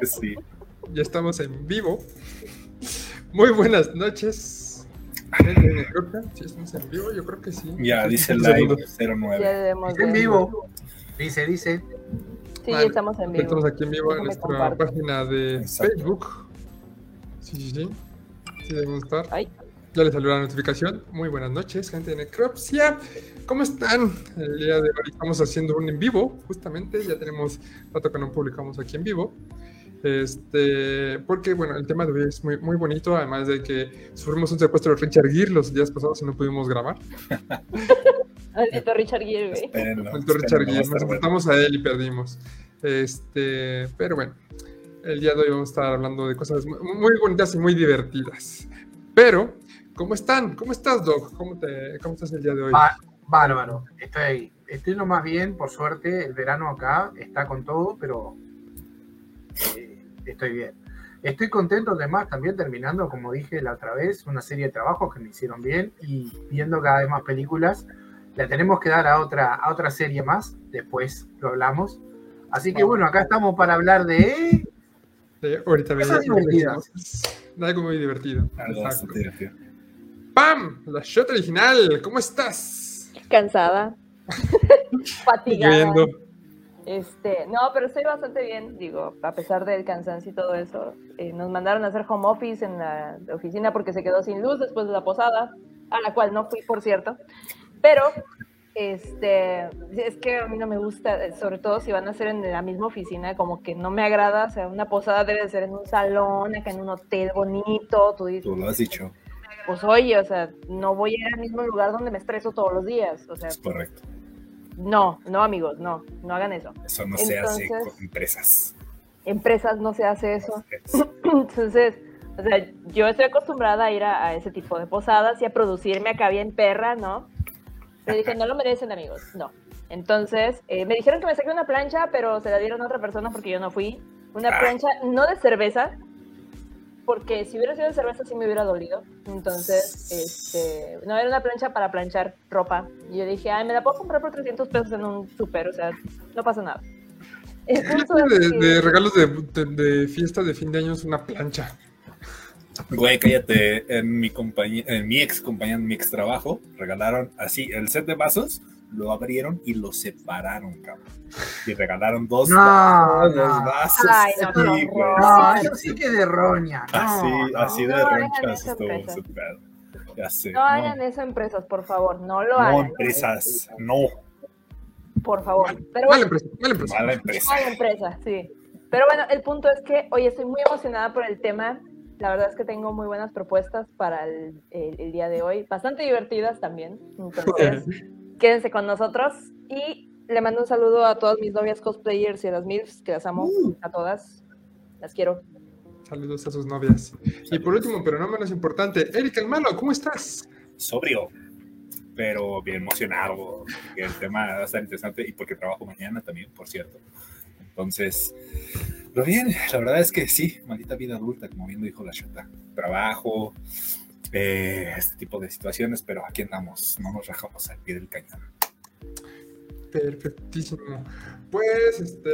Que sí. Ya estamos en vivo. Muy buenas noches. Sí, estamos en vivo, yo creo que sí. Ya, dice live segundo. 09. debemos Está en vivo. Dice, dice. Sí, Vale. estamos en vivo. Estamos aquí en vivo en nuestra comparto. página de Exacto. Facebook. Sí, sí, sí. Sí, debemos estar. Ay, Ya les salió la notificación. Muy buenas noches, gente de Necropsia. ¿Cómo están? El día de hoy estamos haciendo un en vivo, justamente. Ya tenemos rato que no publicamos aquí en vivo. Este, porque bueno, el tema de hoy es muy, muy bonito, además de que sufrimos un secuestro de Richard Gere los días pasados y no pudimos grabar. maldito Richard Gere, güey. Espérenlo, El Richard Gere, nos bueno. enfrentamos a él y perdimos. Este, pero bueno, el día de hoy vamos a estar hablando de cosas muy, muy bonitas y muy divertidas. Pero, ¿cómo están? ¿Cómo estás, Doc? ¿Cómo, te, cómo estás el día de hoy? Bá- Bárbaro. Estoy, estoy lo más bien, por suerte. El verano acá está con todo, pero estoy bien. Estoy contento además también terminando, como dije la otra vez, una serie de trabajos que me hicieron bien y viendo cada vez más películas. La tenemos que dar a otra, a otra serie más, después lo hablamos. Así que bueno, acá estamos para hablar de... Sí, ahorita Cosas divertidas. Algo muy divertido. Exacto. ¡Pam! La shot original. ¿Cómo estás? Cansada. Fatigada. Viendo. Este, no, pero estoy bastante bien, digo, a pesar del cansancio y todo eso. Eh, nos mandaron a hacer home office en la oficina porque se quedó sin luz después de la posada, a la cual no fui, por cierto. Pero, este, es que a mí no me gusta, eh, sobre todo si van a ser en la misma oficina, como que no me agrada, o sea, una posada debe de ser en un salón, acá en un hotel bonito, tú dices, Tú lo has dicho. pues oye, o sea, no voy a ir al mismo lugar donde me estreso todos los días, o sea, Es correcto. No, no amigos, no, no hagan eso. Eso no se hace Entonces- con empresas. Empresas no se hace eso. Es- Entonces, o sea, yo estoy acostumbrada a ir a, a ese tipo de posadas y a producirme acá bien perra, ¿no? Pero dije, no lo merecen, amigos, no. Entonces, eh, me dijeron que me saqué una plancha, pero se la dieron a otra persona porque yo no fui. Una Ah. plancha, no de cerveza, porque si hubiera sido de cerveza sí me hubiera dolido. Entonces, este, no, era una plancha para planchar ropa. Y yo dije, ay, me la puedo comprar por 300 pesos en un súper, o sea, no pasa nada. El punto es De, que- de regalos de, de- de fiesta de fin de año es una plancha. Güey, cállate. En mi compañía, en mi ex compañía, en mi ex trabajo, regalaron así el set de vasos, lo abrieron y lo separaron, cabrón. Y regalaron dos, No, dos no. vasos. Ay, no, Sí, güey. No, eso sí que de roña. No, Así, no. así de No ronchas estuvo su pedo. Ya sé. No hagan eso empresas, por favor, no lo no, hagan. empresas, no. Por favor. Pero Mala bueno, empresa, mala empresa. Mala empresa. mala empresa, sí. Pero bueno, el punto es que hoy estoy muy emocionada por el tema. La verdad es que tengo muy buenas propuestas para el, el- el día de hoy, bastante divertidas también. Entonces, quédense con nosotros y le mando un saludo a todas mis novias cosplayers y a las MILFs, que las amo a todas. Las quiero. Saludos a sus novias. Y por último, pero no menos importante, Erika el Malo, ¿cómo estás? Sobrio, pero bien emocionado. El tema va a estar interesante y porque trabajo mañana también, por cierto. Entonces, pero bien, la verdad es que sí, maldita vida adulta, como bien lo dijo la chata. Trabajo, eh, este tipo de situaciones, pero aquí andamos, no nos rajamos al pie del cañón. Perfectísimo. Pues, este,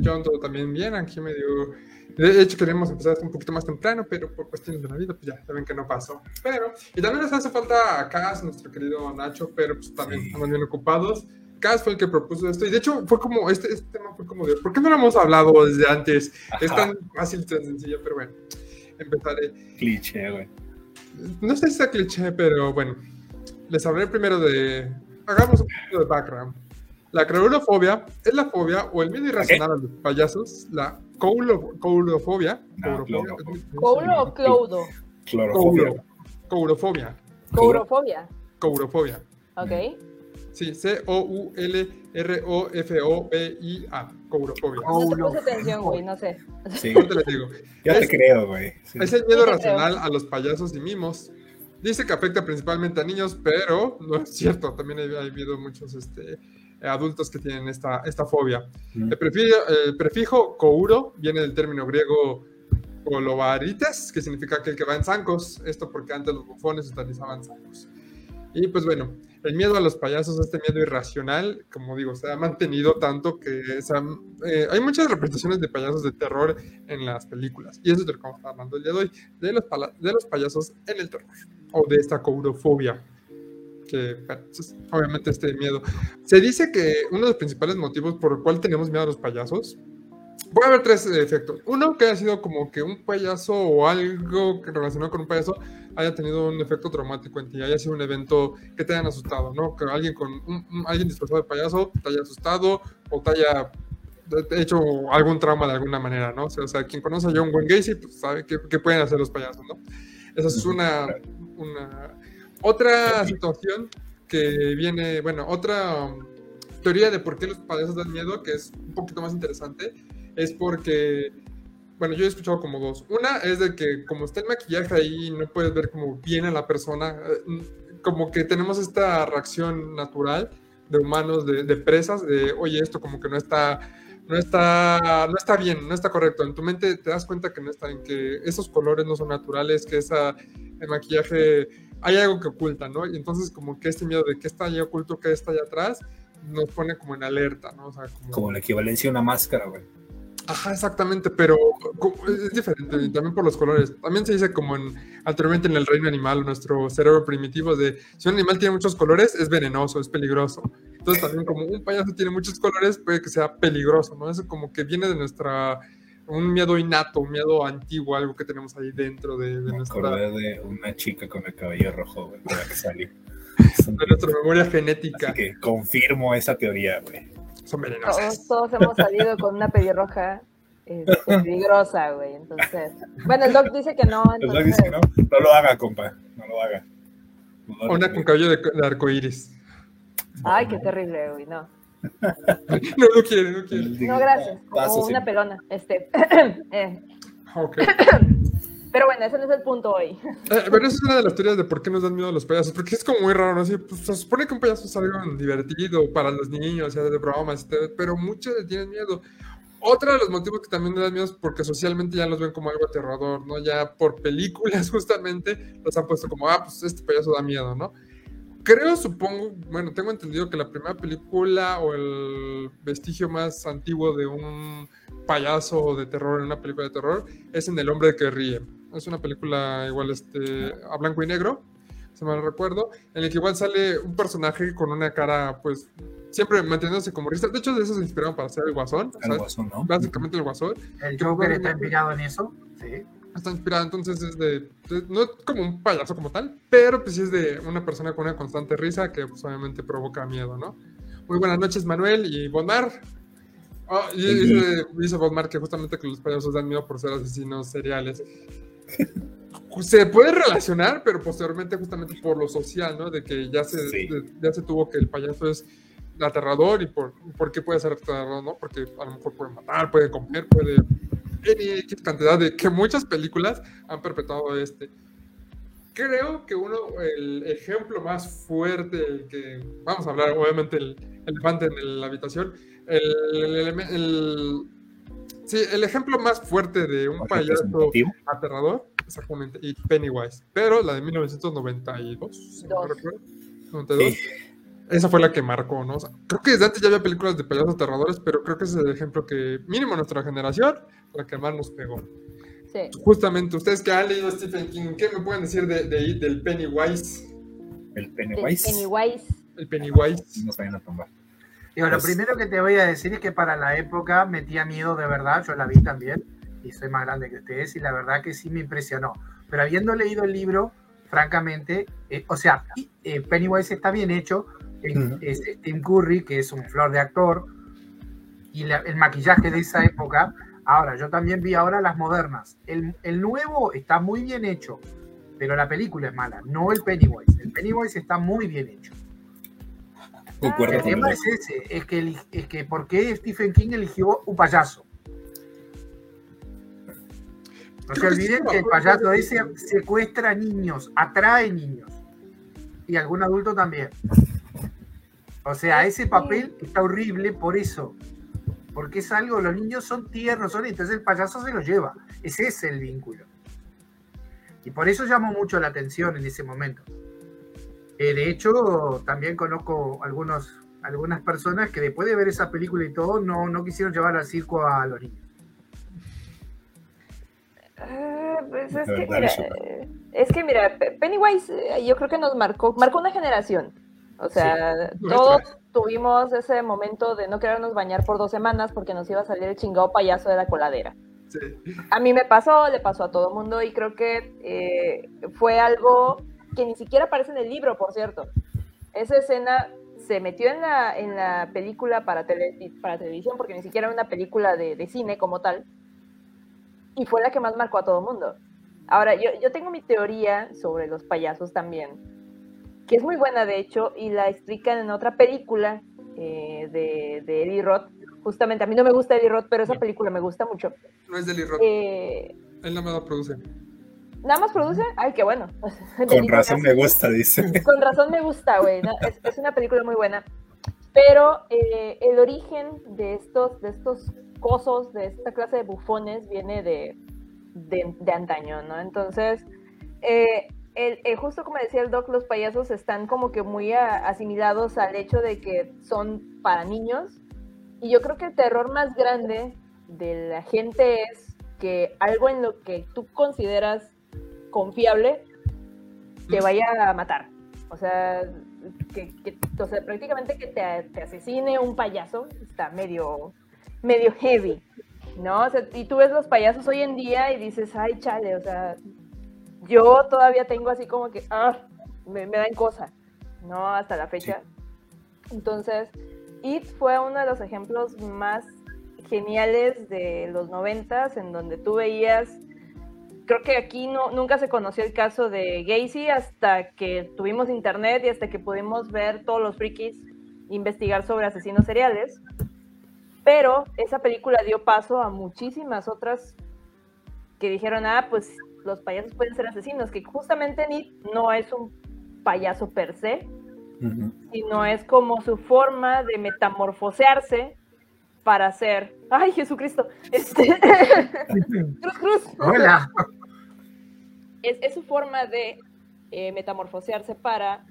yo ando también bien, aquí medio... De hecho, queremos empezar un poquito más temprano, pero por cuestiones de la vida, pues ya saben que no pasó. Pero, y también nos hace falta a Cas, nuestro querido Nacho, pero pues también Sí. estamos bien ocupados. Cas fue el que propuso esto, y de hecho fue como, este, este tema fue como de, ¿por qué no lo hemos hablado desde antes? Es tan fácil, tan sencillo, pero bueno, empezaré. Cliché, güey. No sé si sea cliché, pero bueno. Les hablaré primero de. Hagamos un poquito de background. La creurofobia es la fobia o el miedo irracional a los payasos. La coulo- coulofobia. No, coulofobia, muy- ¿Coulo o cloudo? Courofobia. Courofobia. Courofobia. Ok. Sí, C-O-U-L-R-O-F-O-B-I-A. Courofobia. No te puse atención, güey, no sé. Sí, Ahorita les digo. ya te Es- creo, güey. Sí. Es el miedo te racional a los payasos y mimos. Dice que afecta principalmente a niños, pero no es cierto. También ha ha habido muchos este, adultos que tienen esta, esta fobia. Mm. El prefijo, el prefijo couro viene del término griego colovarites, que significa aquel que va en zancos. Esto porque antes los bufones utilizaban zancos. Y pues bueno, el miedo a los payasos, este miedo irracional, como digo, se ha mantenido tanto que eh, hay muchas representaciones de payasos de terror en las películas. Y eso es de lo que vamos a estar hablando el día de hoy, de los, de los payasos en el terror, o de esta courofobia. Que, bueno, es obviamente este miedo. Se dice que uno de los principales motivos por el cual tenemos miedo a los payasos Puede haber tres efectos. Uno, que haya sido como que un payaso o algo relacionado con un payaso haya tenido un efecto traumático en ti, haya sido un evento que te hayan asustado, ¿no? Que alguien con un, un- alguien disfrazado de payaso te haya asustado o te haya hecho algún trauma de alguna manera, ¿no? O sea, o sea, quien conoce a John Wayne Gacy, pues sabe qué, qué pueden hacer los payasos, ¿no? Esa es una, una otra situación que viene, bueno, otra um, teoría de por qué los payasos dan miedo, que es un poquito más interesante, es porque, bueno, yo he escuchado como dos. Una es de que como está el maquillaje ahí, no puedes ver como bien a la persona, eh, como que tenemos esta reacción natural de humanos, de, de presas, de, oye, esto como que no está, no está, no está bien, no está correcto. En tu mente te das cuenta que no está, en que esos colores no son naturales, que esa, el maquillaje, hay algo que oculta, ¿no? Y entonces como que este miedo de qué está ahí oculto, qué está allá atrás, nos pone como en alerta, ¿no? O sea, como... Como la equivalencia a una máscara, güey. Ajá, exactamente, pero es diferente, también por los colores. También se dice como en, anteriormente en el reino animal, nuestro cerebro primitivo, de si un animal tiene muchos colores, es venenoso, es peligroso. Entonces también como un payaso tiene muchos colores, puede que sea peligroso, ¿no? Eso como que viene de nuestra, un miedo innato, un miedo antiguo, algo que tenemos ahí dentro de, de Me nuestra, de una chica con el cabello rojo, güey, que salí. de nuestra memoria Así genética. que confirmo esa teoría, güey. Son venenosas. Todos, todos hemos salido con una pelirroja este, peligrosa, güey. Entonces, bueno, el doc dice que no. El doc Entonces, dice que no, no lo haga, compa, no lo haga. No lo Una con cabello de, de arcoíris. Ay, qué terrible, güey. No, No, no quiere, no quiere. no gracias. Como una pelona. Este, eh, Ok. pero bueno, ese no es el punto hoy. Eh, pero esa es una de las teorías de por qué nos dan miedo los payasos, porque es como muy raro, ¿no? Así, pues, se supone que un payaso es algo divertido para los niños, sea, de bromas, pero muchos le tienen miedo. Otro de los motivos que también me dan miedo es porque socialmente ya los ven como algo aterrador, ¿no? Ya por películas justamente los han puesto como, ah, pues este payaso da miedo, ¿no? Creo, supongo, bueno, tengo entendido que la primera película o el vestigio más antiguo de un payaso de terror en una película de terror es en El hombre que ríe. Es una película igual este, a blanco y negro, si mal recuerdo, en el que igual sale un personaje con una cara, pues, siempre manteniéndose como risa. De hecho, de eso se inspiraron para hacer el guasón. Algo así, ¿no? básicamente el guasón El Joker está inspirado en eso. Sí. está inspirado, entonces es de, de- no es como un payaso como tal, pero pues sí es de una persona con una constante risa que pues obviamente provoca miedo, ¿no? Muy buenas noches Manuel y Bonmar. Oh, y dice, dice Bonmar que justamente que los payasos dan miedo por ser asesinos seriales. Se puede relacionar, pero posteriormente justamente por lo social, ¿no? De que ya se, Sí. de- ya se tuvo que el payaso es aterrador y por, por qué puede ser aterrador, ¿no? Porque a lo mejor puede matar, puede comer, puede X cantidad de que muchas películas han perpetuado este. Creo que uno, el ejemplo más fuerte, el que vamos a hablar, obviamente, el elefante en la habitación, el, el, eleme- el- sí, el ejemplo más fuerte de un payaso aterrador, exactamente, y Pennywise, pero la de 1992, si no recuerdo, 92, Sí. esa fue la que marcó, ¿no? O sea, creo que desde antes ya había películas de payasos aterradores, pero creo que ese es el ejemplo que, mínimo nuestra generación, la que más nos pegó. Sí. Justamente, ustedes que han leído Stephen King, ¿qué me pueden decir de, de- del Pennywise? El Pennywise. Pennywise. El Pennywise. Nos vayan a tomar. Digo, lo primero que te voy a decir es que para la época metía miedo de verdad, yo la vi también, y soy más grande que ustedes, y la verdad que sí me impresionó. Pero habiendo leído el libro, francamente, eh, o sea, eh, Pennywise está bien hecho, eh, es Tim Curry, que es un flor de actor, y la- el maquillaje de esa época. Ahora, yo también vi ahora las modernas. El, el nuevo está muy bien hecho, pero la película es mala, no el Pennywise. El Pennywise está muy bien hecho. Concuerdo El con tema es ese, es que, es que ¿por qué Stephen King eligió un payaso? No se olviden que el payaso ese secuestra niños, atrae niños. Y algún adulto también. O sea, ese papel está horrible por eso. Porque es algo, los niños son tiernos, son, entonces el payaso se los lleva. Ese es el vínculo. Y por eso llamó mucho la atención en ese momento. Eh, de hecho, también conozco algunos, algunas personas que después de ver esa película y todo, no, no quisieron llevar al circo a los niños. Ah, pues es De que, mira, eh, es que mira, Pe- Pennywise eh, yo creo que nos marcó, marcó una generación. O sea, Sí. todos tuvimos ese momento de no querernos bañar por dos semanas porque nos iba a salir el chingado payaso de la coladera. Sí. A mí me pasó, le pasó a todo el mundo y creo que eh, fue algo que ni siquiera aparece en el libro, por cierto. Esa escena se metió en la, en la película para, tele- para televisión porque ni siquiera era una película de, de cine como tal. Y fue la que más marcó a todo el mundo. Ahora, yo, yo tengo mi teoría sobre los payasos también, que es muy buena de hecho, y la explican en otra película eh, de, de Eddie Roth. Justamente, a mí no me gusta Eddie Roth, pero esa película me gusta mucho. No es Deli Roth, Eh, él nada más la produce. ¿Nada más produce? Ay, qué bueno. Con razón me gusta, dice. Con razón me gusta, güey. ¿no? Es, es una película muy buena. Pero eh, el origen de estos, de estos cosos, de esta clase de bufones, viene de, de, de antaño, ¿no? Entonces, eh, el, el- justo como decía el doc, los payasos están como que muy a- asimilados al hecho de que son para niños. Y yo creo que el terror más grande de la gente es que algo en lo que tú consideras confiable te vaya a matar. O sea, que, que- o sea, prácticamente que te, te asesine un payaso está medio, medio heavy, ¿no? O sea, y tú ves los payasos hoy en día y dices, ay, chale, o sea, yo todavía tengo así como que, ah, me, me dan cosa, ¿no? Hasta la fecha. Entonces, It fue uno de los ejemplos más geniales de los noventas, en donde tú veías creo que aquí no, nunca se conoció el caso de Gacy hasta que tuvimos internet y hasta que pudimos ver todos los frikis investigar sobre asesinos seriales. Pero esa película dio paso a muchísimas otras que dijeron, ah, pues los payasos pueden ser asesinos, que justamente Nick no es un payaso per se, sino es como su forma de metamorfosearse para ser, ay Jesucristo, este, cruz, cruz. Hola. Es, es su forma de eh, metamorfosearse para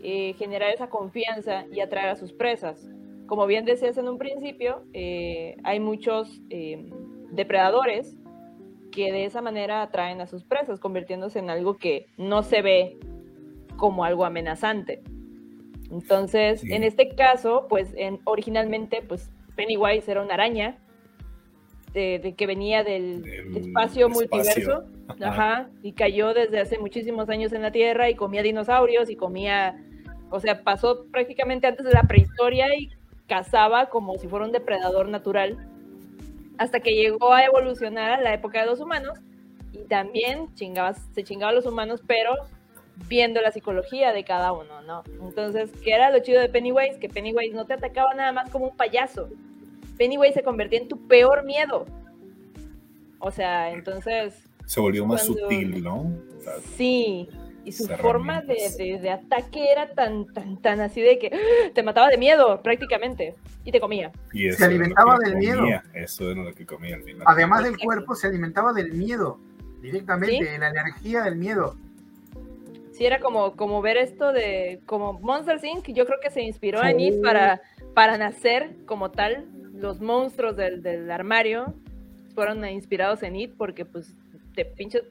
eh, generar esa confianza y atraer a sus presas. Como bien decías en un principio, eh, hay muchos eh, depredadores que de esa manera atraen a sus presas, convirtiéndose en algo que no se ve como algo amenazante. Entonces, Sí. en este caso, pues en, originalmente, pues Pennywise era una araña de, de que venía del Del espacio espacio. multiverso, ajá, y cayó desde hace muchísimos años en la Tierra y comía dinosaurios y comía, o sea, pasó prácticamente antes de la prehistoria y cazaba como si fuera un depredador natural, hasta que llegó a evolucionar a la época de los humanos y también chingaba, se chingaba a los humanos, pero viendo la psicología de cada uno, ¿no? Entonces, ¿qué era lo chido de Pennywise? Que Pennywise no te atacaba nada más como un payaso. Pennywise se convertía en tu peor miedo. O sea, entonces, Se volvió más Cuando- sutil, ¿no? O sea, sí. Y su forma de, de- de ataque era tan, tan, tan así de que ¡ah! te mataba de miedo prácticamente y te comía. y Se alimentaba del miedo. Eso era lo que comía al final. Además del cuerpo, se alimentaba del miedo. Directamente, Sí. la energía del miedo. Sí, era como, como ver esto de, como Monsters Inc., yo creo que se inspiró en Sí. It para, para nacer como tal. Los monstruos del, del armario fueron inspirados en It porque pues te pinches,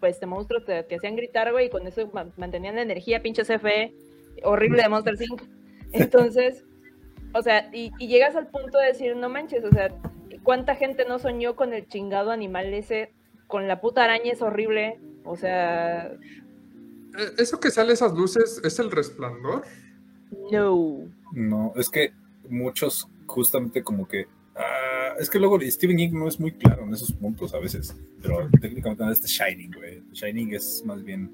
pues este monstruo te, te hacían gritar, güey, y con eso ma- mantenían la energía, pinche CFE horrible de Monsters Inc. Entonces, o sea, y, y llegas al punto de decir, no manches, o sea, ¿cuánta gente no soñó con el chingado animal ese, con la puta araña es horrible? O sea, Eh, Eso que sale esas luces es el resplandor. no. No, es que muchos justamente como que... ah, es que luego Stephen King no es muy claro en esos puntos a veces, pero técnicamente no es The Shining, güey. Shining es más bien...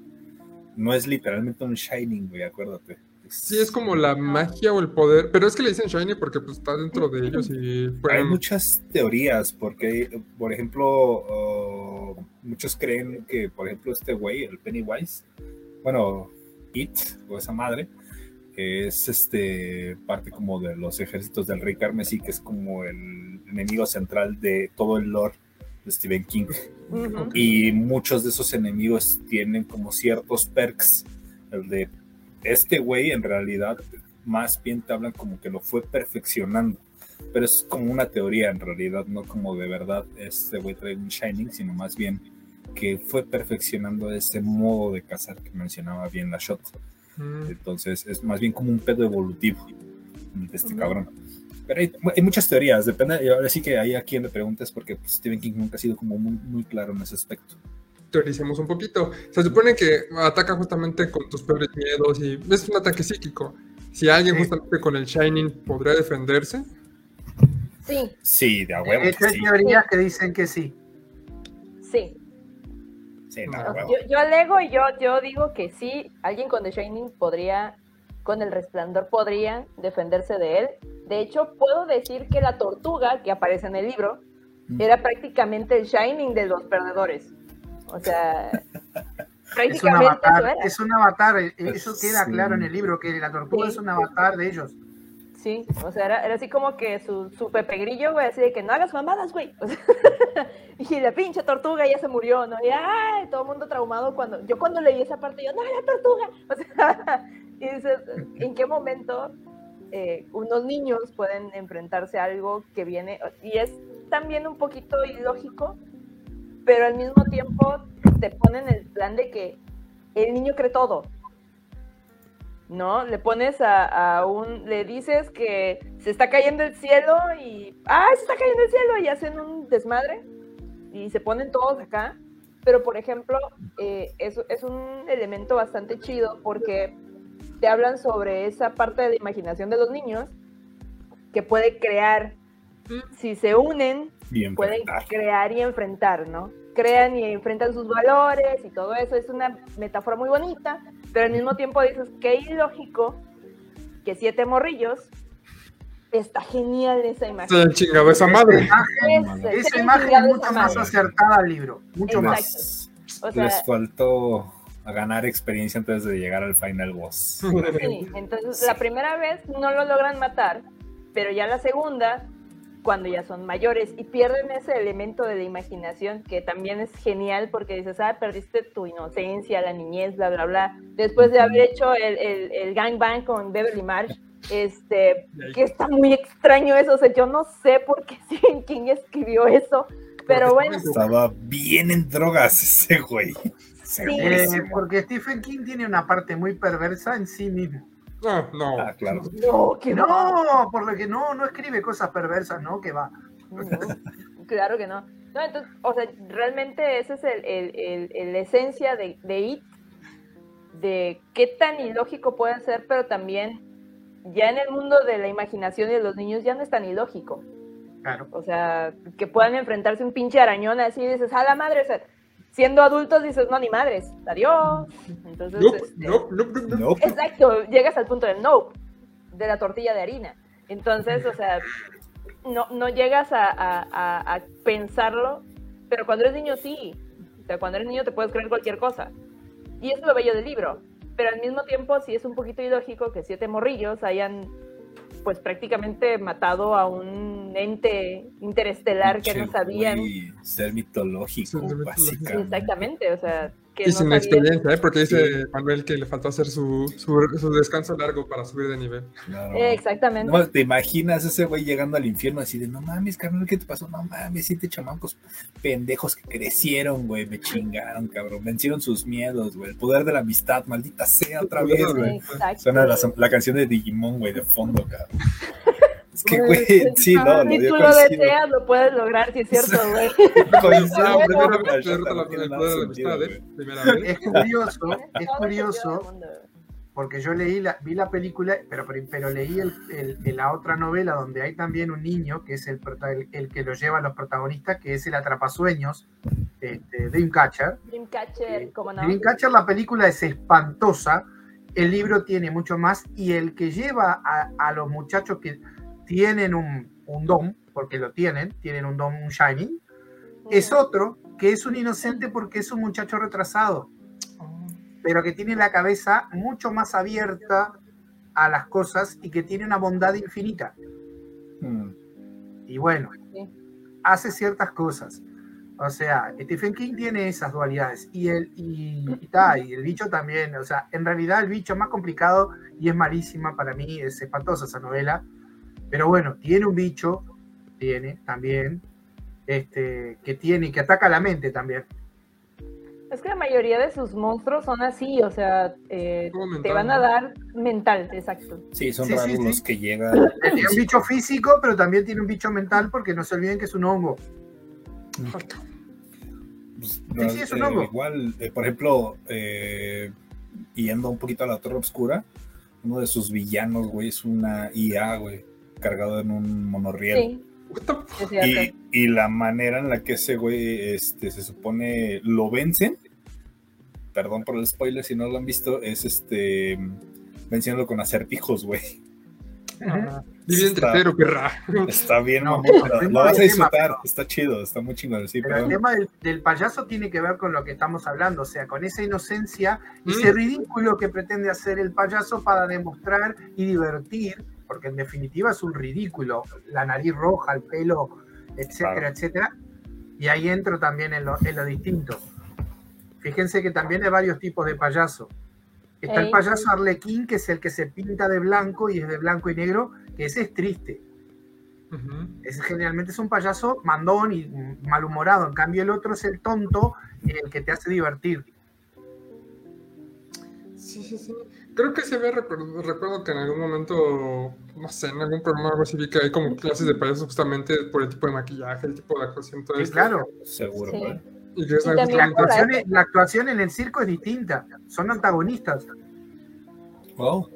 No es literalmente un Shining, güey, acuérdate. Sí, es como la magia o el poder, pero es que le dicen shiny porque pues está dentro de ellos y Hay muchas teorías, porque, por ejemplo, muchos creen que, por ejemplo, este güey, el Pennywise, bueno, It, o esa madre, es este parte como de los ejércitos del Rey Carmesí, que es como el enemigo central de todo el lore de Stephen King. Y muchos de esos enemigos tienen como ciertos perks, el de este güey en realidad más bien te hablan como que lo fue perfeccionando. Pero es como una teoría en realidad, no como de verdad este güey trae un Shining, sino más bien que fue perfeccionando ese modo de cazar que mencionaba bien la shot. Mm. Entonces es más bien como un pedo evolutivo de este cabrón. Pero hay, hay muchas teorías, depende, y ahora sí que hay a quien le preguntes porque pues, Stephen King nunca ha sido como muy, muy claro en ese aspecto. Teoricemos un poquito. Se supone que ataca justamente con tus peores miedos y es un ataque psíquico. Si alguien Sí. justamente con el Shining podría defenderse, Sí, Sí, de a huevo. Hay tres Sí, teorías que dicen que sí. sí. Sí, no, a Yo, alego y yo, yo digo que sí, alguien con The Shining podría, con el resplandor podría defenderse de él. De hecho, puedo decir que la tortuga que aparece en el libro Mm. era prácticamente el Shining de los perdedores. O sea, Es un prácticamente eso avatar, era. es un avatar, eh, eso queda Sí. claro en el libro, que la tortuga Sí. es un avatar de ellos. Sí, o sea, era, así como que su, su Pepe Grillo, güey, así de que no hagas mamadas, güey. O sea, y la pinche tortuga ya se murió, ¿no? Y ay, todo el mundo traumado cuando. Yo cuando leí esa parte, yo, no, la tortuga. O sea, y dices, ¿en qué momento eh, unos niños pueden enfrentarse a algo que viene? Y es también un poquito ilógico, pero al mismo tiempo te ponen el plan de que el niño cree todo. ¿No? Le pones a, a un, le dices que se está cayendo el cielo y, ¡ah, se está cayendo el cielo! Y hacen un desmadre y se ponen todos acá. Pero, por ejemplo, eh, es, es un elemento bastante chido porque te hablan sobre esa parte de la imaginación de los niños que puede crear, si se unen, Bien pueden crear y enfrentar, ¿no? Crean y enfrentan sus valores y todo eso. Es una metáfora muy bonita, pero al mismo tiempo dices, qué ilógico que siete morrillos. Está genial esa imagen. chingado esa madre. Es- se Esa imagen es esa mucho más madre. acertada al libro, mucho Exacto. más. Les, O sea, les faltó a ganar experiencia antes de llegar al final boss. Sí, entonces la primera vez no lo logran matar, pero ya la segunda, cuando ya son mayores y pierden ese elemento de la imaginación que también es genial porque dices, ah, perdiste tu inocencia, la niñez, bla, bla, bla. Después de haber hecho el, el, el gangbang con Beverly Marsh, este, que está muy extraño eso, o sea, yo no sé por qué Stephen King escribió eso, pero bueno, Estaba bien en drogas ese güey. Eh, Segurísimo. porque Stephen King tiene una parte muy perversa en sí mismo. No, no. Ah, claro. no, que no. Por lo que no, no escribe cosas perversas, no, que va. No, claro que no. No, entonces, o sea, realmente esa es el, el- el- el- la esencia de, de It, de qué tan ilógico puede ser, pero también ya en el mundo de la imaginación y de los niños ya no es tan ilógico. Claro. O sea, que puedan enfrentarse un pinche arañón así y dices, a la madre, o sea, siendo adultos dices, no, ni madres, adiós. Entonces, Nope, este, nope, nope, nope, nope. Nope. Exacto, llegas al punto del nope, de la tortilla de harina. Entonces, o sea, no, no llegas a, a- a- a pensarlo, pero cuando eres niño sí. O sea, cuando eres niño te puedes creer cualquier cosa. Y eso es lo bello del libro. Pero al mismo tiempo sí es un poquito ilógico que siete morrillos hayan pues prácticamente matado a un ente interestelar que no sabían. Ser mitológico, Ser mitológico. básicamente. Exactamente, o sea, que Y no sin experiencia, ¿eh? porque dice Manuel que le faltó hacer su, su, su descanso largo para subir de nivel. Claro. Eh, Exactamente. No, te imaginas ese güey llegando al infierno así de no mames, carnal, ¿qué te pasó? No mames, siete chamacos pendejos que crecieron, güey, me chingaron, cabrón, vencieron sus miedos, güey, el poder de la amistad, maldita sea otra vez, güey. Suena la, la canción de Digimon, güey, de fondo, cabrón. Que, Güey, sí, no, no, si tú lo deseas, lo puedes lograr, si es cierto, güey. Coincido. ¿eh? Es curioso, es curioso, porque yo leí la, vi la película, pero, pero, leí el, el- el- la otra novela donde hay también un niño que es el, el, el que lo lleva a los protagonistas, que es el atrapasueños, este, Dreamcatcher. Dreamcatcher, ¿cómo no? Dreamcatcher, la película es espantosa, el libro tiene mucho más, y el que lleva a, a los muchachos que tienen un, un don, porque lo tienen, tienen un don, un shining, es otro que es un inocente porque es un muchacho retrasado, pero que tiene la cabeza mucho más abierta a las cosas y que tiene una bondad infinita. Mm. Y bueno, Sí. hace ciertas cosas. O sea, Stephen King tiene esas dualidades. Y el, y, y ta, y el bicho también. O sea, en realidad el bicho es más complicado y es malísima para mí. Es espantosa esa novela. Pero bueno, tiene un bicho, tiene también, este, que tiene, que ataca la mente también. Es que la mayoría de sus monstruos son así, o sea, eh, te van a dar mental, exacto. Sí, son Sí, sí, raros sí. los que llegan. Tiene un bicho físico, pero también tiene un bicho mental porque no se olviden que es un hongo. Pues, Sí, sí, es un eh, hongo. igual, eh, por ejemplo, eh, yendo un poquito a la Torre Oscura, uno de sus villanos, güey, es una IA, güey, cargado en un monorriel. Sí. Y, y la manera en la que ese güey este, se supone lo vencen, perdón por el spoiler si no lo han visto, es este venciéndolo con acertijos, güey. Está- cero, perra. Está bien, No, lo vas a tema, disfrutar, está chido, está muy chingón, sí, Pero el tema del, del payaso tiene que ver con lo que estamos hablando, o sea, con esa inocencia y Mm. ese ridículo que pretende hacer el payaso para demostrar y divertir, porque en definitiva es un ridículo, la nariz roja, el pelo, etcétera, Claro. etcétera. Y ahí entro también en lo, en lo distinto. Fíjense que también hay varios tipos de payaso. Está el payaso arlequín, que es el que se pinta de blanco y es de blanco y negro, que ese es triste. Ese generalmente es un payaso mandón y malhumorado. En cambio, el otro es el tonto, el que te hace divertir. Sí, sí, sí. Creo que se ve, recuerdo, recuerdo que en algún momento, no sé, en algún programa algo así vi que hay como clases de payasos justamente por el tipo de maquillaje, el tipo de actuación, todo Sí, esto. claro. Seguro, Sí. güey. Y que es Y algo también La actuación, la actuación en el circo es distinta. Son antagonistas. Wow.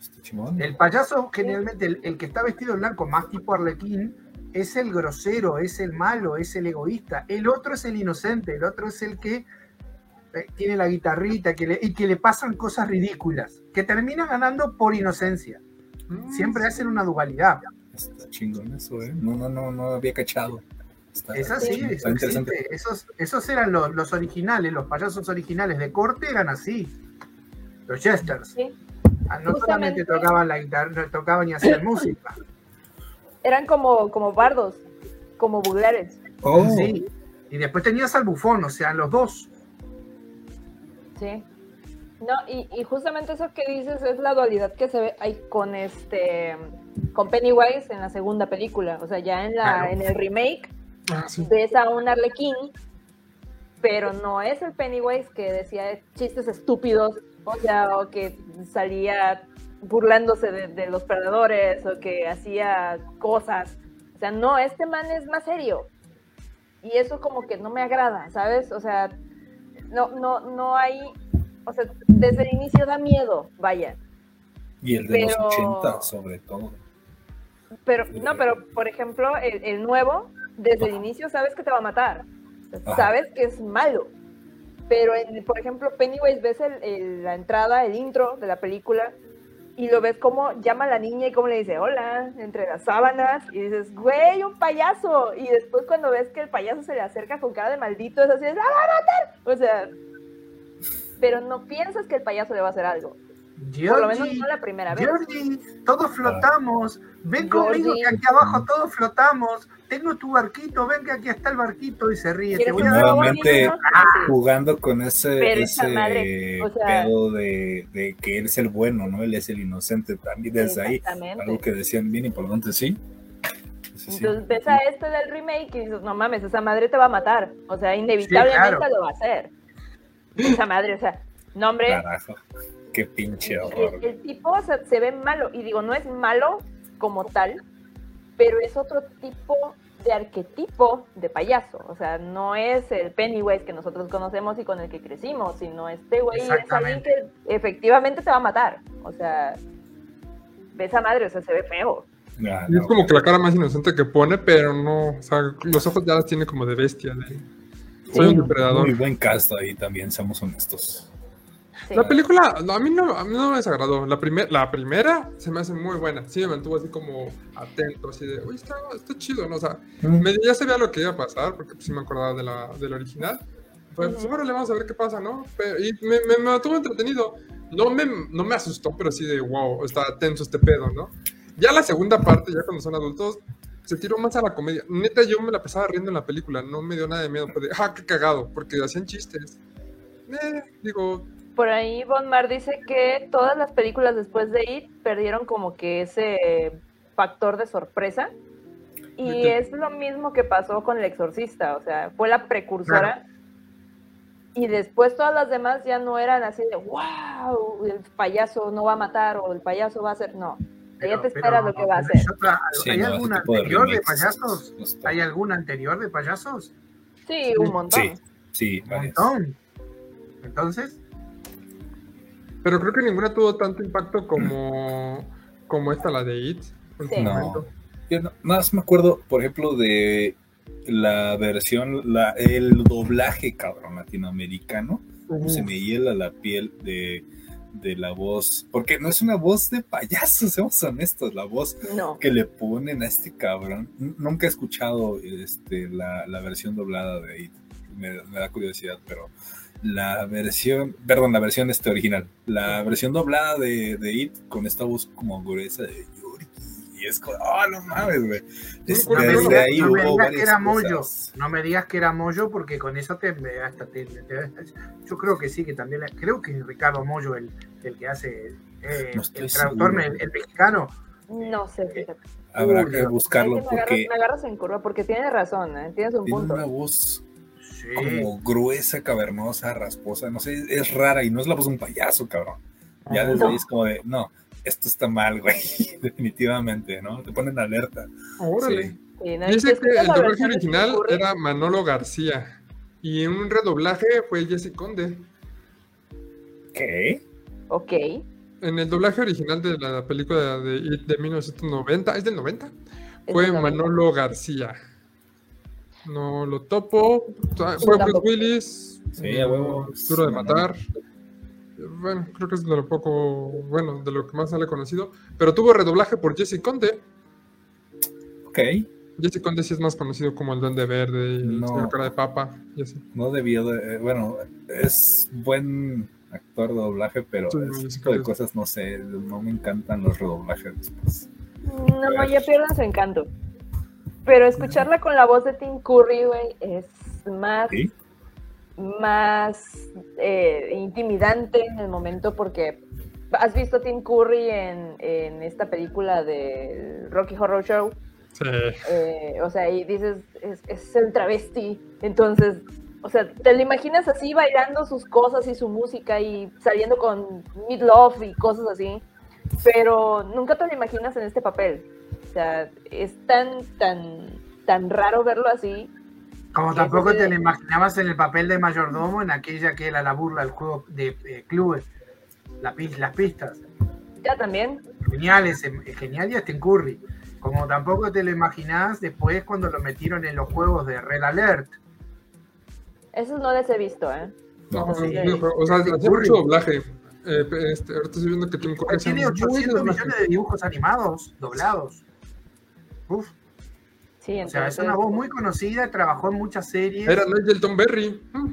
Está chingón. El payaso, generalmente, el, el que está vestido de blanco, más tipo arlequín, es el grosero, es el malo, es el egoísta. El otro es el inocente, el otro es el que eh, tiene la guitarrita que le- y que le pasan cosas ridículas, que terminan ganando por inocencia. Mm, Siempre hacen una dualidad. Está chingón eso, ¿eh? No, no, no, no había cachado. Está, Es así, chingón, eso está interesante. existe. Esos, esos eran los, los originales, los payasos originales de corte eran así. Los jesters. Sí. Ah, No Justamente. solamente tocaban la guitarra, no tocaban y hacían música. Eran como, como bardos, como buglares. Oh, Sí. Y después tenías al bufón, o sea, los dos. Sí. No, y, y justamente eso que dices es la dualidad que se ve ahí con este con Pennywise en la segunda película. O sea, ya en la, Claro. en el remake Ah, sí. ves a un arlequín, pero no es el Pennywise que decía chistes estúpidos, o sea, o que salía burlándose de, de los perdedores, o que hacía cosas. O sea, no, este man es más serio. Y eso como que no me agrada, ¿sabes? O sea, no, no, no hay, o sea, desde el inicio da miedo, vaya. y el de pero- los 80, sobre todo. Pero, no, pero por ejemplo, el, el nuevo, desde el inicio sabes que te va a matar. Ajá. Sabes que es malo. Pero, en, por ejemplo, Pennywise ves el- el- la entrada, el intro de la película y lo ves como llama a la niña y cómo le dice hola entre las sábanas y dices, güey, un payaso. Y después cuando ves que el payaso se le acerca con cara de maldito, es así, ¡la va a matar! O sea, pero no piensas que el payaso le va a hacer algo. Por lo menos Georgie, no la primera vez. Georgie, todos flotamos. Ven conmigo Georgie. que aquí abajo todos flotamos. Tengo tu barquito, ven que aquí está el barquito y se ríe. Te ¿Quieres voy a Nuevamente? Así. Jugando con ese, Pero esa ese madre, o sea- pedo de, de que él es el bueno, ¿no? Él es el inocente también desde ahí. Exactamente. Algo que decían bien importante, sí. Sí, sí. Entonces ves a este del remake y dices, no mames, esa madre te va a matar. O sea, inevitablemente claro. lo va a hacer. Esa madre, o sea, no hombre. Carajo. Qué pinche horror. El, el tipo o sea, se ve malo. Y digo, no es malo como tal, pero es otro tipo de arquetipo de payaso. O sea, no es el Pennywise que nosotros conocemos y con el que crecimos, sino este güey es alguien que efectivamente te va a matar. O sea, ve esa madre, o sea, se ve feo. Ah, Y es no. como que la cara más inocente que pone, pero no, o sea, los ojos ya las tiene como de bestia. de- soy un depredador. Muy buen cast ahí también, seamos honestos. Sí. La película, no, a mí no, a mí no me desagradó. La, primer, la primera se me hace muy buena. Sí me mantuvo así como atento, así de, uy, está, está chido, ¿no? O sea, me- ya sabía lo que iba a pasar, porque pues, sí me acordaba de la, del original. Pues Ujú. seguro le vamos a ver qué pasa, ¿no? Pero- y me, me, me mantuvo entretenido. No me, no me asustó, pero sí de, wow, está tenso este pedo, ¿no? Ya la segunda parte, ya cuando son adultos, se tiró más a la comedia. Neta, yo me la pasaba riendo en la película, no me dio nada de miedo. Fue de, ah, qué cagado, porque hacían chistes. Eh, digo, Por ahí Von Mar dice que todas las películas después de It perdieron como que ese factor de sorpresa. Y es lo mismo que pasó con El Exorcista, o sea, fue la precursora. Y después todas las demás ya no eran así de, wow, el payaso no va a matar o el payaso va a hacer, no. ya te esperas lo que va a hacer. ¿Hay, otra- Sí, ¿hay no, algún de anterior de, payasos? ¿Hay algún anterior de payasos? Sí, un montón. Sí, sí, Un montón. Entonces, pero creo que ninguna tuvo tanto impacto como, como esta, la de It. en su Sí. No. Yo más me acuerdo, por ejemplo, de la versión, la, el doblaje, cabrón, latinoamericano. Se me hiela la piel de, de la voz, porque no es una voz de payaso, seamos honestos, la voz No. que le ponen a este cabrón. Nunca he escuchado este, la, la versión doblada de It. Me, me da curiosidad, pero la versión, perdón, la versión este original, la versión doblada de, de It con esta voz como gruesa de Yuri. Y es como, oh, no mames, güey. Es- No desde digas- ahí no me digas que era Moyo. no me digas que era Moyo porque con eso te, me- hasta te, te- yo creo que sí, que también, la- creo que es Ricardo Moyo el, el que hace eh, No el traductor, el, el mexicano. No sé, fíjate. Habrá Uy, que no. buscarlo me, agarras, porque me agarras en curva porque tienes razón, ¿eh? tienes un tiene punto. una voz Sí. como gruesa, cavernosa, rasposa, no sé, es rara y no es la voz de un payaso, cabrón. Ya desde ahí es como de, no, esto está mal, güey, definitivamente, ¿no? Te ponen alerta. Órale. Sí. Sí, no, y Dice si que el la doblaje original era Manolo García. Y en un redoblaje fue Jesse Conde. ¿Qué? Ok. En el doblaje original de la película de It de 1990, ¿es del 90? Es Fue del 90. Manolo García. No lo topo. Fue Bruce. Willis. Sí, a huevo. Duro de matar. Bueno, creo que es de lo poco, bueno, de lo que más sale conocido. Pero tuvo redoblaje por Jesse Conde. Ok, Jesse Conde sí es más conocido como el Duende Verde y el No. señor cara de papa y así. no debió de, eh, bueno, es buen actor de doblaje, pero Sí, ese tipo de cosas, no sé, no me encantan los redoblajes después. No, ya pierden su encanto. Pero escucharla con la voz de Tim Curry, güey, es más, ¿Sí? más eh, intimidante en el momento porque has visto a Tim Curry en, en esta película de Rocky Horror Show, Sí. eh, o sea, y dices, es, es el travesti, entonces, o sea, te lo imaginas así bailando sus cosas y su música y saliendo con Meat Love y cosas así, pero nunca te lo imaginas en este papel. O sea, es tan, tan, tan raro verlo así. Como tampoco ese- te lo imaginabas en el papel de mayordomo en aquella que era la burla del juego de eh, clubes, la las pistas. Ya también, Genial, ese, genial y hasta en Curry. Como tampoco te lo imaginás después cuando lo metieron en los juegos de Red Alert. esos no les he visto, ¿eh? No, No, sí, sí. o sea, Curry. mucho doblaje. Eh, este, ahorita estoy viendo que Tim Curry hacía Tiene muy 800 doblaje. millones de dibujos animados, doblados. Uf, Sí, o sea, es una voz muy conocida, trabajó en muchas series. Era Nigel Tom Berry. Mm.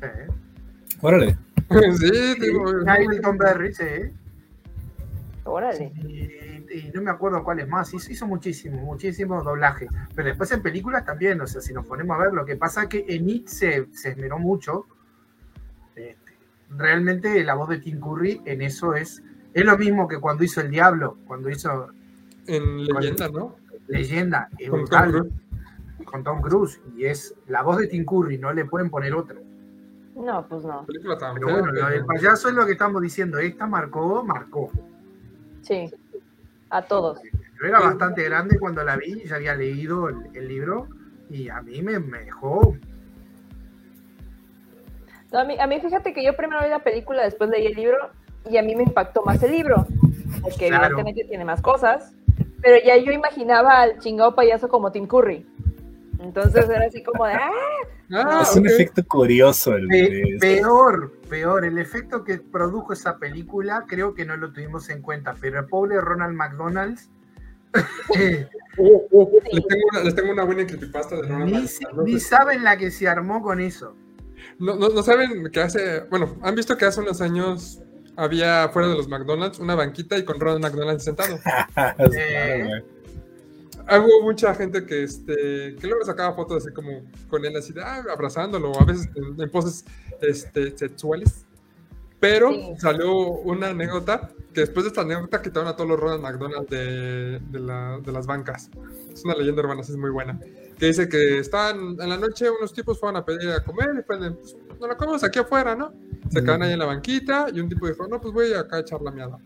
Sí. Órale, Sí, Nigel Berry, sí. Órale. Y, y no me acuerdo cuáles más, hizo, hizo muchísimo, muchísimo doblaje. Pero después en películas también, o sea, si nos ponemos a ver, lo que pasa es que en It se, se esmeró mucho. Este, realmente la voz de Tim Curry en eso es, es lo mismo que cuando hizo El Diablo, cuando hizo en leyenda, ¿no? Leyenda, es Con brutal, Tom Cruise. con Tom Cruise. Y es la voz de Tim Curry, no le pueden poner otra. No, pues no. La película también. Pero bueno, lo del payaso es lo que estamos diciendo. Esta marcó, marcó. Sí. A todos. Yo era bastante grande cuando la vi, ya había leído el, el libro y a mí me, me dejó. No, a, mí, a mí fíjate que yo primero vi la película, después leí el libro y a mí me impactó más el libro, porque Claro. evidentemente tiene más cosas, pero ya yo imaginaba al chingado payaso como Tim Curry. Entonces era así como de, ¡ah! Ah, es un efecto curioso el Pe- peor, peor. El efecto que produjo esa película creo que no lo tuvimos en cuenta, pero el pobre Ronald McDonald's eh, Oh, oh, les, tengo una, les tengo una buena creepypasta de Ronald ni, si- ni saben la que se armó con eso. No, no, no saben que hace, bueno, han visto que hace unos años había fuera de los McDonald's una banquita y con Ronald McDonald sentado. Claro, güey. hubo mucha gente que, este, que luego sacaba fotos así como con él, así de, ah, abrazándolo, a veces en, en poses este, sexuales. Pero Sí. salió una anécdota que después de esta anécdota quitaron a todos los Ronald McDonald de, de, la- de las bancas. Es una leyenda urbana, sí, es muy buena. Que dice que estaban en la noche, unos tipos fueron a pedir a comer y pues, pues nos la comemos aquí afuera, ¿no? Se quedaron ahí en la banquita y un tipo dijo, no, pues voy acá a echar la miada.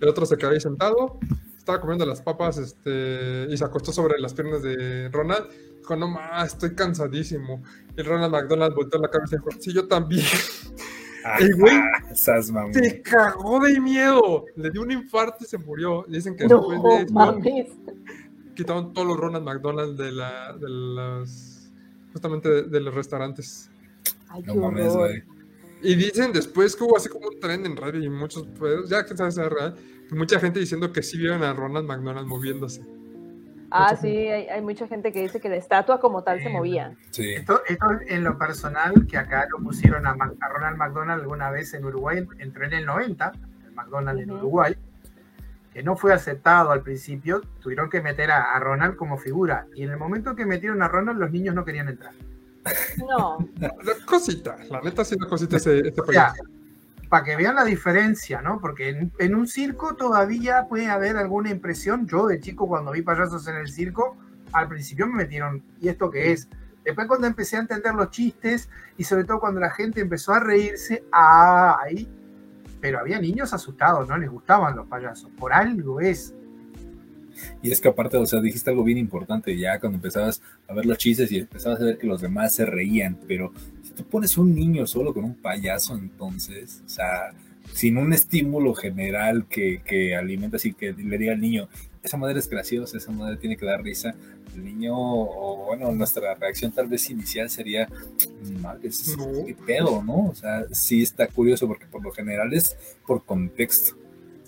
El otro se quedó ahí sentado, estaba comiendo las papas este, y se acostó sobre las piernas de Ronald. Dijo, no más, estoy cansadísimo. Y Ronald McDonald volteó la cabeza y dijo, sí, yo también. El güey Ah, esas mamón. se cagó de miedo. Le dio un infarto y se murió. Dicen que No después de esto, mames. Quitaron todos los Ronald McDonald de, la, de las. Justamente de, de los restaurantes. Ay, No mames, güey. Y dicen después que hubo así como un tren en radio y muchos, pues, ya que sabes, es real, mucha gente diciendo que sí vieron a Ronald McDonald moviéndose. Ah, Mucha sí, hay, hay mucha gente que dice que la estatua como tal se movía. Sí. Esto, esto en lo personal, que acá lo pusieron a, Mac- a Ronald McDonald alguna vez en Uruguay, entró en el 90, el McDonald's en Ujú. Uruguay, que no fue aceptado al principio, tuvieron que meter a, a Ronald como figura. Y en el momento que metieron a Ronald, los niños no querían entrar. No, Cosita, la neta sí una cosita ese, este O sea, para que vean la diferencia, ¿no? Porque en, en un circo todavía puede haber alguna impresión. Yo de chico cuando vi payasos en el circo, al principio me metieron, ¿y esto qué es? Después cuando empecé a entender los chistes y sobre todo cuando la gente empezó a reírse, ah, ahí. Pero había niños asustados, no les gustaban los payasos. Por algo es. Y es que aparte, o sea, dijiste algo bien importante ya cuando empezabas a ver los chistes y empezabas a ver que los demás se reían, pero si tú pones un niño solo con un payaso, entonces, o sea, sin un estímulo general que, que alimenta así, que le diga al niño, esa madre es graciosa, esa madre tiene que dar risa, el niño, o bueno, nuestra reacción tal vez inicial sería, madres, No. qué pedo, ¿no? O sea, sí está curioso porque por lo general es por contexto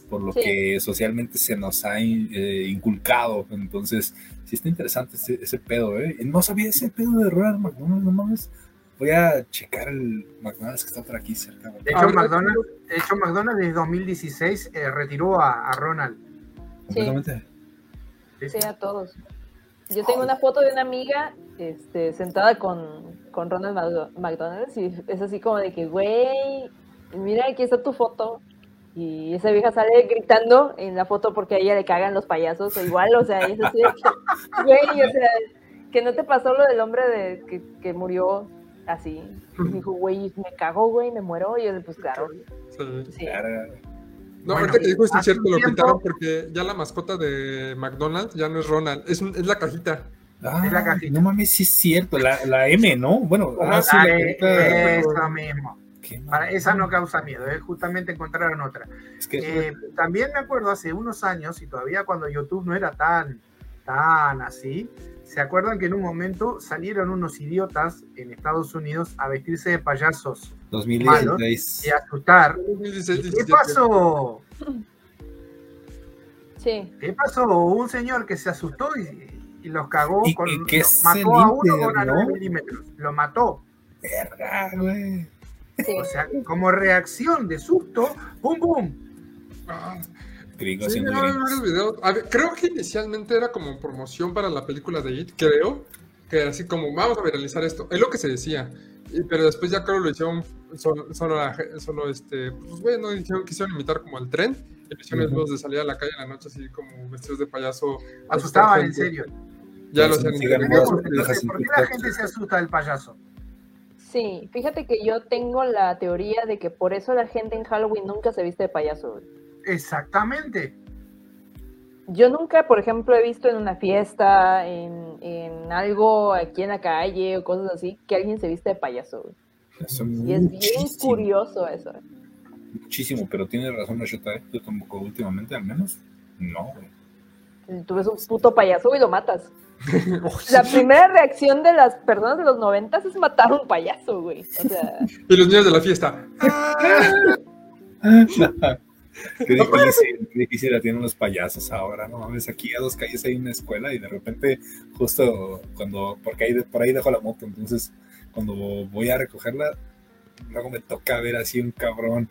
por lo Sí. que socialmente se nos ha eh, inculcado. Entonces, sí está interesante ese, ese pedo, ¿eh? No sabía ese pedo de Ronald McDonald, no mames. Voy a checar el McDonald's que está por aquí cerca. güey. De hecho, McDonald's, de hecho, McDonald's desde 2016 eh, retiró a, a Ronald. Completamente. Sí, sí, a todos. Yo tengo una foto de una amiga este, sentada con, con Ronald Mc- McDonald's y es así como de que, güey, mira, aquí está tu foto. Y esa vieja sale gritando en la foto porque a ella le cagan los payasos o igual, o sea, es así de que, güey, o sea, que no te pasó lo del hombre de, que, que murió así. Y dijo, güey, me cago, güey, me muero. Y yo, pues claro, Sí. sí. Claro. No, Bueno, ahorita que dijo esto es cierto, lo tiempo- quitaron porque ya la mascota de McDonald's ya no es Ronald, es, es la cajita. Ah, Es la cajita. no mames, sí es cierto. La, la M, ¿no? Bueno, ah, sí, la eh, carita- eso mismo. Para, esa no causa miedo, es justamente encontraron otra. Es que Eh, también me acuerdo hace unos años, y todavía cuando YouTube no era tan, tan así, ¿se acuerdan que en un momento salieron unos idiotas en Estados Unidos a vestirse de payasos 2016. y a asustar? 2016, ¿Qué 17. pasó? Sí, ¿Qué pasó? Hubo un señor que se asustó y, y los cagó, Y- con, y que los es mató a uno con a ¿no? 9 milímetros. Lo mató. Verga, güey. sí. O sea, como reacción de susto, ¡pum, pum! Ah, Gringos sí, siendo no, hay gringos. varios videos. A ver, creo que inicialmente era como promoción para la película de It, creo. Que era así como, vamos a viralizar esto. Es lo que se decía. Y- pero después ya creo lo hicieron solo, solo, la ge- solo este, pues bueno, hicieron, quisieron imitar como el tren. Y hicieron después de salir a la calle en la noche así como vestidos de payaso. Asustaban, en serio. Ya lo Sí, hacían en sigan video. más. Entonces, dejas en ¿Por qué la gente se asusta del payaso? Sí, fíjate que yo tengo la teoría de que por eso la gente en Halloween nunca se viste de payaso. güey. Exactamente. Yo nunca, por ejemplo, he visto en una fiesta, en, en algo aquí en la calle o cosas así, que alguien se viste de payaso. güey. Eso Y es bien curioso eso. Muchísimo, pero tiene razón Rashota, ¿eh? Yo tampoco últimamente, al menos. No, güey. Tú ves un puto payaso y lo matas. La primera reacción de las personas de los noventas es matar a un payaso, güey. O sea, Y los niños de la fiesta. Qué difícil, qué difícil la tienen los payasos ahora, no mames, aquí a dos calles hay una escuela y de repente, justo cuando, porque ahí, por ahí dejo la moto, entonces cuando voy a recogerla, luego me toca ver así un cabrón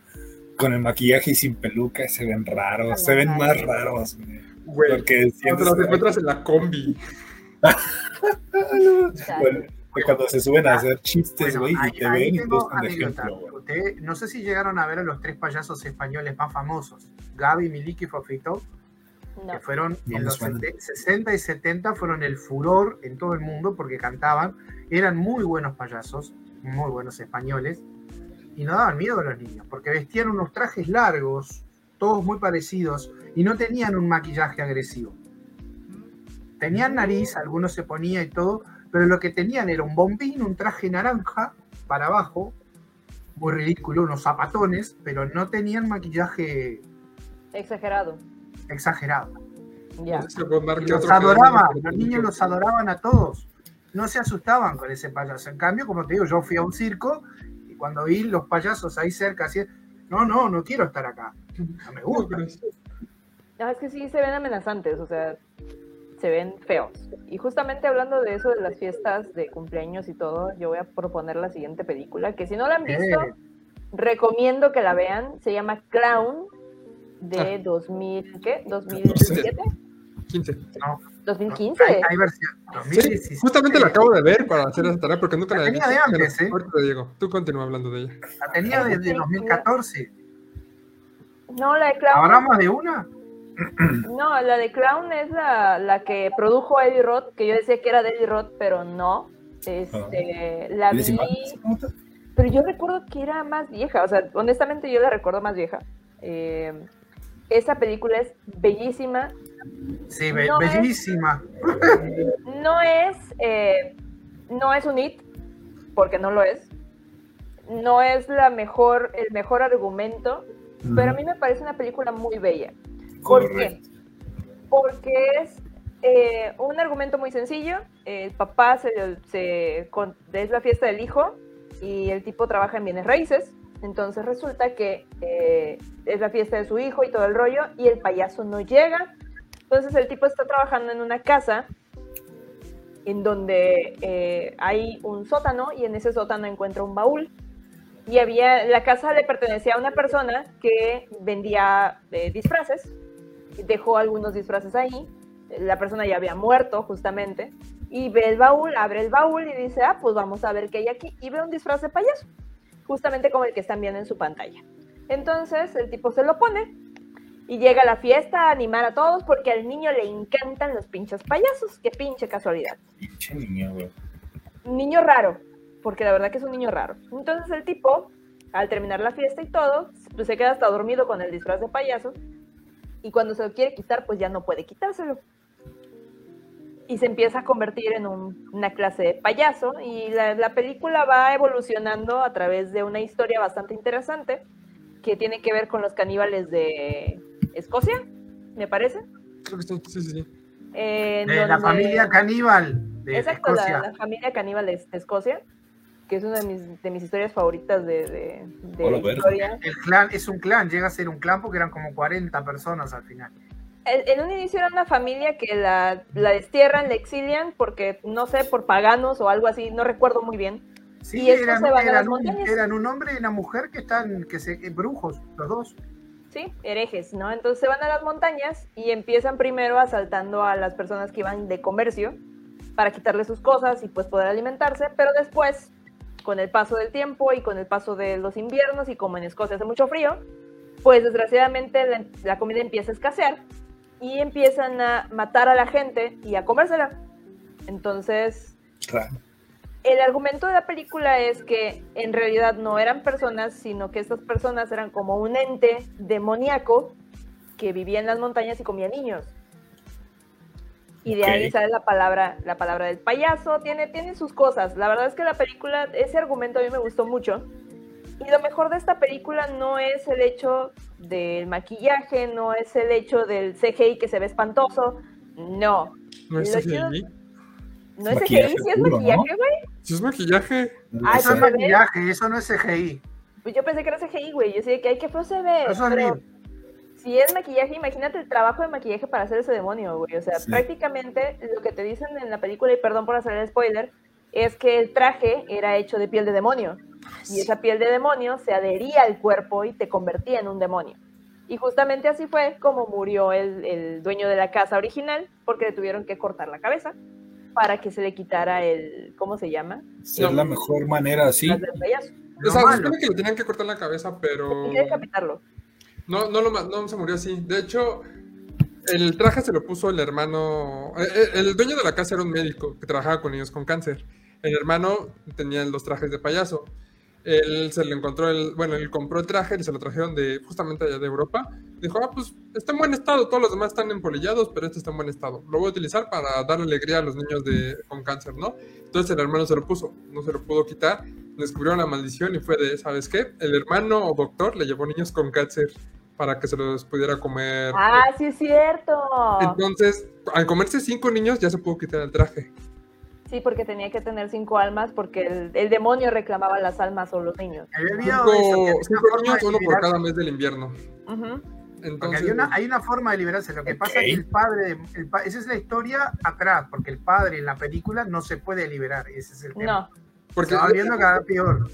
con el maquillaje y sin peluca, se ven raros, se ven más raros. güey. Porque cuando los encuentras en la combi. Bueno, que cuando se suben a hacer chistes, güey, y te ahí ven y tú de ejemplo, güey. No sé si llegaron a ver a los tres payasos españoles más famosos, Gaby, Miliki y Fofito, No. que fueron No en los suenan. sete- 60 y 70 fueron el furor en todo el mundo porque cantaban, eran muy buenos payasos, muy buenos españoles, y no daban miedo a los niños, porque vestían unos trajes largos, todos muy parecidos, y no tenían un maquillaje agresivo. Tenían nariz, algunos se ponía y todo, pero lo que tenían era un bombín, un traje naranja para abajo, muy ridículo, unos zapatones, pero no tenían maquillaje Exagerado. exagerado. Ya. Los otro que- adoraba, los niños los adoraban a todos. No se asustaban con ese payaso. En cambio, como te digo, yo fui a un circo y cuando vi los payasos ahí cerca, así, no, no, no quiero estar acá. No me No, gusta. No, es que sí se ven amenazantes, o sea, se ven feos. Y justamente hablando de eso de las fiestas de cumpleaños y todo, yo voy a proponer la siguiente película, que si no la han visto, Eh. recomiendo que la vean. Se llama Clown de Ah. 2000, ¿qué? 2017, 15. 2015. Hay, hay versión. Sí, 2017. justamente la acabo de ver para hacer esa tarea porque nunca la La he tenía visto. de antes, Pero ¿eh? digo, tú continúa hablando de ella. La tenía desde 2014. No, la de Clown. ¿Habrá más de una? No, la de Clown es la, la que produjo Eddie Roth, que yo decía que era de Eddie Roth, pero no. Este, la ¿Eres vi, pero yo recuerdo que era más vieja, o sea, honestamente yo la recuerdo más vieja. Eh, esa película es bellísima, Sí, be- No es- bellísima. no es, eh, no es un hit, porque no lo es. No es la mejor, el mejor argumento, pero a mí me parece una película muy bella. ¿Por qué? Porque es eh, un argumento muy sencillo. El papá se, se- con- es la fiesta del hijo y el tipo trabaja en bienes raíces. Entonces resulta que eh, es la fiesta de su hijo y todo el rollo y el payaso no llega. Entonces el tipo está trabajando en una casa en donde eh, hay un sótano y en ese sótano encuentra un baúl. Y había, la casa le pertenecía a una persona que vendía eh, disfraces dejó algunos disfraces ahí. La persona ya había muerto, justamente. Y ve el baúl, abre el baúl y dice, ah, pues vamos a ver qué hay aquí. Y ve un disfraz de payaso, justamente como el que están viendo en su pantalla. Entonces el tipo se lo pone y llega a la fiesta a animar a todos porque al niño le encantan los pinches payasos. Qué pinche casualidad. Pinche niño, güey. Niño raro, porque la verdad que es un niño raro. Entonces el tipo, al terminar la fiesta y todo, pues se queda hasta dormido con el disfraz de payaso y cuando se lo quiere quitar, pues ya no puede quitárselo. Y se empieza a convertir en un- una clase de payaso y la, la película va evolucionando a través de una historia bastante interesante que tiene que ver con los caníbales de Escocia, me parece. Creo que sí, sí, sí. sí. en De la familia caníbal de Exacto, la, Escocia. la familia caníbal de, de Escocia, que es una de mis, de mis historias favoritas de, de, de Hola, verga. historia. El clan es un clan, llega a ser un clan porque eran como 40 personas al final. En, en un inicio era una familia que la, la destierran, la exilian, porque no sé, por paganos o algo así, no recuerdo muy bien. Sí, Y eran, se van a las eran un, montañas. eran un hombre y una mujer que están, que se, eh, brujos, los dos. Sí, herejes, ¿no? Entonces se van a las montañas y empiezan primero asaltando a las personas que iban de comercio para quitarles sus cosas y pues poder alimentarse, pero después, con el paso del tiempo y con el paso de los inviernos y como en Escocia hace mucho frío, pues desgraciadamente la, la comida empieza a escasear y empiezan a matar a la gente y a comérsela. Entonces, Claro. el argumento de la película es que en realidad no eran personas, sino que estas personas eran como un ente demoníaco que vivía en las montañas y comía niños. Y de ahí sale la palabra, la palabra del payaso, tiene, tiene sus cosas. La verdad es que la película, ese argumento a mí me gustó mucho. Y lo mejor de esta película no es el hecho del maquillaje, no es el hecho del CGI que se ve espantoso, no. No es CGI. No es Maquillaje CGI, sí es maquillaje, güey. Si es maquillaje. Ah, Eso es maquillaje, eso no es CGI. Pues yo pensé que era CGI, güey. Yo sé que hay que ve. Eso es pero. Si es maquillaje, imagínate el trabajo de maquillaje para hacer ese demonio, güey. O sea, Sí. prácticamente lo que te dicen en la película, y perdón por hacer el spoiler, es que el traje era hecho de piel de demonio. Y esa piel de demonio se adhería al cuerpo y te convertía en un demonio. Y justamente así fue como murió el, el dueño de la casa original, porque le tuvieron que cortar la cabeza para que se le quitara el, ¿cómo se llama? Ser la mejor manera así. Las del payaso. O sea, supone que le tenían que cortar la cabeza, pero Tenía que decapitarlo. No, no, lo no se murió así. De hecho, el traje se lo puso el hermano. eh, eh, El dueño de la casa era un médico que trabajaba con niños con cáncer. El hermano tenía los trajes de payaso. Él se lo encontró, el, bueno, él compró el traje y se lo trajeron de justamente allá de Europa. Dijo, ah, pues está en buen estado, todos los demás están empolillados, pero este está en buen estado. Lo voy a utilizar para darle alegría a los niños de, con cáncer, ¿no? Entonces el hermano se lo puso, no se lo pudo quitar, descubrió la maldición y fue de, ¿sabes qué? El hermano o doctor le llevó niños con cáncer para que se los pudiera comer. Ah, sí es cierto. Entonces, al comerse cinco niños ya se pudo quitar el traje. Sí, porque tenía que tener cinco almas, porque el, el demonio reclamaba las almas o los niños. Había habido Cinco, cinco niños, uno por cada mes del invierno. Porque Entonces, hay una, hay una forma de liberarse. Lo que pasa es que el padre, el esa es la historia atrás, porque el padre en la película no se puede liberar. Ese es el tema. No. Porque Se va viendo cada peor.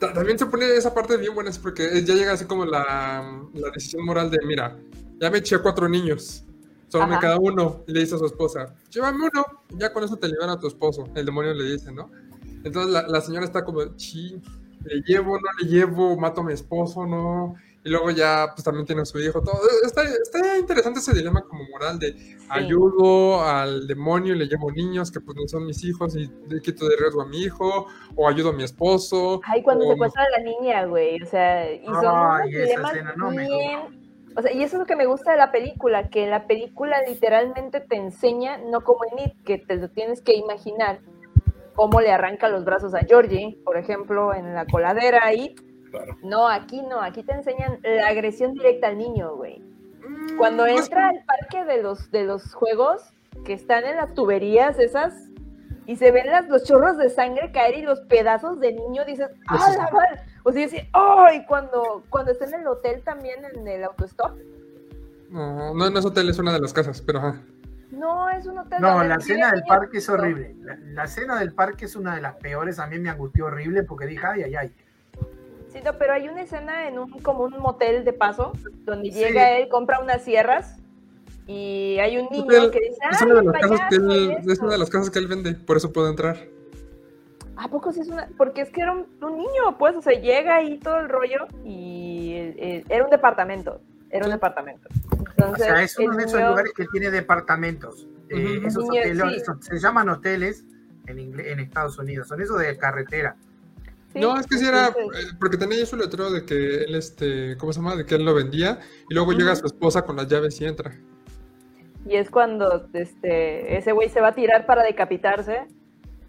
Ta- También se pone esa parte bien buena, es porque ya llega así como la, la decisión moral de, mira, ya me eché cuatro niños, solo me queda uno, y le dice a su esposa, llévame uno, y ya con eso te libera a tu esposo, el demonio le dice, ¿no? Entonces la, la señora está como, chi, le llevo, no le llevo, mato a mi esposo, no, y luego ya pues también tiene a su hijo, todo, está, está interesante ese dilema como moral de, ayudo al demonio y le llevo niños que pues no son mis hijos y le quito de riesgo a mi hijo, o ayudo a mi esposo, Ay, cuando o- secuestra a la niña, güey. O sea, y son Ay, unos dilemas escena no bien. O sea, y eso es lo que me gusta de la película, que la película literalmente te enseña, no como en It, que te lo tienes que imaginar, cómo le arranca los brazos a Georgie, por ejemplo, en la coladera ahí. Claro. No, aquí no, aquí te enseñan la agresión directa al niño, güey. Cuando Mm, pues, entra al parque de los, de los juegos, que están en las tuberías esas, y se ven las, los chorros de sangre caer y los pedazos de niño, dices, Pues ¡ah, la madre! O sea, dice, ¡ay! cuando, cuando está en el hotel también, en el autostop. No, no, no es hotel, es una de las casas, pero ajá. No, es un hotel. No, la escena del parque es horrible. La, la escena del parque es una de las peores. A mí me angustió horrible porque dije, ay, ay, ay. Sí, no, pero hay una escena en un, como un motel de paso, donde Sí. llega él, compra unas sierras, y hay un niño Él- que dice, Es ¡ay, una, de el las casas que él, es esto". una de las casas que él vende, por eso puedo entrar. ¿A poco sí es una? Porque es que era un, un niño, pues, o sea, llega ahí todo el rollo y eh, era un departamento, era un departamento. O Entonces, sea, es uno el de esos niño- lugares que tiene departamentos. Eh, Ujú. esos Niño, hoteles, sí. esos- se llaman hoteles en, en Estados Unidos. Son esos de carretera. Sí, no, es que sí era, eh, porque tenía su letrero de que él, este, ¿cómo se llama? De que él lo vendía, y luego llega su esposa con las llaves y entra. Y es cuando este, ese güey se va a tirar para decapitarse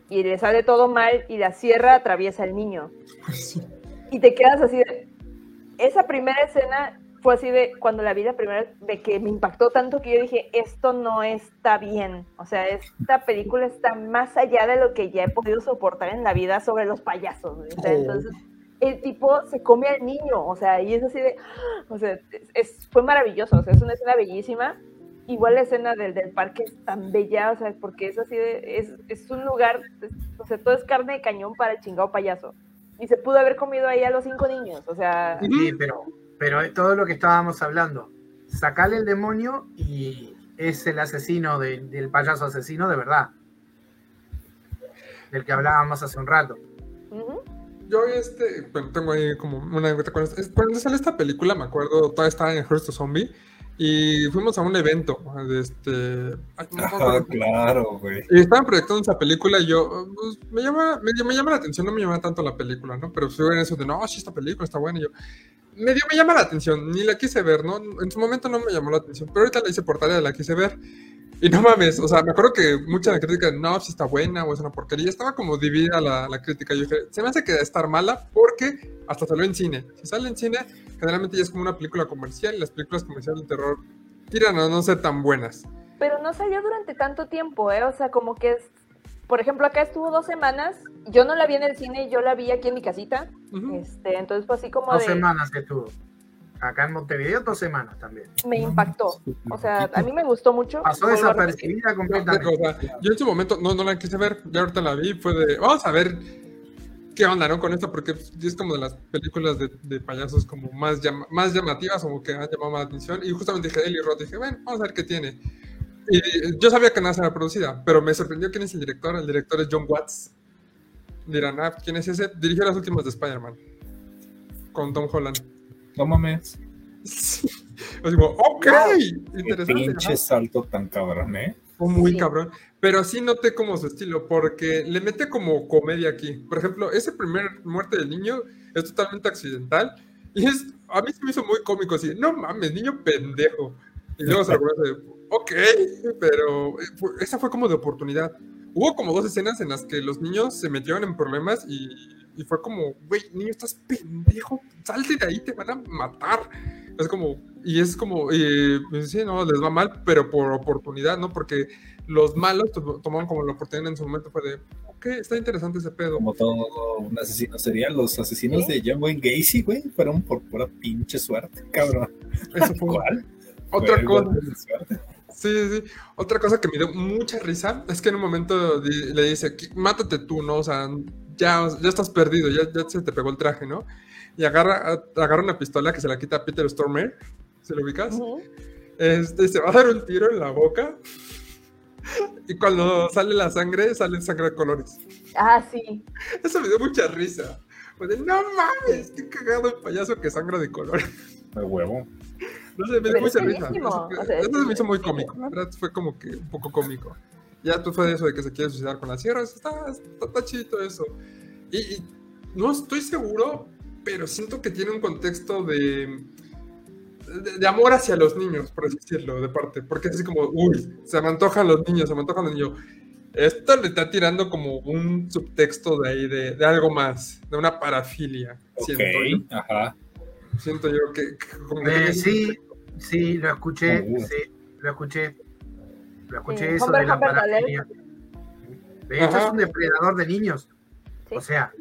y le sale todo mal y la sierra atraviesa al niño. Sí. Y te quedas así de... Esa primera escena fue así de cuando la vi la primera vez, de que me impactó tanto que yo dije, esto no está bien. O sea, esta película está más allá de lo que ya he podido soportar en la vida sobre los payasos. güey. O sea, entonces, el tipo se come al niño, o sea, y es así de... O sea, es- es- fue maravilloso, o sea, es una escena bellísima. Igual la escena del, del parque es tan bella, o sea, porque es así de... Es, es un lugar, es- o sea, todo es carne de cañón para el chingado payaso. Y se pudo haber comido ahí a los cinco niños, o sea... Sí, pero, pero es todo lo que estábamos hablando. Sacarle el demonio y es el asesino de- del payaso asesino de verdad. Del que hablábamos hace un rato. ujú. Yo, este, bueno, tengo ahí como una anécdota. Es- Cuando sale esta película, me acuerdo, todavía estaba en Ejército Zombie, y fuimos a un evento, este... ay, no Ah, claro, güey. Y estaban proyectando esa película y yo, pues, me llama, me, me llama la atención, no me llama tanto la película, ¿no? Pero fue en eso de, no, sí, esta película está buena. Y yo, medio me llama la atención, ni la quise ver, ¿no? En su momento no me llamó la atención, pero ahorita la hice por tarea, la quise ver. Y no mames, o sea, me acuerdo que mucha de la crítica, no, si está buena o es una porquería, estaba como dividida la, la crítica. Yo dije, se me hace que debe estar mala porque hasta salió en cine. Si sale en cine, generalmente ya es como una película comercial y las películas comerciales de terror tiran a no ser tan buenas. Pero no salió durante tanto tiempo, ¿eh? O sea, como que. Por ejemplo, acá estuvo dos semanas. Yo no la vi en el cine, yo la vi aquí en mi casita. Este, entonces fue así como Dos de... semanas estuvo. Acá en Montevideo, dos semanas también. Me impactó. O sea, a mí me gustó mucho. Pasó desapercibida No, completamente. o sea, yo en su momento no, no la quise ver, ya ahorita la vi, fue de, vamos a ver qué onda, ¿no? Con esto, porque es como de las películas de, de payasos como más, llama- más llamativas, como que han llamado más la atención. Y justamente dije, Eli Roth, dije, bueno, vamos a ver qué tiene. Y yo sabía que nada se era producida, pero me sorprendió quién es el director. El director es John Watts. Dirán, ah, ¿quién es ese? Dirigió las últimas de Spider-Man. Con Tom Holland. No mames. Sí. Yo digo, ok, Qué interesante. pinche salto tan cabrón, ¿eh? Fue muy Sí. cabrón. Pero sí noté como su estilo, porque le mete como comedia aquí. Por ejemplo, ese primer muerte del niño es totalmente accidental. Y es, a mí se me hizo muy cómico así, no mames, niño pendejo. Y luego se ok, pero eh, esa fue como de oportunidad. Hubo como dos escenas en las que los niños se metieron en problemas y, y fue como, güey, niño, estás pendejo, salte de ahí, te van a matar. Es como, y es como, eh, pues sí, no, les va mal, pero por oportunidad, ¿no? Porque los malos to- tomaron como la oportunidad en su momento, fue de, ok, está interesante ese pedo. Como todo un asesino serial, los asesinos ¿Sí? de John Wayne Gacy, güey, fueron por pura pinche suerte, cabrón. Eso fue ¿Cuál? otra Fue cosa. Sí, sí, sí. Otra cosa que me dio mucha risa es que en un momento di- le dice, "Qui- mátate tú, ¿no? O sea, ya, ya estás perdido, ya, ya se te pegó el traje, ¿no? Y agarra, agarra una pistola que se la quita a Peter Stormer, ¿se lo ubicas? Este, se va a dar un tiro en la boca y cuando sale la sangre, sale sangre de colores. Ah, sí. Eso me dio mucha risa. De, no mames, qué cagado el payaso que sangra de colores. De huevo. No sé, me dio mucha risa. Eso, fue- o sea, eso se me hizo muy cómico. La verdad fue como que un poco cómico. Ya tú fue de eso de que se quiere suicidar con las sierras. Está, está, está chido eso. Y, y no estoy seguro, pero siento que tiene un contexto de, de, de amor hacia los niños, por así decirlo, de parte. Porque es así como, uy, se me antojan los niños, se me antojan los niños. Esto le está tirando como un subtexto de ahí, de, de algo más, de una parafilia. Ok, Siento yo, ajá. siento yo que, que como que Eh, tiene- sí, sí, lo escuché, sí, lo escuché. Lo escuché Sí, eso Humber de la parafilia. De hecho, Ajá. es un depredador de niños. Sí. O sea,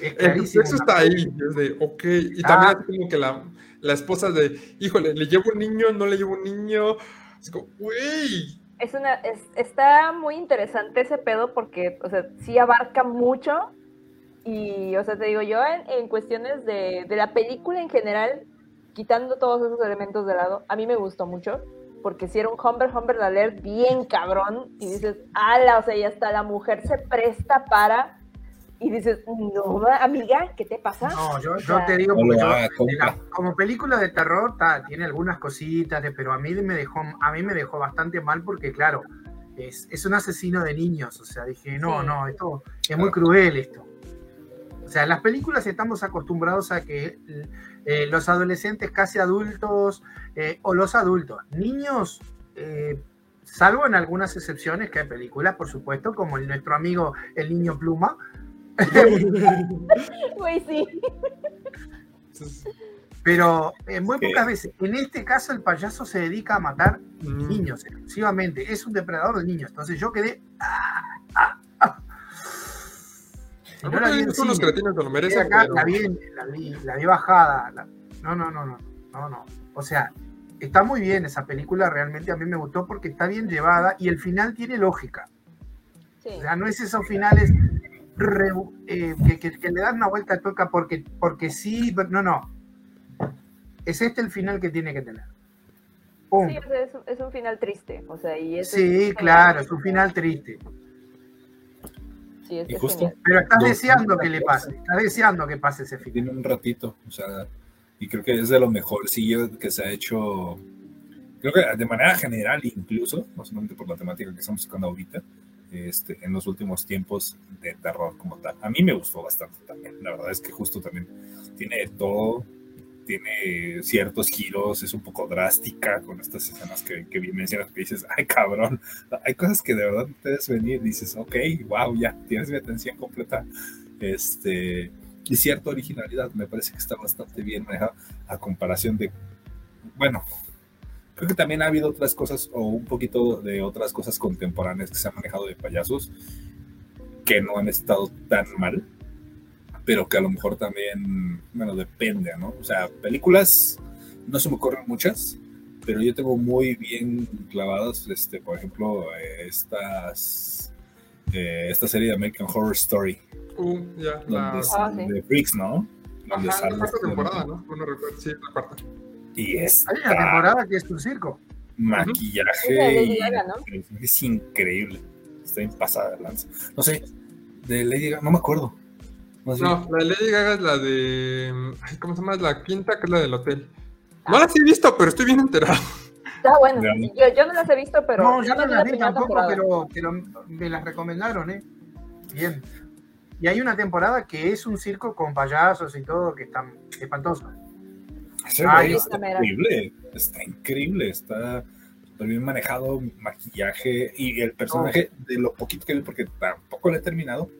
es El clarísimo. contexto está ahí, es de, ok, y también Ah. así como que la, la esposa de, híjole, ¿le llevo un niño? ¿No le llevo un niño? Es como, güey, Es una, es, está muy interesante ese pedo porque, o sea, sí abarca mucho. Y, o sea, te digo, yo en, en cuestiones de, de la película en general, quitando todos esos elementos de lado, a mí me gustó mucho. Porque si era un Humber Humber Alert bien cabrón. Y dices, ala, o sea, y hasta la mujer se presta para. Y dices, no, amiga, ¿qué te pasa? No, yo, te digo, No yo, la- como película de terror ta, tiene algunas cositas, de- pero a mí me dejó, a mí me dejó bastante mal porque, claro, es, es un asesino de niños. O sea, dije, no, Sí. no, esto es muy cruel esto. O sea, en las películas estamos acostumbrados a que eh, los adolescentes casi adultos eh, o los adultos, niños, eh, salvo en algunas excepciones que hay películas, por supuesto, como el, nuestro amigo el niño pluma, Güey, sí. Pero eh, muy pocas veces. En este caso, el payaso se dedica a matar mm, niños exclusivamente. Es un depredador de niños. Entonces yo quedé. ah, ah, Si no la vi en los cretinos que lo merecen, acá, pero- la, vi, la, vi, la vi bajada. la- no, no, no, no, no, no. O sea, está muy bien esa película. Realmente a mí me gustó porque está bien llevada y el final tiene lógica. Sí. O sea, no es esos finales re- eh, que, que- que le dan una vuelta de tuerca porque, porque sí, pero- no, no. Es este el final que tiene que tener. Sí, es, un- es un final triste. O sea, y Sí, claro, es un final triste. Sí, Y justo- genial. Pero estás deseando que le pase. Estás deseando que pase ese final. tiene un ratito, o sea, y creo que es de lo mejorcillo que se ha hecho, creo que de manera general incluso, no solamente por la temática que estamos tocando ahorita, este, en los últimos tiempos de terror como tal. A mí me gustó bastante también, la verdad es que justo también tiene todo, tiene ciertos giros, es un poco drástica con estas escenas que, que mencionas, que dices, ay cabrón, hay cosas que de verdad te debes venir, dices, ok, wow, ya, tienes mi atención completa. Este, y cierta originalidad, me parece que está bastante bien manejado a comparación de, bueno, creo que también ha habido otras cosas o un poquito de otras cosas contemporáneas que se han manejado de payasos que no han estado tan mal, pero que a lo mejor también, bueno, depende, ¿no? O sea, películas no se me ocurren muchas, pero yo tengo muy bien clavadas, este, por ejemplo, eh, estas, eh, esta serie de American Horror Story Uh, ya, la, Ah, sí. de Freaks, ¿no? Donde ajá, la cuarta este- temporada, ¿no? Recuerdo, sí, la cuarta. Y es Hay una temporada que es un circo. maquillaje. De Lady y- Gaga, ¿no? Es increíble. Está bien pasada de lanza. No sé, de Lady Gaga, no me acuerdo. No, la de Lady Gaga es la de. ay, ¿Cómo se llama? La quinta, que es la del hotel. No las he visto, pero estoy bien enterado. Está bueno. Ya. Yo, yo no las he visto, pero. no, yo no las la vi tampoco, pero, pero me las recomendaron, ¿eh? Bien. Y hay una temporada que es un circo con payasos y todo que están espantosos. Ay, está increíble. Está increíble. Está bien manejado, maquillaje y el personaje, de lo poquito que vi, porque tampoco lo he terminado,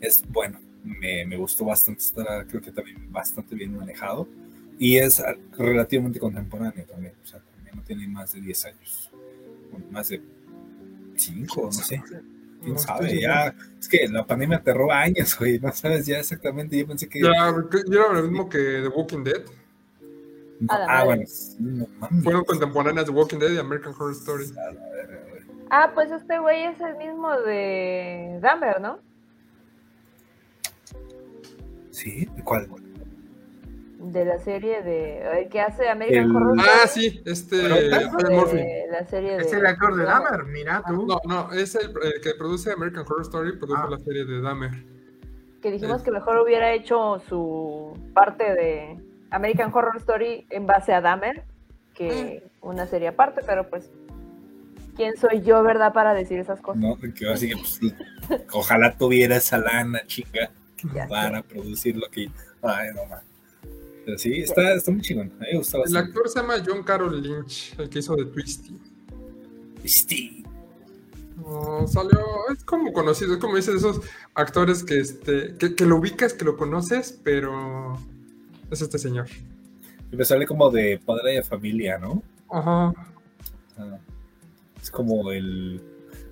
es bueno. Me, me gustó bastante. Está, creo que también bastante bien manejado. Y es relativamente contemporáneo también. O sea, también no tiene más de 10 años. Bueno, Más de 5, no sé. quién No, sabe, ya. Es que la pandemia te roba años, güey. No sabes ya exactamente. Yo pensé que. Ya, yo era lo mismo que The Walking Dead. La ah, madre. bueno. No. Fueron contemporáneas de Walking Dead y American Horror Story. Ah, pues este güey es el mismo de Dahmer, ¿no? Sí, ¿de cuál? De la serie de. El que hace American El- Horror Ah, Story. sí, este. De la serie de. Es el actor de Dahmer, mira tú. No, no, es el, el que produce American Horror Story, produjo Ah. la serie de Dahmer. Que dijimos Eh. que mejor hubiera hecho su parte de American Horror Story en base a Dahmer que una serie aparte, pero pues. ¿Quién soy yo, verdad, para decir esas cosas? No, que así que pues, ojalá tuviera esa lana, chica, Ya sé. para producir lo que. Ay. Pero sí, está, está muy chingón. A mí me gusta El bastante. actor se llama John Carroll Lynch, el que hizo de Twisty. Sí. No, salió, es como conocido, es como dices esos actores que, este, que, que lo ubicas, que lo conoces, pero es este señor. Y me sale como de padre de familia, ¿no? Ajá. Ah, es como el.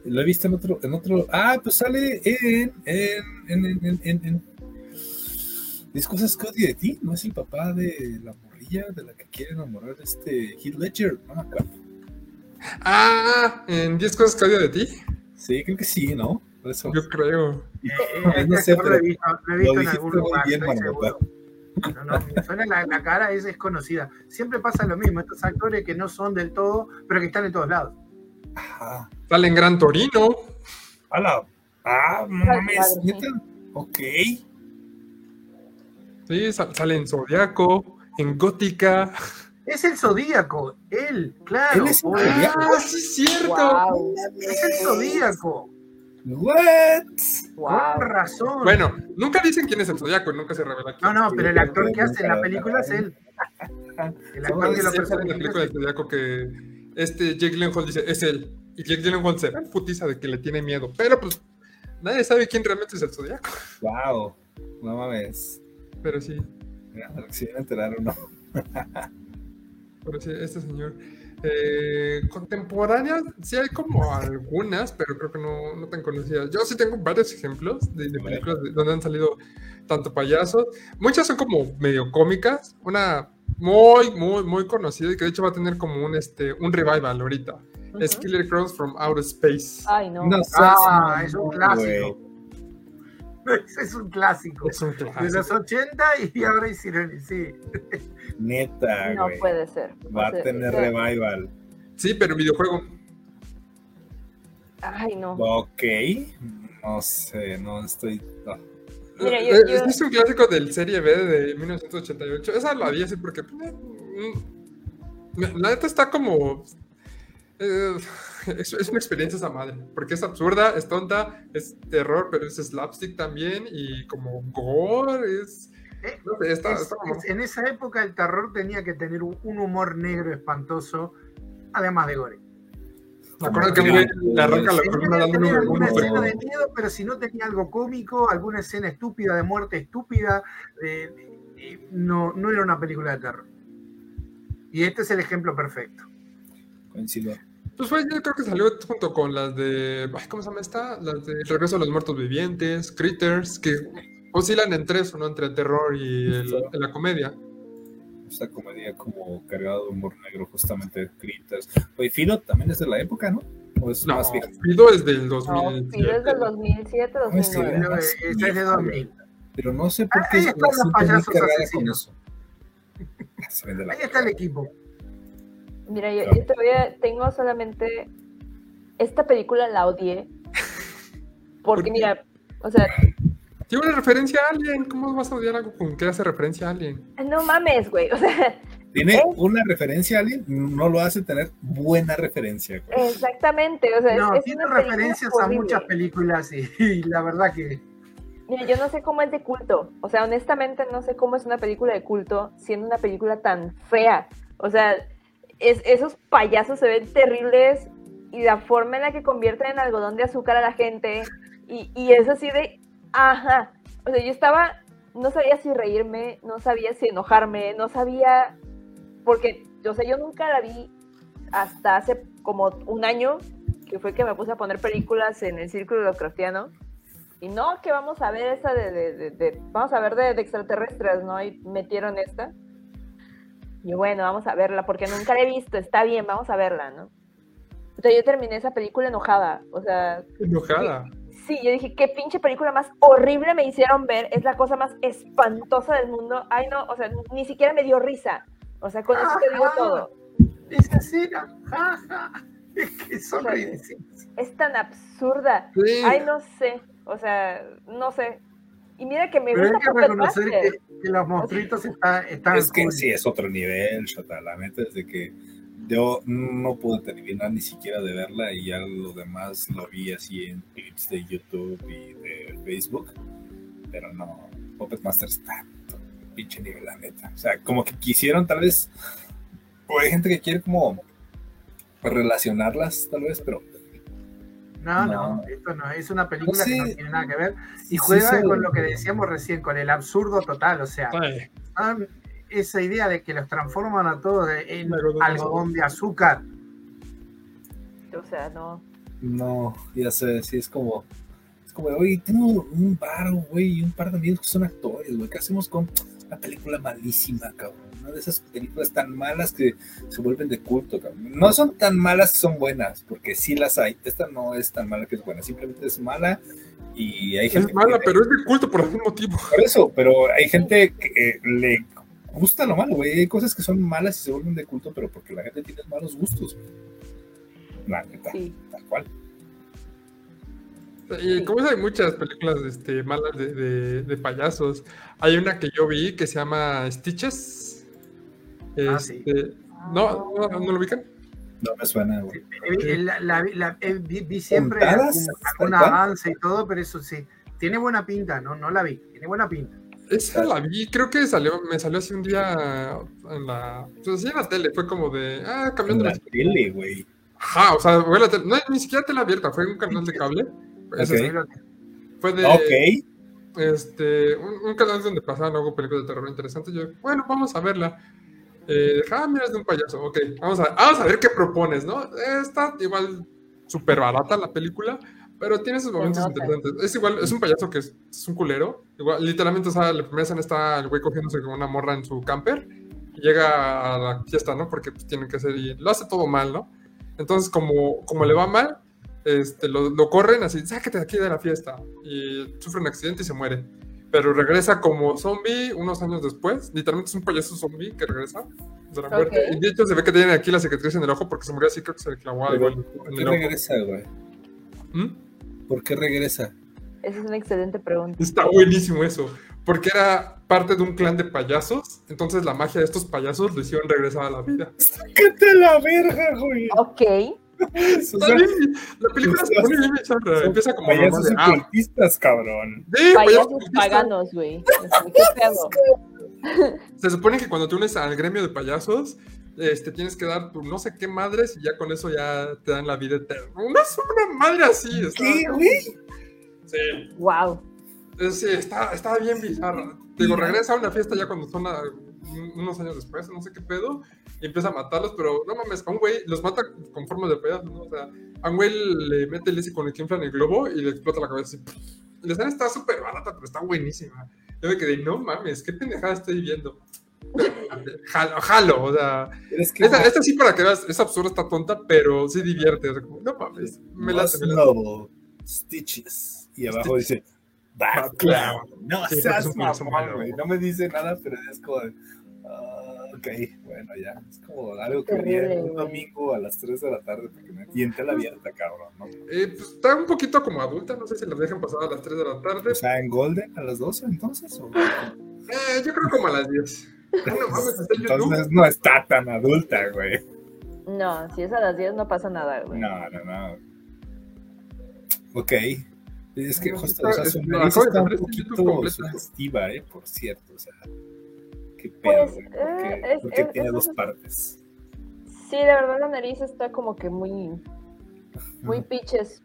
Lo he visto en otro. En otro ah, pues sale en. En. En. En. en, en, en- ¿Es cosas que odio de ti? ¿No es el papá de la morrilla de la que quiere enamorar este Heath Ledger? No me acuerdo. Ah, en 10 cosas que odio de ti, Sí, creo que sí, ¿no? Eso. yo creo. Eh, No sé, lo pero visto, lo he lo visto en algún lugar, bien. No, no, me suena la, la cara, es desconocida. Siempre pasa lo mismo, estos actores que no son del todo, pero que están en todos lados. Ajá. Sale en Gran Torino. ¡Hala! Ah, no mames. Ok. Sí, sa- sale en Zodiaco, en Gótica. Es el Zodíaco, él, claro. Él es el Zodíaco. Ah, sí, es cierto. Wow. Es el Zodíaco, ¿What? con Wow. razón. Bueno, nunca dicen quién es el Zodiaco, nunca se revela quién. No, no, pero el actor que hace en la película es él. El actor que lo sale en la personifica película es del Zodiaco que este Jake Gyllenhaal dice, es él. Y Jake Gyllenhaal se putiza de que le tiene miedo. Pero pues nadie sabe quién realmente es el Zodiaco. Wow. No mames. Pero sí, Mira, a lo que se viene a enterar o no. pero sí, este señor. Eh, contemporáneas, sí hay como algunas, pero creo que no, no tan conocidas. Yo sí tengo varios ejemplos de, de películas de- donde han salido tanto payasos. Muchas son como medio cómicas. Una muy, muy, muy conocida y que de hecho va a tener como un, este, un revival ahorita. Es Ujú. Killer Crowns from Outer Space. Ay, no. No Ah, es un clásico. Ese es un clásico. Es un De clásico. los 80 y ahora hicieron, sí. Neta, no puede ser. Va O a tener o sea, revival. Sí, pero videojuego. Ay, no. Ok. No sé, no estoy. no. Mira, yo- Eh, yo- Es un clásico del Serie B de 1988. Esa la vi así porque. pues, La neta está como. eh, es, es una experiencia esa madre. Porque es absurda, es tonta, es terror, pero es slapstick también. Y como gore, es. Eh, No sé, está. Es- está como- es- en esa época el terror tenía que tener un humor negro espantoso, además de gore. ¿Te acuerdas que le arranca la columna golpe? escena de miedo, pero si no tenía algo cómico, alguna escena estúpida de muerte estúpida, eh, eh, no, no era una película de terror. Y este es el ejemplo perfecto. Coincido. Pues fue, yo creo que salió junto con las de. ay, ¿Cómo se llama esta? Las de El regreso de los muertos vivientes, Critters, que oscilan entre eso, ¿no? Entre el terror y el- la comedia. Esta comedia como cargada de humor negro, justamente de Critters. Oye, Filo también es de la época, ¿no? ¿O es No, más vieja? Fido es del No, 2007. Fido es del 2007, Ay, sí, 2009. Pero, eh, esa es de 2000. Pero no sé por Ah, qué ahí están los payasos asesinos. la Ahí está el equipo. Mira, yo, yo te voy a- tengo solamente esta película la odié. ¿Por Porque qué? mira, o sea, Tiene una referencia a Alien. ¿Cómo vas a odiar algo con que hace referencia a Alien? no mames, güey. O sea, Tiene ¿Eh? una referencia a alguien, no lo hace tener buena referencia. güey. exactamente. O sea, No, es, tiene referencias a muchas películas y, y la verdad que Mira, yo no sé cómo es de culto. O sea, honestamente no sé cómo es una película de culto siendo una película tan fea. O sea, es- esos payasos se ven terribles y la forma en la que convierten en algodón de azúcar a la gente y, y es así de, ajá. O sea, yo estaba, no sabía si reírme, no sabía si enojarme, no sabía, porque, o sea, yo nunca la vi hasta hace como un año, que fue que me puse a poner películas en el círculo Lovecraftiano. Y no, que vamos a ver esa de, de- de- de- vamos a ver de, de extraterrestres, ¿no? Y metieron esta. Y bueno, vamos a verla, porque nunca la he visto, está bien, vamos a verla, ¿no? Entonces yo terminé esa película enojada, o sea, Enojada. Sí, yo dije, qué pinche película más horrible me hicieron ver, es la cosa más espantosa del mundo. Ay, no, o sea, ni siquiera me dio risa. O sea, con eso te digo todo. esa escena, ja, ja, es que son. Es tan absurda. Sí. Ay, no sé, o sea, no sé. Y mira que me Pero hay gusta que Puppet reconocer que, que los monstruitos están, están Es que cool. sí, es otro nivel, Shota. La neta es de que yo no pude terminar ni siquiera de verla y ya lo demás lo vi así en clips de YouTube y de Facebook. Pero no, Puppet Master está pinche nivel, la neta. O sea, como que quisieron tal vez, o hay gente que quiere como relacionarlas tal vez, pero No, No. no, esto no es una película No que no tiene nada que ver. Y sí juega con lo que decíamos recién, con el absurdo total. O sea, esa idea de que los transforman a todos en Algodón de azúcar. O sea, no. No, ya sé, sí, es como, es como, oye, tengo un bar, güey, y un par de amigos que son actores, güey, ¿qué hacemos con una película malísima, cabrón? Una de esas películas tan malas que se vuelven de culto, cabrón. No son tan malas que son buenas, porque sí las hay. Esta no es tan mala que es buena, simplemente es mala y hay gente es mala, que- pero es de culto por algún motivo. Por eso, pero hay gente que eh, le gusta lo malo, güey. Hay cosas que son malas y se vuelven de culto, pero porque la gente tiene malos gustos. La neta, Sí. tal cual. Y como es, hay muchas películas este, malas de, de- de payasos. Hay una que yo vi que se llama Stitches. Ah, sí. Este, ¿no, no, ¿No lo ubican? No me suena, güey. Eh, la- la- la- eh, vi, vi siempre avance y todo, pero eso sí. Tiene buena pinta, ¿no? No la vi. Tiene buena pinta. Esa la vi, creo que salió, me salió así un día en la, pues así en la tele, fue como de, ah, En cambiando la la tele, güey. Ajá, o sea, fue la tele, no, ni siquiera tele abierta, fue un canal de cable. Ese Ok. sí, Pero- Fue de, Ok. este, un, un canal donde pasaban luego películas de terror interesantes. Yo, bueno, vamos a verla. Eh, ah, mira, es de un payaso. Ok, vamos a, vamos a ver qué propones, ¿no? Está igual súper barata la película, pero tiene sus momentos nota. interesantes. Es igual, es un payaso que es, es un culero. Igual, literalmente, o sea, la primera escena está el güey cogiéndose con una morra en su camper y llega a la fiesta, ¿no? Porque pues, tienen que hacer y lo hace todo mal, ¿no? Entonces, como, como le va mal, este, lo, lo corren así, sáquete de aquí de la fiesta. Y sufre un accidente y se muere. Pero regresa como zombie unos años después. Literalmente es un payaso zombie que regresa de la muerte. Ok. Y de hecho se ve que tiene aquí la cicatriz en el ojo porque se murió así, creo que se le clavó algo Pero, en ¿Por en qué regresa, güey? ¿Mm? ¿Por qué regresa? Esa es una excelente pregunta. Está buenísimo eso. Porque era parte de un clan de payasos. Entonces la magia de estos payasos lo hicieron regresar a la vida. ¡Sácate la verga, güey! Ok. O Está sea, bien, la película se pone bien Empieza como payasos de, ah, cabrón. sí, Payasos payasos paganos, güey. ¿Qué pedo? Se supone que cuando te unes al gremio de payasos, este, tienes que dar tu no sé qué madres y ya con eso ya te dan la vida eterna. Una, una madre así. Está, ¿Qué, güey? Sí, Wow. es- sí, está, está bien bizarra. Digo, regresa a una fiesta ya cuando son a- unos años después, no sé qué pedo, y empieza a matarlos, pero no mames, a un güey los mata con forma de payasos, ¿no? O sea, a un güey le mete el ese con el que inflan el globo y le explota la cabeza así. La escena está súper barata, pero está buenísima. Yo me quedé, no mames, qué pendejada estoy viendo. Jalo, jalo, o sea, Es que esta, esta sí para que veas, es absurda, está tonta, pero sí divierte, o sea, como, no mames, me late, me late. Stitches. Y abajo dice Clown. No Sí, seas mamón, malo. güey. No me dice nada, pero es como. de, ah, ok, bueno, ya. Es como algo que vería un domingo a las 3 de la tarde porque me tienta la abierta, cabrón, ¿no? Eh, pues está un poquito como adulta, no sé si la dejan pasar a las 3 de la tarde. O sea, en Golden a las 12 entonces. ¿o? Eh, yo creo como a las 10. No mames, está en YouTube. Entonces no está tan adulta, güey. No, si es a las 10 no pasa nada, güey. No, no, no. Ok. Es que No, justo, está- o sea, su nariz está un poquito sugestiva, ¿eh? Por cierto, o sea. Qué pedo, Pues, güey, eh, porque, es- porque es- tiene es- dos partes. Sí, de verdad la nariz está como que muy, muy que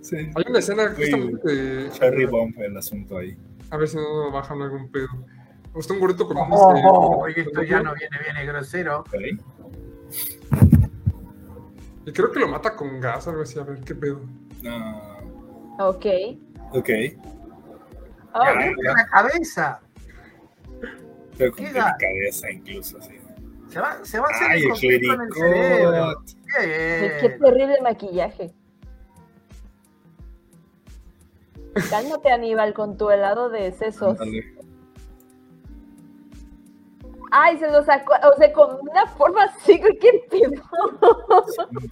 Sí. Hay una escena Muy justamente. Cherry bomb el asunto ahí. A ver si no bajan algún pedo. Está un gordito con un. Oh, este, y esto ya no viene, viene grosero. Ok. Y creo que lo mata con gas o algo así. A ver qué pedo. No. Ok. Ok. Oh, ¡Mete la cabeza! Pero con Queda. delicadeza incluso, así. Se va, se va a hacer Ay, el conflicto en el cerebro. clericot. qué, terrible maquillaje. Cálmate, Aníbal, con tu helado de sesos. Ay, se lo sacó, o sea, con una forma así, qué pedo.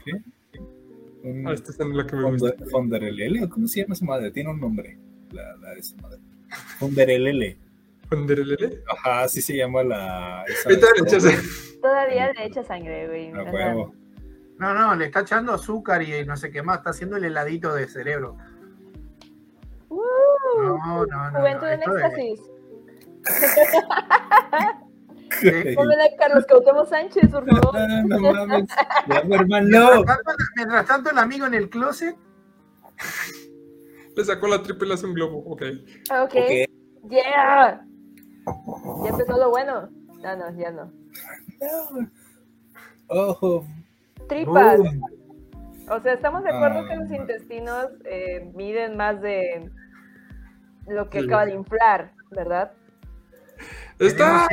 ¿Qué? Un Ah, esta es la que me gusta. Fonderelele, ¿o ¿cómo se llama su madre? Tiene un nombre, la, la de su madre. Fonderelele. ¿Ponderelele? Ajá, así se llama la... Ahorita le. Todavía le echa sangre, güey. A Ajá. huevo. No, no, le está echando azúcar y no sé qué más. Está haciendo el heladito de cerebro. No, no, no. Juventud no, en éxtasis. A Carlos Cautemo Sánchez, por favor. Ah, no mames. Ya, hermano. Mientras tanto, mientras tanto, el amigo en el closet. Le sacó la tripa y le hace un globo. Ok. Ok. Ok. Yeah. Ya empezó lo bueno. No, no, ya no. No. Ojo. Tripas. ¡Boom! O sea, estamos de acuerdo Ah. que los intestinos eh, miden más de lo que Sí. acaba de inflar, ¿verdad? Está.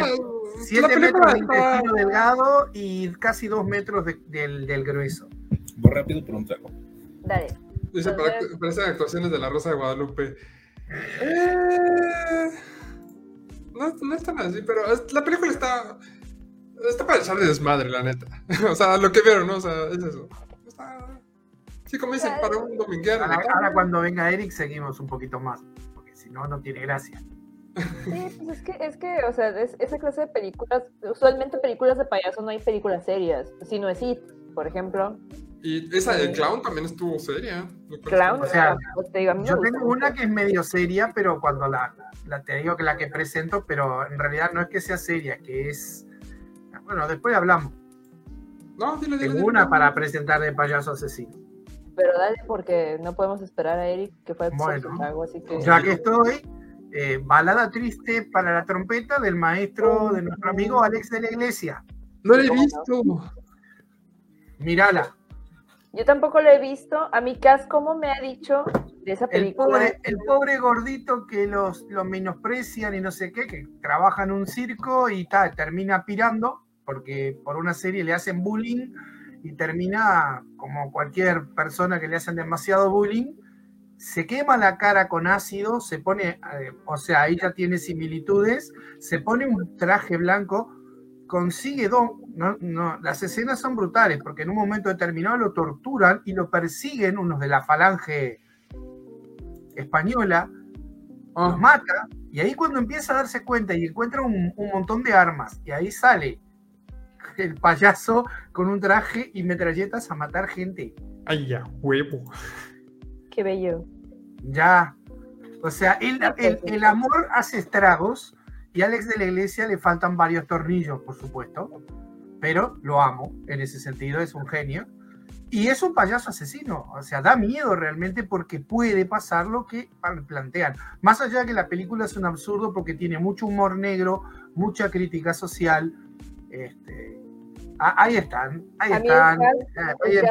Siete la película metros de está- intestino delgado y casi dos metros de- del, del grueso. Voy rápido por un trago. Dale. Dice, para- Entonces- parecen actuaciones de la Rosa de Guadalupe. Eh, no, no es tan así, pero es- la película está. Está para echarle desmadre, la neta. o sea, lo que vieron, ¿no? O sea, es eso. Está. Sí, como dicen, para un dominguero. Ahora, ahora cuando venga Eric seguimos un poquito más. No, no tiene gracia. Sí, pues es que, es que, o sea, es- esa clase de películas, usualmente películas de payaso no hay películas serias, si no es It, por ejemplo. Y esa de Clown también estuvo seria. Clown, O sea, pues te digo, a mí me Yo tengo una que es medio seria, pero cuando la, la te digo que la que presento, pero en realidad no es que sea seria, que es. Bueno, después hablamos. No, dile, dile. Tengo dile. una para presentar de payaso asesino. Pero dale, porque no podemos esperar a Eric que fue Bueno. trago, así que... Ya que estoy, eh, balada triste para la trompeta del maestro de nuestro amigo Alex de la Iglesia. No la he visto. Mírala. Yo tampoco lo he visto. A mi Cas, ¿cómo me ha dicho de esa El película? pobre, el pobre gordito que los, los menosprecian y no sé qué, que trabaja en un circo y ta, termina pirando, porque por una serie le hacen bullying y termina como cualquier persona que le hacen demasiado bullying, se quema la cara con ácido, se pone, eh, o sea, ahí ya tiene similitudes, se pone un traje blanco, consigue dos, no, no, las escenas son brutales, porque en un momento determinado lo torturan y lo persiguen unos de la falange española, los Ah, mata, y ahí cuando empieza a darse cuenta y encuentra un, un montón de armas, y ahí sale el payaso con un traje y metralletas a matar gente. ay, ya, huevo. Qué bello. Ya. O sea, el, el- el amor hace estragos y a Alex de la Iglesia le faltan varios tornillos, por supuesto. Pero lo amo en ese sentido, es un genio. Y es un payaso asesino. O sea, da miedo realmente porque puede pasar lo que plantean. Más allá de que la película es un absurdo porque tiene mucho humor negro, mucha crítica social. Este, ah, ahí están, ahí están. Eh,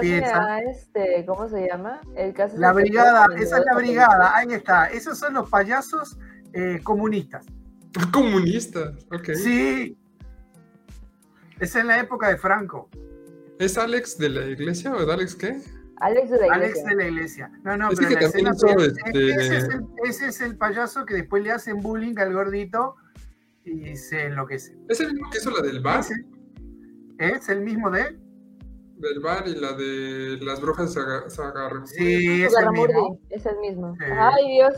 Ahí da, este, ¿cómo se llama? El caso La es brigada, esa es la brigada, ahí está. Esos son los payasos eh, comunistas. Comunistas, ok. Sí. Es en la época de Franco. ¿Es Alex de la iglesia o es Alex qué? Alex de la Alex iglesia. de la iglesia. No, no, Es pero que la también escena- este- ese, es el, ese es el payaso que después le hacen bullying al gordito y se enloquece. ¿Es el mismo que hizo la del bar? Ese Es el mismo de. Del bar y la de las brujas Saga- Sagarramurdi. Sí, es el mismo. es el mismo. Sí. Ay, Dios.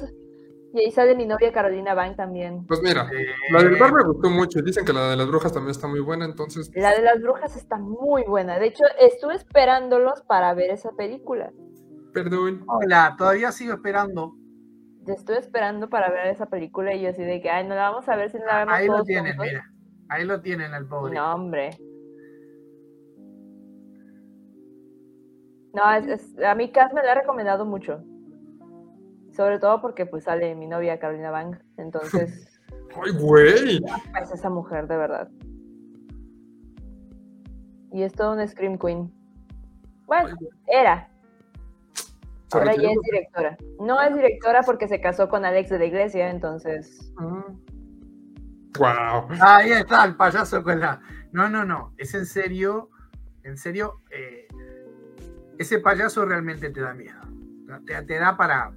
Y ahí sale mi novia Carolina Bank también. Pues mira, Eh, la del bar me gustó mucho. Dicen que la de las brujas también está muy buena, entonces. La de las brujas está muy buena. De hecho, estuve esperándolos para ver esa película. Perdón. Hola, todavía sigo esperando. Estuve esperando para ver esa película y yo así de que, ay, no la vamos a ver si no la vemos Ahí lo tienen, juntos. mira. Ahí lo tienen al pobre. No, hombre. No, es, es- a mí Cas me la ha recomendado mucho. Sobre todo porque pues sale mi novia Carolina Bang. Entonces, ¡Ay, güey! es esa mujer de verdad. Y es todo un Scream Queen. Bueno, era. Se Ahora ya es directora. No es directora porque se casó con Alex de la Iglesia, entonces. ¡Wow! Ahí está el payaso con la. No, no, no. Es en serio. En serio. eh, ese payaso realmente te da miedo. Te, te da para.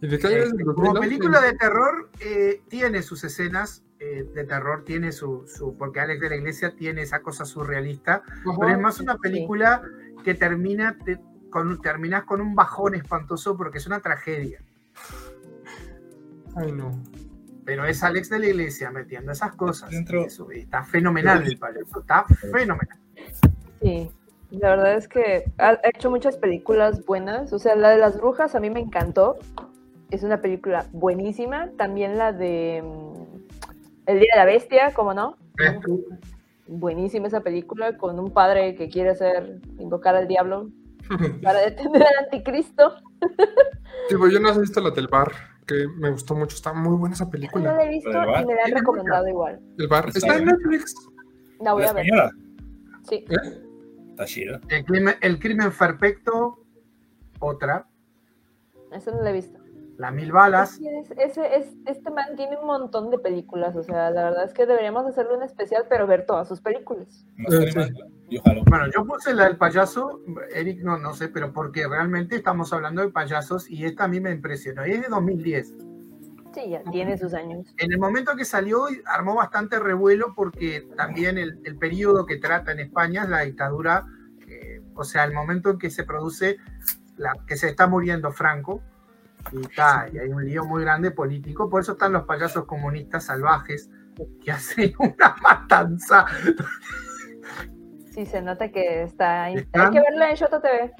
Este, ¿El como 2011? película de terror, eh, tiene sus escenas eh, de terror, tiene su, su. Porque Alex de la Iglesia tiene esa cosa surrealista. Pero es más una Sí. Que termina. te- con, terminas con un bajón espantoso porque es una tragedia. Ay, no. Pero es Alex de la Iglesia metiendo esas cosas. Dentro- Eso, está fenomenal el payaso, está fenomenal. Sí, la verdad es que ha ha hecho muchas películas buenas. O sea, la de las brujas a mí me encantó. Es una película buenísima. También la de mm, El Día de la Bestia, ¿cómo no? Buenísima esa película con un padre que quiere hacer invocar al diablo para detener al anticristo. Digo, yo no he visto la del bar, que me gustó mucho. Está muy buena esa No película. la he visto ¿Pero y me la han ¿Tiene recomendado igual. El bar. Está Está en. Netflix. La voy a ver. española. Sí. ¿Eh? Está chida. El crimen, el crimen perfecto, otra. Esa no la he visto. La mil balas. Es- ese, es, este man tiene un montón de películas, o sea, la verdad es que deberíamos hacerle un especial, pero ver todas sus películas. Bueno, yo puse la del payaso, Eric no, no sé, pero porque realmente estamos hablando de payasos y esta a mí me impresionó. Y es de 2010. Sí, ya tiene sus años. En el momento que salió armó bastante revuelo porque también el, el periodo que trata en España es la dictadura, eh, o sea, el momento en que se produce, la, que se está muriendo Franco, y, está, y hay un lío muy grande político, por eso están los payasos comunistas salvajes que hacen una matanza. Sí, se nota que está... Hay ¿Están? que verla en Shota TV.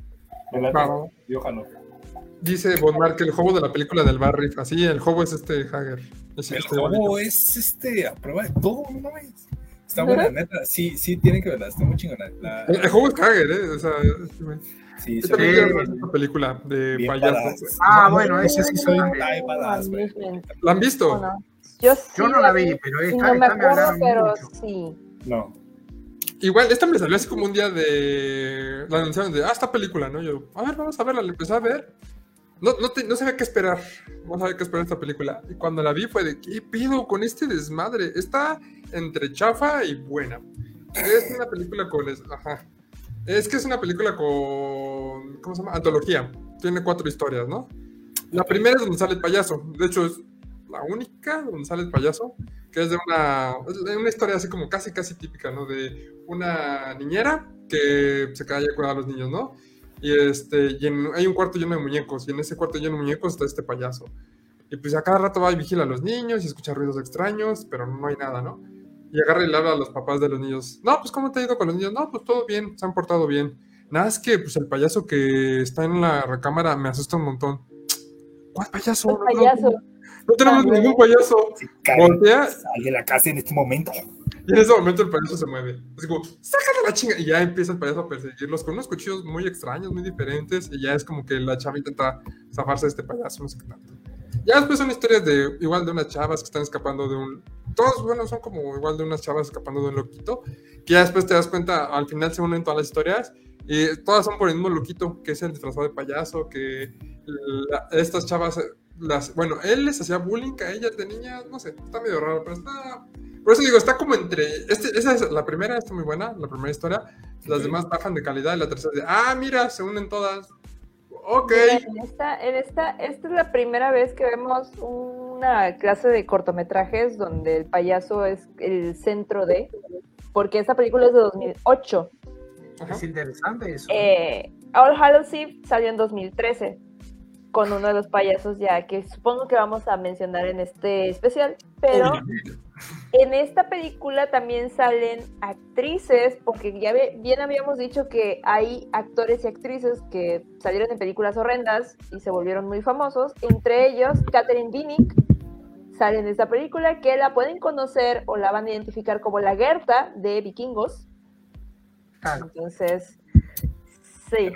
Dice Von Mark que el juego de la película del bar rifa. Sí, el juego es este Hager. Es El este juego bonito. es este, a prueba de todo, no mames. Está buena, neta. Sí, sí, tienen que verla, está muy chingona. La, El, el juego es Hager, ¿eh? O sea, sí, se esta película de payasos. Ah, No, bueno, ese sí soy-. ¿La han visto? Yo, sí Yo no la vi, pero esta, no me acuerdo, hablaron pero mucho. sí. No. Igual, esta me salió así como un día de. La anunciaron de, ah, esta película, ¿no? Yo, a ver, vamos a verla. La empecé a ver. No, no, te- no sabía qué esperar. No sabía qué esperar esta película. Y cuando la vi fue de, ¿qué pido con este desmadre? Está entre chafa y buena. Es una película con. es- Ajá. Es que es una película con. ¿Cómo se llama? Antología. Tiene cuatro historias, ¿no? La primera es donde sale el payaso. De hecho, es la única donde sale el payaso. Que es de una, una historia así como casi, casi típica, ¿no? De una niñera que se cae a cuidar a los niños, ¿no? Y, este, y en- hay un cuarto lleno de muñecos. Y en ese cuarto lleno de muñecos está este payaso. Y pues a cada rato va y vigila a los niños y escucha ruidos extraños, pero no hay nada, ¿no? Y agarra y le habla a los papás de los niños. No, pues ¿cómo te ha ido con los niños? No, pues todo bien, se han portado bien. Nada, es que pues el payaso que está en la recámara me asusta un montón. ¿Cuál payaso? No, no, payaso. no tenemos ningún payaso. Voltea sal de la casa en este momento. y en ese momento el payaso se mueve. Así como, sácale la chinga. Y ya empieza el payaso a perseguirlos con unos cuchillos muy extraños, muy diferentes. Y ya es como que la chava intenta zafarse de este payaso, no sé qué tanto. Ya después son historias de igual de unas chavas que están escapando de un. Todos, bueno, son como igual de unas chavas escapando de un loquito. Que ya después te das cuenta, al final se unen todas las historias. Y todas son por el mismo loquito, que es el disfrazado de payaso. Que la- estas chavas las, bueno, él les hacía bullying a ellas de niñas, no sé, está medio raro, pero está, por eso digo, está como entre, este, esa es la primera, está muy buena, la primera historia, las Ok. demás bajan de calidad y la tercera de, ah, mira, se unen todas, ok, En esta, en esta, esta es la primera vez que vemos una clase de cortometrajes donde el payaso es el centro de, porque esta película es de 2008. Ajá. Es interesante eso. Eh, All Hallows Eve salió en 2013 con uno de los payasos ya que supongo que vamos a mencionar en este especial, pero. En esta película también salen actrices, porque ya bien habíamos dicho que hay actores y actrices que salieron en películas horrendas y se volvieron muy famosos, entre ellos Catherine Winnick sale en esta película que la pueden conocer o la van a identificar como la Gerta de Vikingos. Claro. Entonces, sí,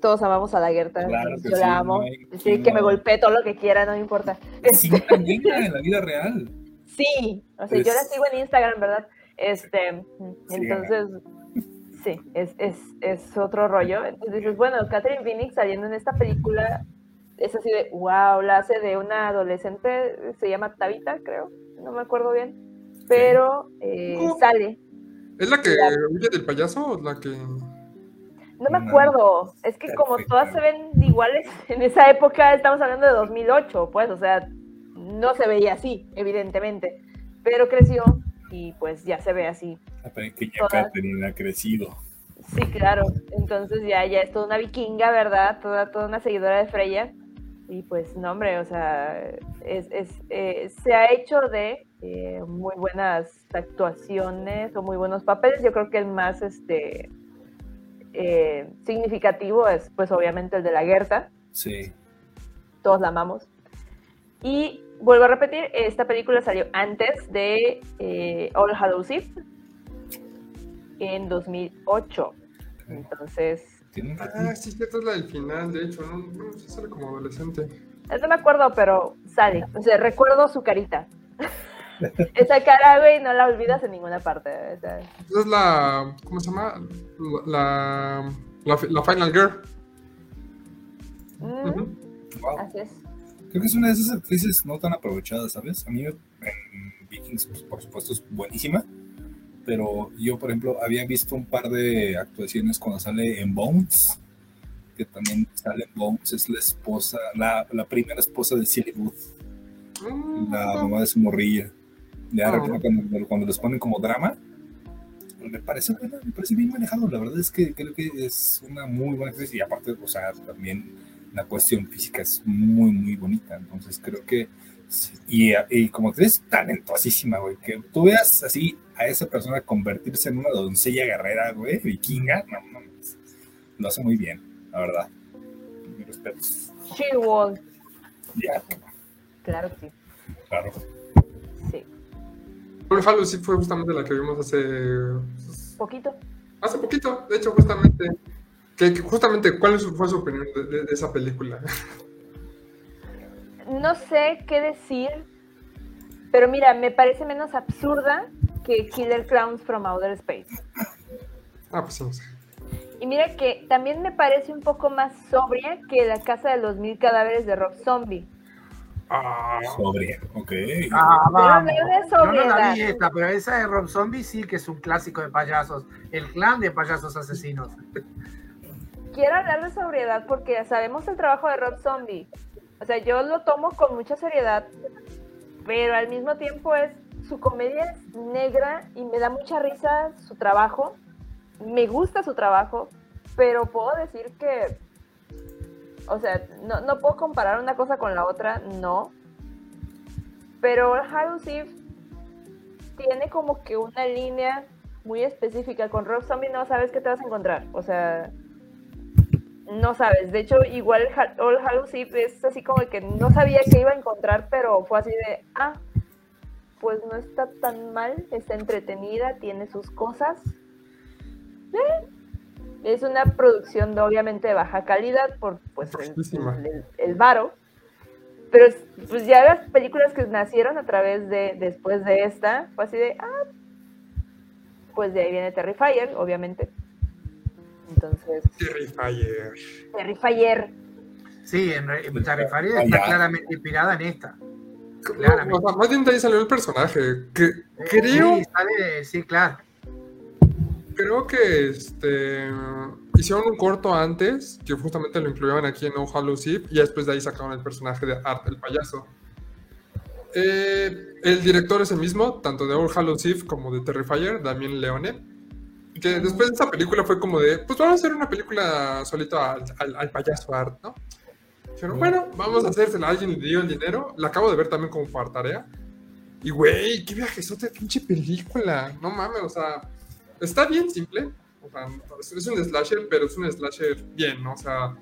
todos amamos a la Gerta. Claro que Yo sí, la no amo. hay- Sí, que me no. golpee todo lo que quiera, no me importa. Sí, también en la vida real. Sí, o sea, Es- yo la sigo en Instagram, ¿verdad? Este, entonces, sí, es, es, es otro rollo. Entonces dices, bueno, Catherine Phoenix saliendo en esta película es así de, wow, la hace de una adolescente, se llama Tabita, creo, no me acuerdo bien, pero eh, sale. ¿Es la que La- huye del payaso o la que...? No me acuerdo, es que como todas se ven iguales en esa época, estamos hablando de 2008, pues, o sea, no se veía así, evidentemente, pero creció y pues ya se ve así. La pequeña Todas. Catherine ha crecido. Sí, claro. Entonces ya, ya es toda una vikinga, ¿verdad? Toda, toda una seguidora de Freya. Y pues, no, hombre, o sea, es, es, eh, se ha hecho de eh, muy buenas actuaciones o muy buenos papeles. Yo creo que el más este, eh, significativo es, pues, obviamente el de la Gerta. Sí. Todos la amamos. Y vuelvo a repetir, esta película salió antes de eh, All Hallows Eve en 2008. Entonces, Ah, sí, cierto, es la del final, de hecho, no, no sí sale como adolescente. eh, no me acuerdo, pero sale. O sea, recuerdo su carita. Esa cara, güey, no la olvidas en ninguna parte. Esa es la, ¿cómo se llama? La, la, la Final Girl. mm. Wow. Así es. Creo que es una de esas actrices no tan aprovechadas, ¿sabes? A mí en Vikings, pues, por supuesto, es buenísima. Pero yo, por ejemplo, había visto un par de actuaciones cuando sale en Bones, que también sale en Bones, es la esposa, la, la primera esposa de Silly Booth, Mm, la mamá de su morrilla. Ya Ah. recuerdo cuando, cuando les ponen como drama, me parece, me parece bien manejado. La verdad es que creo que es una muy buena actriz y aparte, o sea, también la cuestión física es muy, muy bonita. Entonces creo que, y, y como actriz, talentosísima, güey. Que tú veas así a esa persona convertirse en una doncella guerrera, güey, vikinga, no, no, lo hace muy bien, la verdad. Mis respetos. She-Wolf. Ya, Claro que sí. claro. Sí. Sí fue justamente la que vimos hace Poquito. hace poquito, de hecho, justamente. Que, que justamente, ¿cuál es su- fue su opinión de, de- de esa película? No sé qué decir, pero mira, me parece menos absurda que Killer Clowns from Outer Space. Ah, pues sí, no sé. Y mira que también me parece un poco más sobria que La Casa de los Mil Cadáveres de Rob Zombie. Ah, Sobre, ok. Ah, vamos. no Yo no la sobriedad. vi esta, pero esa de Rob Zombie sí que es un clásico de payasos. El clan de payasos asesinos. Quiero hablar de sobriedad porque sabemos el trabajo de Rob Zombie. O sea, yo lo tomo con mucha seriedad, pero al mismo tiempo es su comedia es negra y me da mucha risa su trabajo. Me gusta su trabajo, pero puedo decir que, o sea, no, no puedo comparar una cosa con la otra, no. Pero Hallows Eve tiene como que una línea muy específica. Con Rob Zombie no sabes qué te vas a encontrar. O sea, no sabes. De hecho, igual All Hallows Eve es así como que no sabía qué iba a encontrar, pero fue así de, ah, pues no está tan mal, está entretenida, tiene sus cosas. Eh, Es una producción de, obviamente de baja calidad por pues el, el- el varo. Pero es- pues ya las películas que nacieron a través de, después de esta, fue así de, ah, pues de ahí viene Terrifier, obviamente. Entonces, Terrifier. Terrifier. Sí, en Terrifier está claramente inspirada en esta. Claramente. más bien de ahí salió el personaje. Que, creo, Sí, sale- sí, claro. creo que este hicieron un corto antes, que justamente lo incluían aquí en No Hallows Eve, y después de ahí sacaron el personaje de Art, el payaso. Eh, el director es el mismo, tanto de All Hallows Eve como de Terrifier, Damien Leone. Que después de esa película fue como de, pues vamos a hacer una película solito al, al- al payaso Art, ¿no? Pero bueno, vamos a hacérsela. Alguien le dio el dinero. La acabo de ver también como para tarea. Y güey, qué viajezote de pinche película. No mames, o sea, está bien simple. O sea, es un slasher, pero es un slasher bien, ¿no? O sea,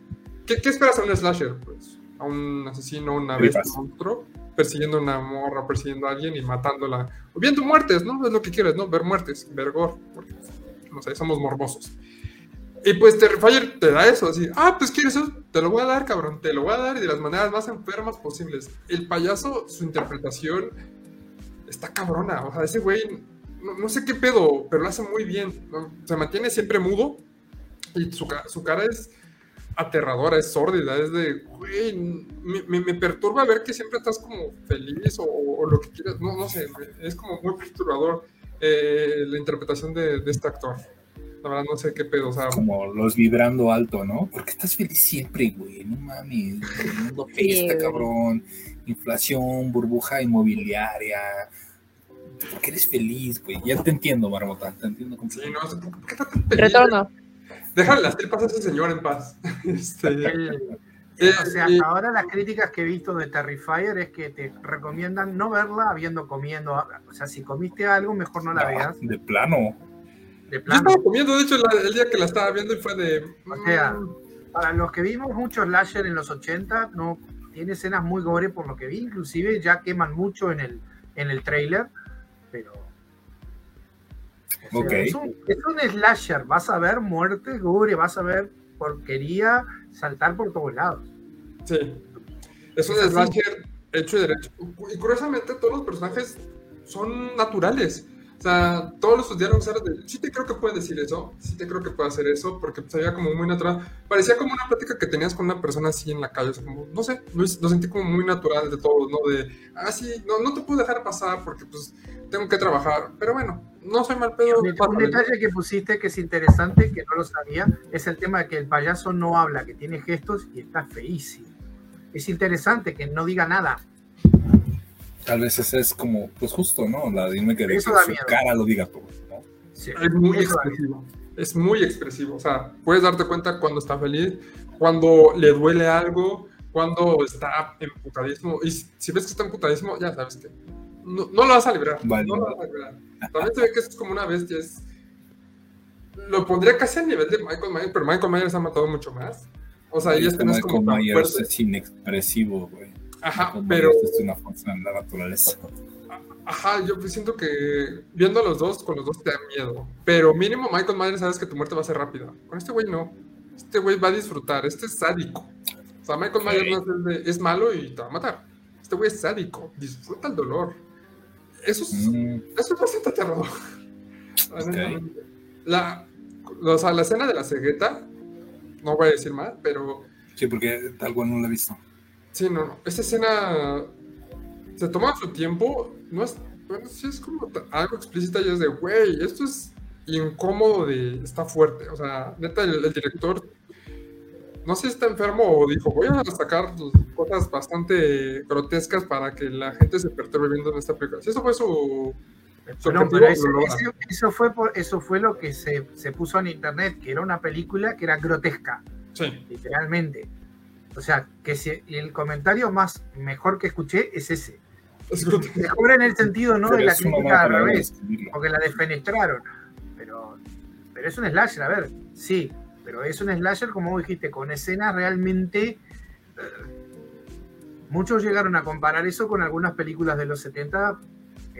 ¿qué, qué esperas a un slasher? Pues a un asesino, una bestia, un monstruo, persiguiendo a una morra, persiguiendo a alguien y matándola. O viendo muertes, ¿no? Es lo que quieres, ¿no? Ver muertes, ver gore. Porque, no sé, somos morbosos. Y pues Terrifier te da eso, así, ah, pues quieres eso, te lo voy a dar, cabrón, te lo voy a dar y de las maneras más enfermas posibles. El payaso, su interpretación está cabrona, o sea, ese güey, no, no sé qué pedo, pero lo hace muy bien, ¿no? se mantiene siempre mudo y su, su cara es aterradora, es sórdida, es de, güey, me, me- me perturba ver que siempre estás como feliz o, o lo que quieras, no, no sé, es como muy perturbador eh, la interpretación de, de este actor. La verdad no sé qué pedo, o sea, Como los vibrando alto, ¿no? ¿Por qué estás feliz siempre, güey? No mames. El mundo pesta, güey. cabrón. Inflación, burbuja inmobiliaria. ¿Por qué eres feliz, güey? Ya te entiendo, Marmota. Te entiendo sí, no ¿por qué? Retorno. Déjale las tripas a ese señor en paz. Este, eh, o sea, eh, ahora las críticas que he visto de Terrifier es que te recomiendan no verla habiendo comiendo. O sea, si comiste algo, mejor no la No, veas. de plano. De Yo plano. estaba comiendo, de hecho, la- el día que la estaba viendo y fue de. O sea, mm, Para los que vimos muchos slasher en los 80, no tiene escenas muy gore por lo que vi, inclusive ya queman mucho en el, en el trailer, pero... o sea, Ok. es, un, es un slasher, vas a ver muerte, gore, vas a ver porquería saltar por todos lados. Sí. Es un slasher hecho y derecho. Y curiosamente, todos los personajes son naturales. O sea, todos los diálogos eran de. Sí, te creo que puede decir eso. Sí, te creo que puede hacer eso. Porque se veía como muy natural. Parecía como una plática que tenías con una persona así en la calle. O sea, como, no sé, lo, lo sentí como muy natural de todos, ¿no? De. Ah, sí, no, no te puedo dejar pasar porque, pues, tengo que trabajar. Pero bueno, no soy mal pedo. Un, detalle que pusiste que es interesante, que no lo sabía, es el tema de que el payaso no habla, que tiene gestos y está feísimo. Es interesante que no diga nada. Tal vez ese es como, pues justo, ¿no? La dime que de que su miedo. cara lo diga todo, ¿no? Sí, Es muy expresivo. Es muy expresivo. O sea, puedes darte cuenta cuando está feliz, cuando le duele algo, cuando está emputadísimo. Y si si ves que está emputadísimo, ya sabes que no, no lo vas a librar. Vale. No lo vas a librar. También se ve que es como una bestia. Es... Lo pondría casi al nivel de Michael Myers, pero Michael Myers ha matado mucho más. O sea, es Michael como tan Myers fuerte. es inexpresivo, güey. Ajá, pero es una fuerza en la naturaleza. Ajá, yo pues siento que viendo a los dos, con los dos te da miedo. Pero mínimo Michael Myers sabes que tu muerte va a ser rápida. Con este güey no. Este güey va a disfrutar. Este es sádico. O sea, Michael Myers no es, de- es malo y te va a matar. Este güey es sádico. Disfruta el dolor. Eso es, Mm, eso es bastante aterrador. Honestamente. La, o sea, la escena de la cegueta, no voy a decir más, pero sí, porque tal cual no lo he visto. Sí, no, no. Esa escena se toma su tiempo. No es. Bueno, sí es como algo explícita y es de, güey, esto es incómodo de. Está fuerte. O sea, neta, el, el director. No sé si está enfermo o dijo, voy a sacar cosas bastante grotescas para que la gente se perturbe viendo en esta película. Si eso fue su. Pero eso, fue por, eso fue lo que se, se puso en internet, que era una película que era grotesca, Sí. literalmente. O sea, que si el comentario más mejor que escuché es ese. Es. Mejor en el sentido no de la crítica al revés, porque la defenestraron. Pero, pero es un slasher, a ver, sí, pero es un slasher, como vos dijiste, con escenas realmente. eh, muchos llegaron a comparar eso con algunas películas de los 70,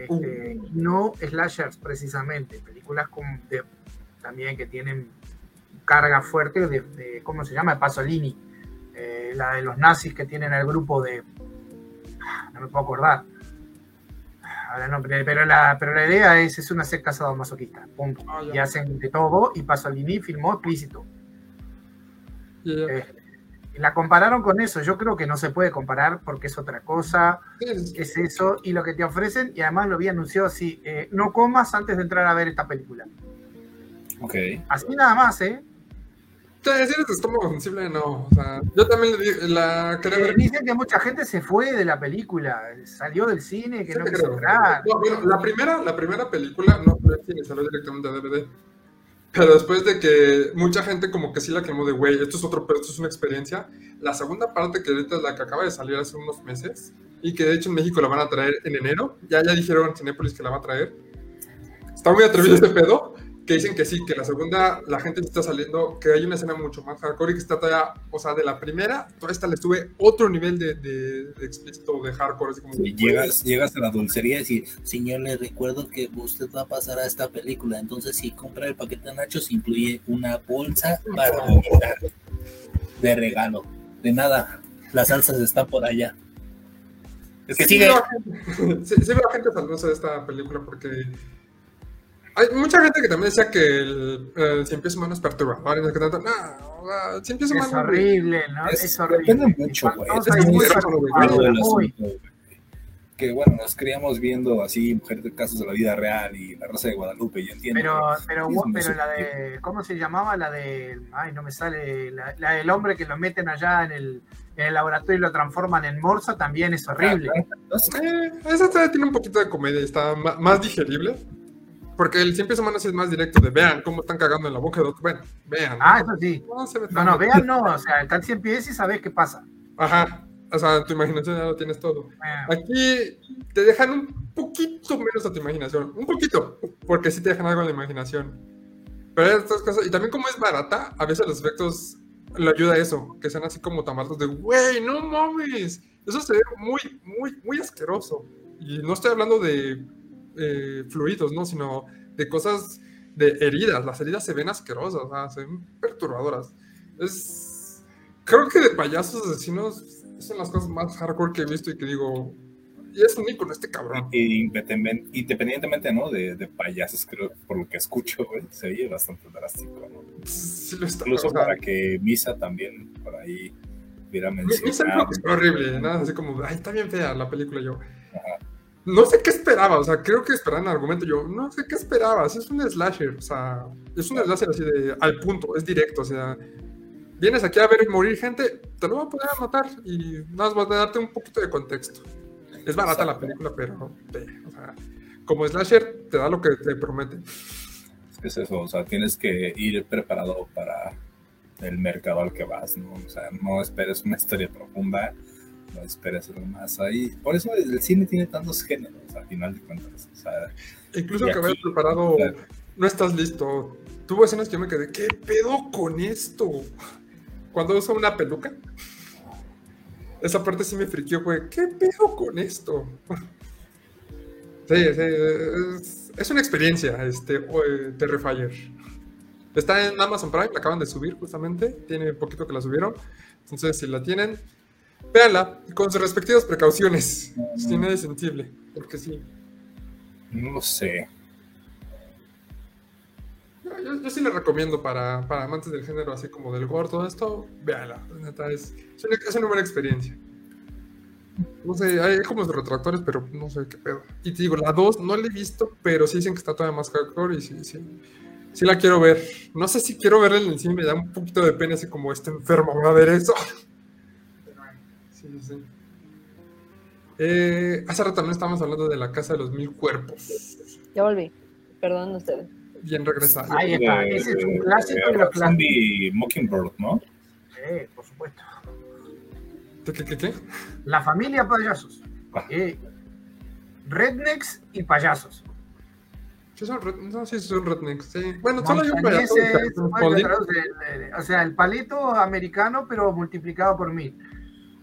este, no slashers precisamente, películas con, de- también que tienen carga fuerte de, de- ¿cómo se llama? Pasolini, eh, la de los nazis que tienen el grupo de, no me puedo acordar, Ahora no, pero, la, pero la idea es, es una secta sadomasoquista, punto. Ah, ya. Y hacen de todo, y Pasolini filmó explícito. Eh, la compararon con eso. Yo creo que no se puede comparar porque es otra cosa, es eso, y lo que te ofrecen, y además lo había anunciado así, eh, no comas antes de entrar a ver esta película. Ok. Así nada más, ¿eh? Sí, si eres de estómago sensible, no. O sea, yo también la quería Eh, ver. dicen que mucha gente se fue de la película, salió del cine, que Sí, no quiso entrar. No, bueno, la primera, la primera película no fue en cine, salió directamente a DVD. Pero después de que mucha gente como que sí la quemó de, güey, esto es otro pedo, esto es una experiencia. La segunda parte que ahorita es la que acaba de salir hace unos meses y que de hecho en México la van a traer en enero. Ya, ya dijeron en Cinépolis que la va a traer. Está muy atrevido este pedo, que dicen que sí, que la segunda la gente está saliendo, que hay una escena mucho más hardcore y que está todavía, o sea, de la primera, toda esta le sube otro nivel de, de, de explícito, de hardcore, así como... Y llegas, llegas a la dulcería y decís, señor, le recuerdo que usted va a pasar a esta película, entonces si compra el paquete de nachos incluye una bolsa para vomitar de regalo. De nada, las salsas están por allá. Es que Sí sigue. sí, sí veo gente saldóse de esta película porque hay mucha gente que también decía que el, el Cien Pies Humano es perturbador y no sé qué tanto. No, Cien Pies Es Humano... horrible, ¿no? Es- Es, horrible. depende mucho, güey. Es muy raro, güey. Que bueno, nos criamos viendo así mujeres de casos de la vida real y la Rosa de Guadalupe, yo entiendo. Pero, pero, es muy pero la de, ¿cómo se llamaba? La de, ay, no me sale, la, la del hombre que lo meten allá en el, en el laboratorio y lo transforman en morsa también es horrible. Eh, esa todavía tiene un poquito de comedia y está más digerible. Porque el Cien Pies Humano sí es más directo de vean cómo están cagando en la boca de otro. Bueno, vean. Ah, eso sí. No se No, no, vean, no, o sea, están 100 pies y sabes qué pasa. Ajá. O sea, tu imaginación ya lo tienes todo. Aquí te dejan un poquito menos a tu imaginación. Un poquito. Porque sí te dejan algo a la imaginación. Pero estas cosas. Y también como es barata, a veces los efectos le ayuda a eso. Que sean así como tamatos de, güey, no mames. Eso se ve muy, muy, muy asqueroso. Y no estoy hablando de eh, fluidos, ¿no? Sino de cosas, de heridas. Las heridas se ven asquerosas, o sea, se ven perturbadoras. Es... Creo que de payasos asesinos son las cosas más hardcore que he visto y que digo, y es un ícono este cabrón. Y independientemente, independientemente, ¿no? De, de payasos, creo, por lo que escucho, güey, se oye bastante drástico, ¿no? Sí lo está. Incluso o sea, para que Misa también por ahí hubiera mencionado. es horrible, nada, así como, ay, está bien fea la película yo. No sé qué esperaba, o sea, creo que esperaban el argumento. Yo no sé qué esperabas, es un slasher, o sea, es un slasher así de al punto, es directo, o sea, vienes aquí a ver morir gente, te lo voy a poder matar y nada más voy a darte un poquito de contexto. Es barata la película, pero, ve, o sea, como slasher te da lo que te promete. Es eso, o sea, tienes que ir preparado para el mercado al que vas, ¿no? O sea, no esperes una historia profunda, no esperes algo más ahí. Por eso el cine tiene tantos géneros, al final de cuentas. O sea, Incluso que aquí, preparado, claro. no estás listo. Tuvo escenas que yo me quedé, ¿qué pedo con esto? Cuando usa una peluca. Esa parte sí me friqueó, fue, ¿qué pedo con esto? Sí, sí, es, es una experiencia, este, eh, Terrifier. Está en Amazon Prime, la acaban de subir justamente, tiene poquito que la subieron. Entonces, si la tienen, véanla con sus respectivas precauciones. Si nadie es sensible, porque sí. no lo sé. Yo, yo- yo sí le recomiendo para, para amantes del género, así como del gore, todo esto, véala. la Neta, es, es, una, es una buena experiencia. No sé, hay como sus retractores, pero no sé qué pedo. Y te digo, la 2 no la he visto, pero sí dicen que está todavía más hardcore y sí, sí. Sí la quiero ver. No sé si quiero verla en el cine, me da un poquito de pena, así como este enfermo va a ver eso. Eh, hace rato también estábamos hablando de la casa de los mil cuerpos. Ya volví. Perdón ustedes. Bien regresado. Ahí está, De- ese es un de- clásico de de los Rob clásicos. Zombie Mockingbird, ¿no? Sí, por supuesto. ¿Qué, qué, qué, qué? La familia payasos. Ah. Eh, rednecks y payasos. Sí, son red- no, sí, son rednecks. Sí. Bueno, solo hay un payaso. Eh, o sea, el palito americano, pero multiplicado por mil.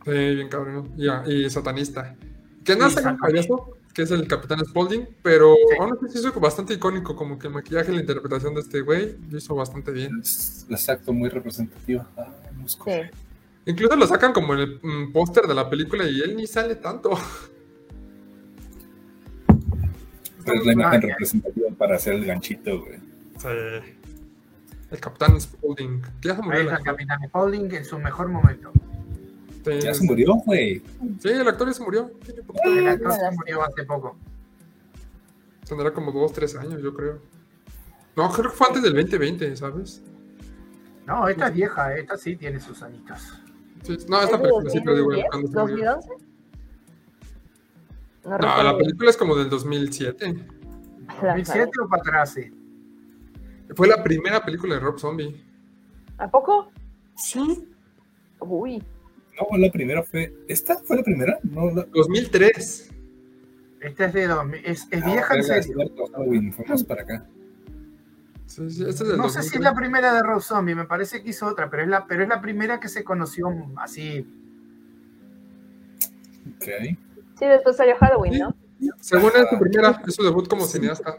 Sí, bien cabrón. Ya, y satanista. Que no payaso, que es el Capitán Spaulding, pero Sí. aún así sí hizo bastante icónico, como que el maquillaje y la interpretación de este güey lo hizo bastante bien. Es exacto, muy representativo. Ah. Sí. Incluso lo sacan como en el mm, póster de la película y él ni sale tanto. Pero es la imagen Ah, representativa para hacer el ganchito, güey. Sí. El Capitán Spaulding. se Ahí el. Capitán Spaulding en su mejor momento. Sí, Ya se murió, güey. Sí, el actor ya se murió. El actor se murió hace poco. Tendrá como dos, tres años, yo creo. No, creo que fue antes del 2020, ¿sabes? No, esta es vieja, esta sí tiene sus añitos. Sí, no, esta ¿Es de película sí, pero digo, 2010? cuando se murió. ¿2011? No, No, la película es como del 2007. La ¿2007 o para atrás? sí? Fue la primera película de Rob Zombie. ¿A poco? Sí. Uy. No, la primera fue. ¿Esta fue la primera? No, la. 2003. Esta es de 2000. Es, es Ah, vieja en serio. Halloween, fue más para acá. Sí, sí, este es del No sé 2003. si es la primera de Rob Zombie, me parece que hizo otra, pero es la, pero es la primera que se conoció así. Ok. Sí, después salió Halloween, Sí. ¿no? Según es su primera, es su debut como cineasta.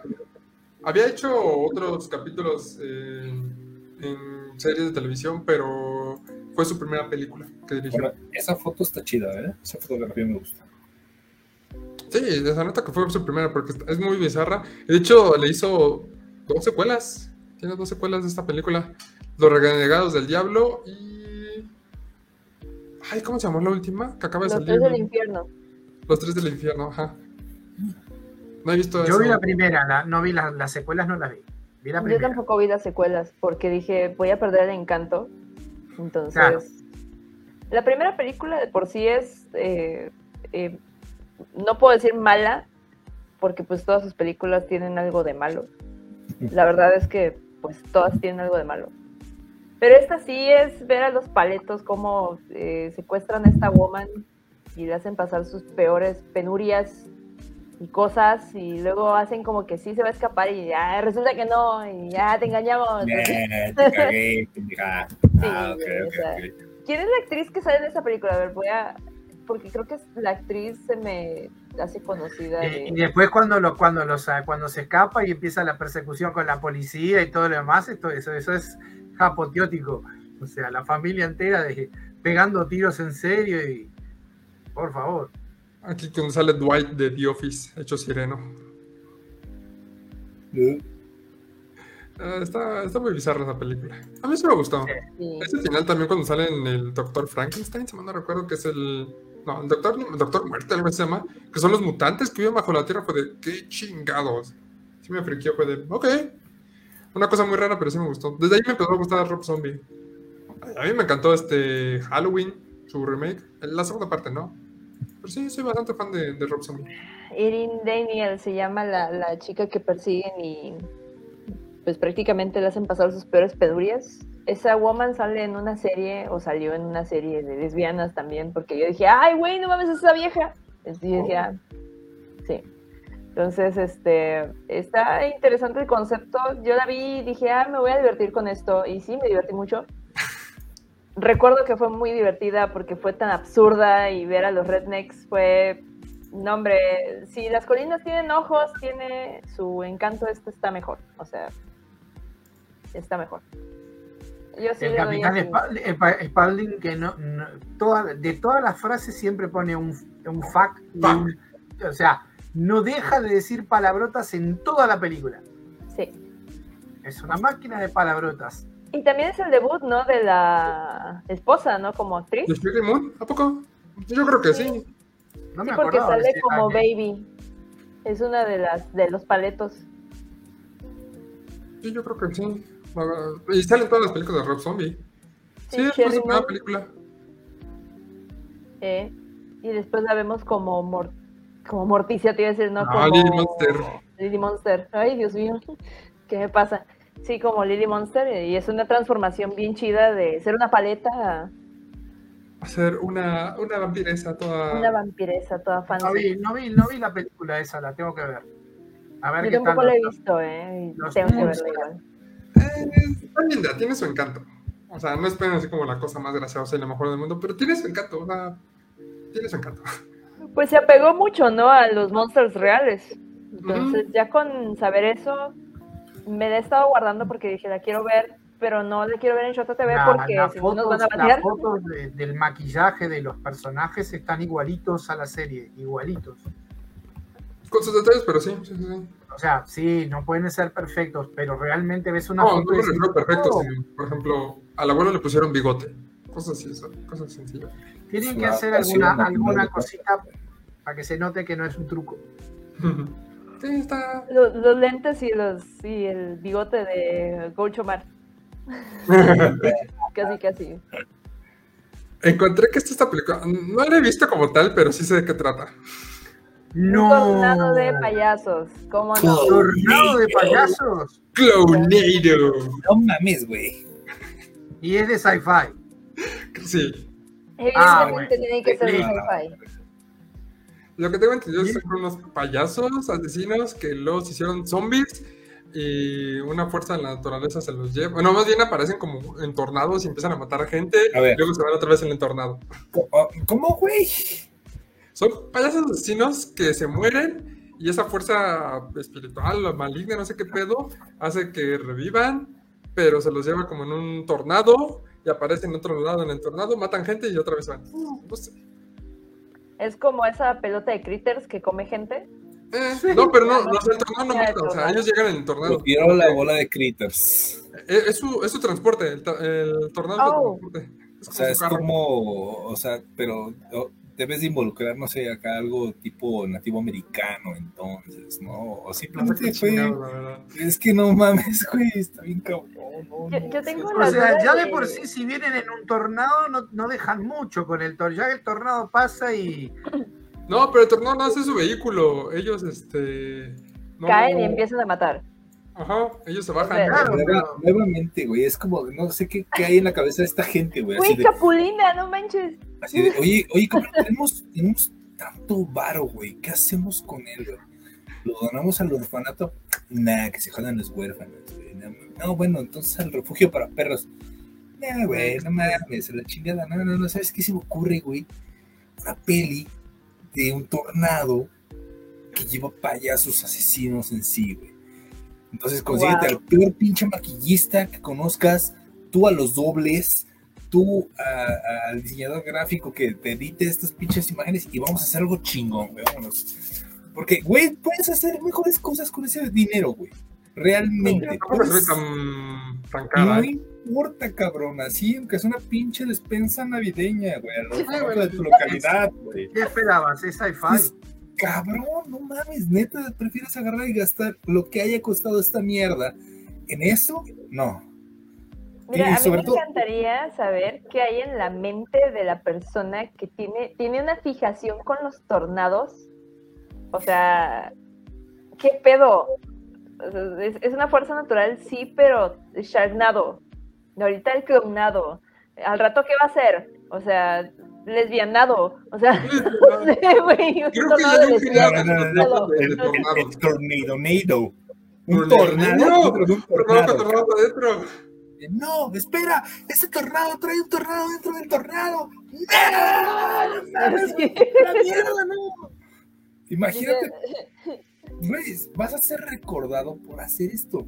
Había hecho otros capítulos en, en series de televisión, pero fue su primera película que dirigió. Bueno, esa foto está chida, ¿eh? Esa fotografía me gusta. Sí, esa nota que fue su primera, porque es muy bizarra. De hecho, le hizo dos secuelas. Tiene dos secuelas de esta película. Los Renegados del Diablo y... Ay, ¿cómo se llamó la última? Que acaba de Los salir. tres del infierno. Los tres del infierno, ajá. No he visto Yo eso. vi la primera, la- no vi las, las secuelas, no las vi. Vi la Yo tampoco vi las secuelas porque dije, voy a perder el encanto. Entonces, Claro. la primera película de por sí es, eh, eh, no puedo decir mala, porque pues todas sus películas tienen algo de malo. La verdad es que pues todas tienen algo de malo. Pero esta sí es ver a los paletos cómo eh, secuestran a esta woman y le hacen pasar sus peores penurias y cosas y luego hacen como que sí se va a escapar y ya resulta que no y ya te engañamos. Te cagué. Ah, ok, güey, o ok, sea, ok. ¿Quién es la actriz que sale en esa película? A ver, voy a... Porque creo que es- la actriz se me hace conocida. Eh, Y De... después cuando lo, cuando los cuando se escapa y empieza la persecución con la policía y todo lo demás, esto, eso, eso es apoteótico. O sea, la familia entera de, pegando tiros en serio y por favor. Aquí donde sale Dwight de The Office, hecho sireno. Eh, está, está muy bizarra esa película. A mí sí me gustó. Sí. Ese final también cuando sale en el Doctor Frankenstein, se me no recuerdo que es el... No, el Doctor, el Doctor Muerte, algo así se llama. Que son los mutantes que viven bajo la Tierra. Fue de, qué chingados. Sí me friqueó, fue de, ok. Una cosa muy rara, pero sí me gustó. Desde ahí me empezó a gustar Rob Zombie. A mí me encantó este Halloween, su remake. La segunda parte, ¿no? Pero sí, soy bastante fan de, Rob Zombie. Erin Daniel se llama la, la chica que persiguen y pues prácticamente le hacen pasar sus peores penurias. Esa woman sale en una serie o salió en una serie de lesbianas también porque yo dije, ay güey, no mames, es esa vieja. Y yo "Ah, sí. Entonces, este, está interesante el concepto. Yo la vi y dije, ah, me voy a divertir con esto. Y sí, me divertí mucho. Recuerdo que fue muy divertida porque fue tan absurda y ver a los rednecks fue no, hombre, si las colinas tienen ojos, tiene su encanto, este está mejor. O sea, está mejor. Yo sí el le doy capitán así. Spa- Spa- Spaulding que no, no- toda- de todas las frases siempre pone un, un fact, y un- o sea, no deja de decir palabrotas en toda la película. Sí. Es una máquina de palabrotas. Y también es el debut, ¿no? De la esposa, ¿no? Como actriz. ¿De Moon? ¿A poco? Yo creo que sí. No Sí, me porque acordaba de sale como baby. Es una de las de los paletos. Sí, yo creo que sí. Y salen todas las películas de Rob Zombie. Sí, Sí, es Moon. película. eh, y después la vemos como Mor- como Morticia, te iba a decir, ¿no? No, como Lily Monster. Lily Monster. Ay, Dios mío. ¿Qué me pasa? Sí, como Lily Monster. eh, Y es una transformación bien chida de ser una paleta a Hacer una, una vampiresa toda. una vampiresa toda fancy. No vi, no, vi, no vi la película esa, la tengo que ver. A ver Yo qué tal. tampoco la he visto, ¿eh? Tengo que verla igual. Eh, está linda, tiene su encanto. O sea, no esperen así como la cosa más graciosa y la mejor del mundo, pero tiene su encanto. O sea, tiene su encanto. Pues se apegó mucho, ¿no? A los monsters reales. Entonces, ya con saber eso, me la he estado guardando porque dije, la quiero ver, pero no la quiero ver en Shota TV La- porque las si no nos fotos, van a las fotos de- del maquillaje de los personajes están igualitos a la serie, igualitos. Con sus detalles, pero sí, sí, sí. O sea, sí, no pueden ser perfectos, pero realmente ves una No, foto no y me dices, refiero perfecto, "Oh, por ejemplo, al abuelo le pusieron bigote. Cosas así, cosas sencillas. tienen que hacer alguna, alguna cosita para que se note que no es un truco. Sí, está. Los, los lentes y los y el bigote de Groucho Mar. Casi, casi. Encontré que esta, esta película, no la he visto como tal, pero sí sé de qué trata. No. Un tornado de payasos. ¿Cómo no? Tornado de payasos. Clownado. No mames, güey. Y es de sci-fi. Sí. Evidentemente Ah, tiene que ser de Sí. sci-fi. Lo que tengo entendido es que son unos payasos asesinos que luego se hicieron zombies y una fuerza de la naturaleza se los lleva. Bueno, más bien aparecen como en tornados y empiezan a matar a gente A ver. y luego se van otra vez en el tornado. ¿Cómo- ¿Cómo, güey? Son payasos asesinos que se mueren y esa fuerza espiritual maligna, no sé qué pedo, hace que revivan, pero se los lleva como en un tornado y aparecen en otro lado en el tornado, matan gente y otra vez van. No sé. Es como esa pelota de critters que come gente. Eh, no, pero no, los del tornado no Ya, matan, o sea, ellos llegan en el tornado. Prefiero la bola de critters. Es, es su, es su transporte, el, tornado Oh. es su transporte. Es O como sea, su es carro. como, o sea, pero oh, debes de involucrar, no sé, acá algo tipo nativo americano, entonces, ¿no? O simplemente fue, es que no mames, güey, está bien cabrón. no, Yo, no, yo tengo sí, la O sea, duda ya de por sí, si vienen en un tornado, no, no dejan mucho con el tornado. Ya el tornado pasa y. No, pero el tornado no hace su vehículo. Ellos, este. no- caen y empiezan a matar. Ajá, ellos se bajan. Claro. Claro, Nueva- pero- Nuevamente, güey, es como, no sé qué, qué hay en la cabeza de esta gente, güey, Güey, de, Capulina, no manches. Así de, oye, oye, cabrón, tenemos, tenemos tanto varo, güey, ¿qué hacemos con él, güey? ¿Lo donamos al orfanato? Nah, que se jodan los huérfanos, güey. No, no, bueno, entonces al refugio para perros. Nah, güey, no mames, a la chingada. No, no, no, ¿sabes qué se me ocurre, güey? Una peli de un tornado que lleva payasos asesinos en sí, güey. Entonces consíguete Wow. al peor pinche maquillista que conozcas, tú a los dobles, tú a- al diseñador gráfico que te edite estas pinches imágenes y vamos a hacer algo chingón, güey, vámonos. Porque, güey, puedes hacer mejores cosas con ese dinero, güey. Realmente. Tampoco se ve Puedes- tan, tan cara. no ¿eh? importa, cabrón, así, aunque es una pinche despensa navideña, güey, a lo mejor bueno, de tu localidad, güey. ¿Qué esperabas? Es sci-fi. Pues, cabrón, no mames, neta, prefieres agarrar y gastar lo que haya costado esta mierda en eso? No. Mira, Y a mí sobre me todo- encantaría saber qué hay en la mente de la persona que tiene, tiene una fijación con los tornados. O sea, ¿qué pedo? Es, es una fuerza natural, sí, pero Sharknado. Ahorita el clonado. Al rato, ¿qué va a ser? O sea, lesbianado. O sea, no sé, güey. un tornado El, tornados. el tornado. Un Tornado. tornado un Tornado tornado. tornado adentro. No, espera, ese tornado trae un tornado dentro del tornado. ¡No! ¡No Sí. la mierda, no! Imagínate, güey, vas a ser recordado por hacer esto.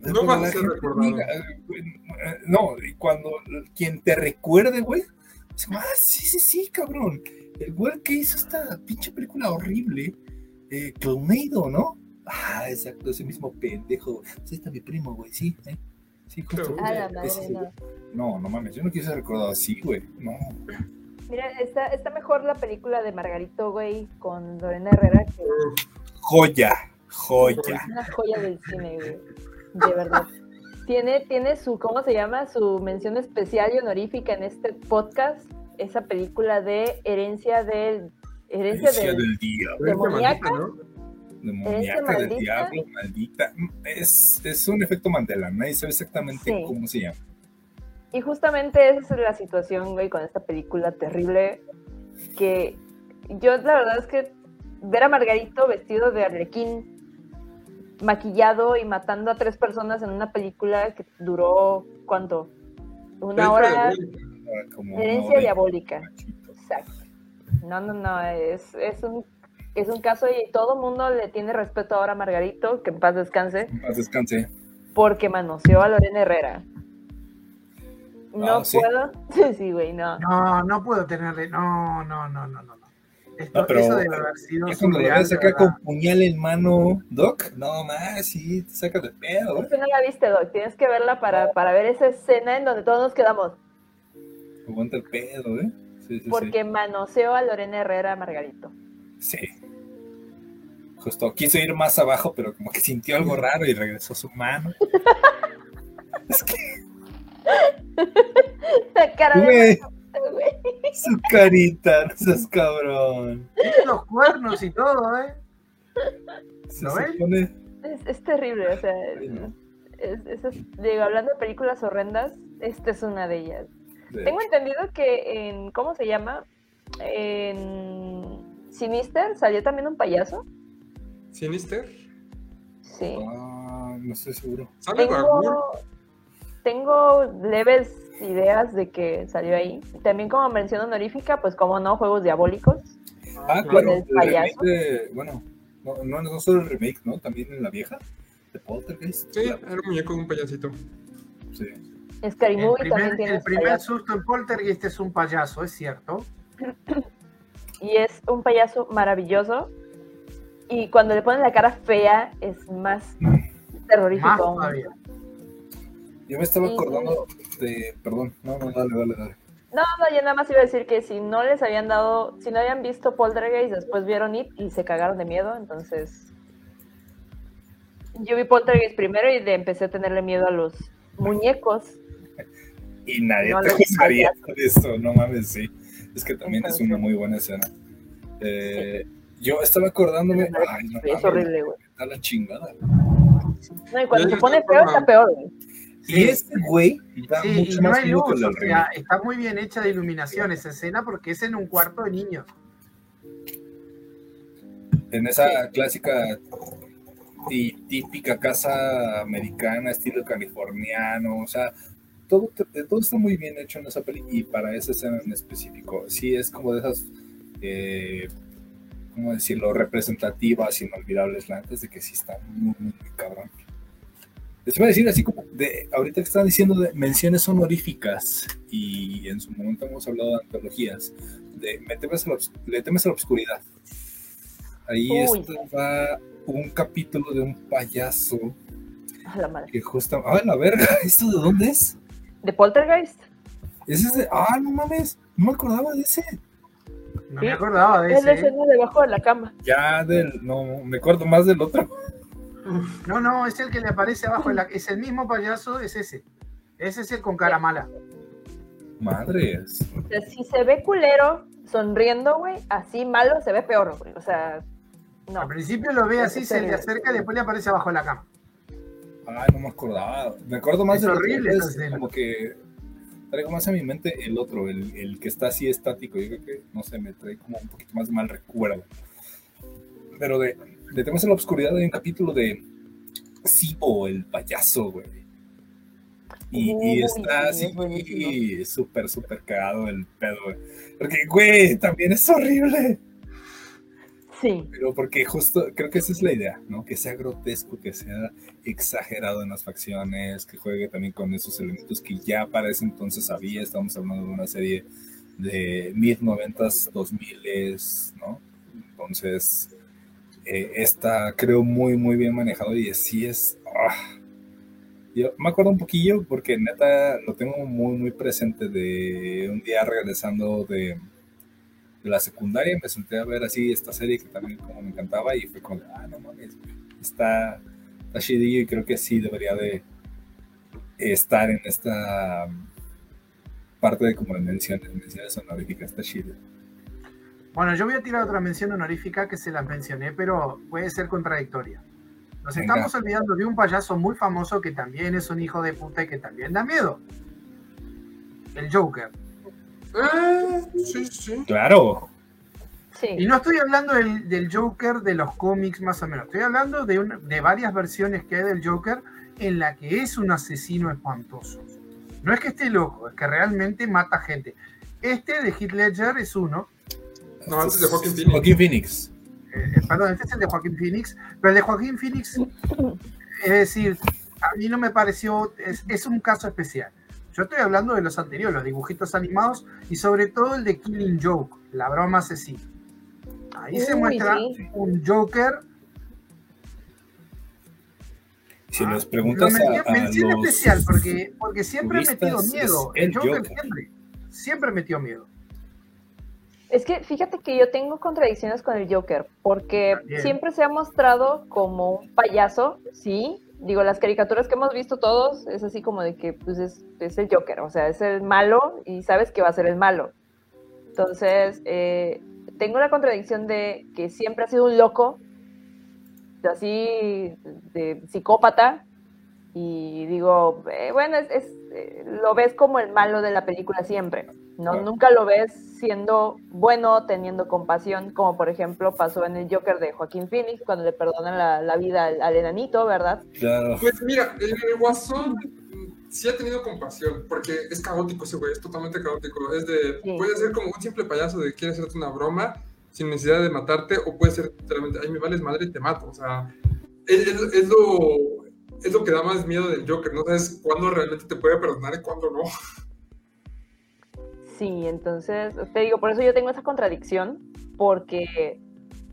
No Cuando vas a ser recordado. diga, eh, no, y cuando quien te recuerde, güey, es como, ah, sí, sí, sí, cabrón. El güey que hizo esta pinche película horrible, eh, Clownado, ¿no? Ah, exacto, ese mismo pendejo. Sí, está mi primo, güey, sí, ¿eh? Sí, justo. A la madre, es no. No, no mames, yo no quiero ser recordado así, güey. No. Mira, está, está mejor la película de Margarito, güey, con Lorena Herrera que Joya, joya. una joya del cine, güey. De verdad. Tiene, tiene su, ¿cómo se llama? Su mención especial y honorífica en este podcast. Esa película de herencia del. Herencia Herencia del. del diablo, ¿Demoníaca? Maldita, ¿no? Demoníaca del maldita? diablo, maldita. Es, es un efecto Mandela, nadie sabe exactamente Sí. cómo se llama. Y justamente esa es la situación, güey, con esta película terrible. Que yo, la verdad es que ver a Margarito vestido de arlequín, maquillado y matando a tres personas en una película que duró, ¿cuánto? Una hora. una Herencia hora diabólica. Exacto. No, no, no, es, es, un, es un caso y todo el mundo le tiene respeto ahora a Margarito, que en paz descanse, En paz descanse. porque manoseó a Lorena Herrera. No Ah, ¿sí? puedo. Sí, güey, no. No, no puedo tenerle. No, no, no, no, no. no. Esto, No, pero eso debe haber sido Ya cuando lo ves acá con puñal en mano, Doc, no más, sí, te sacas de pedo, Es que no la viste, Doc. Tienes que verla para, para ver esa escena en donde todos nos quedamos. Aguanta el pedo, ¿eh? Sí, sí, Porque manoseó a Lorena Herrera Margarito. Sí. Justo quiso ir más abajo, pero como que sintió algo raro y regresó su mano. es que, La cara de güey, güey. su carita, no seas cabrón. Los cuernos y todo, ¿eh? Supone- Es, es terrible, o sea, Ay, no. es- es- es- digo, hablando de películas horrendas, esta es una de ellas. de- Tengo entendido que en, ¿cómo se llama? En Sinister salió también un payaso. Sinister. Sí. Ah, no estoy seguro. Tengo, tengo leves ideas de que salió ahí. También como mención honorífica, pues como no, juegos diabólicos. Ah, claro. claro, el payaso. de, bueno, no, no, no solo el remake, ¿no? También en la vieja, de Poltergeist. Sí, La- era un muñeco de un payasito. sí. Scary El Movie también primer, tiene el primer payaso. susto en Poltergeist es un payaso, es cierto. Y es un payaso maravilloso. Y cuando le ponen la cara fea es más terrorífico. Yo me estaba acordando de, perdón, no, no, dale, dale, dale. No, no, yo nada más iba a decir que si no les habían dado, si no habían visto Poltergeist, después vieron It y se cagaron de miedo, entonces yo vi Poltergeist primero y de, empecé a tenerle miedo a los muñecos. Y nadie No te juzgaría por esto, no mames, sí. Es que también es una muy buena escena. Eh, Yo estaba acordándome, ay, no es horrible, güey. está la chingada. No, y cuando se pone feo está peor, güey. Y este güey da Sí, mucho y no más hay luz, que o el sea, está muy bien hecha de iluminación esa escena porque es en un cuarto de niños. En esa clásica y típica casa americana, estilo californiano, o sea, todo, todo está muy bien hecho en esa peli y para esa escena en específico. Sí, es como de esas, eh, ¿cómo decirlo?, representativas, inolvidables, antes de que sí está muy, muy, muy cabrón. Les iba a decir así como de, ahorita que estaban diciendo de menciones honoríficas y en su momento hemos hablado de antologías, de me temes a la, le temes a la oscuridad. Ahí Uy. estaba un capítulo de un payaso A la madre. que justo, ¡ah, la verga! ¿Esto de dónde es? ¿De Poltergeist? Ese es de, ah, no mames, no me acordaba de ese. No Sí, me acordaba de Es la ese. ¿eh? escena debajo de la cama. Ya del, no, me acuerdo más del otro. No, no, es el que le aparece abajo. de la- Es el mismo payaso, es ese. Ese es el con cara mala. Madres. O sea, si se ve culero sonriendo, güey, así malo se ve peor, güey. O sea, no. Al principio lo ve así, se le acerca y después le aparece abajo de la cama. Ay, no me acordaba. Me acuerdo más Es del horrible otro. es como que traigo más a mi mente el otro, el, el que está así estático. Yo creo que, no sé, me trae como un poquito más mal recuerdo. Pero de, de temas en la oscuridad hay un capítulo de Sibo, el payaso, güey. Y, y está sí, así, súper, súper cagado el pedo, güey. Porque, güey, también es horrible. Pero porque justo creo que esa es la idea, ¿no? Que sea grotesco, que sea exagerado en las facciones, que juegue también con esos elementos que ya para ese entonces había. Estamos hablando de una serie de mid 90s, 2000 ¿no? Entonces, eh, está creo muy, muy bien manejado y así es. ah. Yo me acuerdo un poquillo porque neta lo tengo muy, muy presente de un día regresando de la secundaria, me senté a ver así esta serie que también como me encantaba y fue como, ah, no mames, está, está chidillo y creo que sí debería de estar en esta parte de como menciones, menciones honoríficas, está chido. Bueno, yo voy a tirar otra mención honorífica que se las mencioné, pero puede ser contradictoria. Nos Venga. estamos olvidando de un payaso muy famoso que también es un hijo de puta y que también da miedo. El Joker. Ah, sí, sí. Claro, Y no estoy hablando del, del Joker de los cómics más o menos, estoy hablando de, una- de varias versiones que hay del Joker en la que es un asesino espantoso. No es que esté loco, es que realmente mata gente. Este de Heath Ledger es uno, No, antes de Joaquin Phoenix. Joaquin Phoenix. eh, eh, perdón, este es el de Joaquín Phoenix, pero el de Joaquín Phoenix, es decir, a mí no me pareció, es, es un caso especial. Yo estoy hablando de los anteriores, los dibujitos animados y sobre todo el de Killing Joke, la broma asesina. Ahí se muestra sí. un Joker. Si Ah, les preguntas a, a mención los especial, porque, porque siempre he metido miedo. El el Joker, Joker. siempre. Siempre metió miedo. Es que fíjate que yo tengo contradicciones con el Joker, porque También. siempre se ha mostrado como un payaso, sí. Digo, las caricaturas que hemos visto todos es así como de que pues es, es el Joker, o sea, es el malo y sabes que va a ser el malo. Entonces, eh, tengo la contradicción de que siempre ha sido un loco, así de psicópata, y digo, eh, bueno, es, es, eh, lo ves como el malo de la película siempre. No, nunca lo ves siendo bueno, teniendo compasión, como por ejemplo pasó en el Joker de Joaquín Phoenix, cuando le perdonan la, la vida al, al enanito, ¿verdad? Claro, Pues mira, en el Guasón sí ha tenido compasión, porque es caótico ese güey, es totalmente caótico. Es de, Sí. puede ser como un simple payaso de quiere hacerte una broma sin necesidad de matarte, o puede ser literalmente, ay, me vales madre y te mato. O sea, es, es- es lo, es lo que da más miedo del Joker, no sabes cuándo realmente te puede perdonar y cuándo no. Sí, entonces, te digo, por eso yo tengo esa contradicción, porque,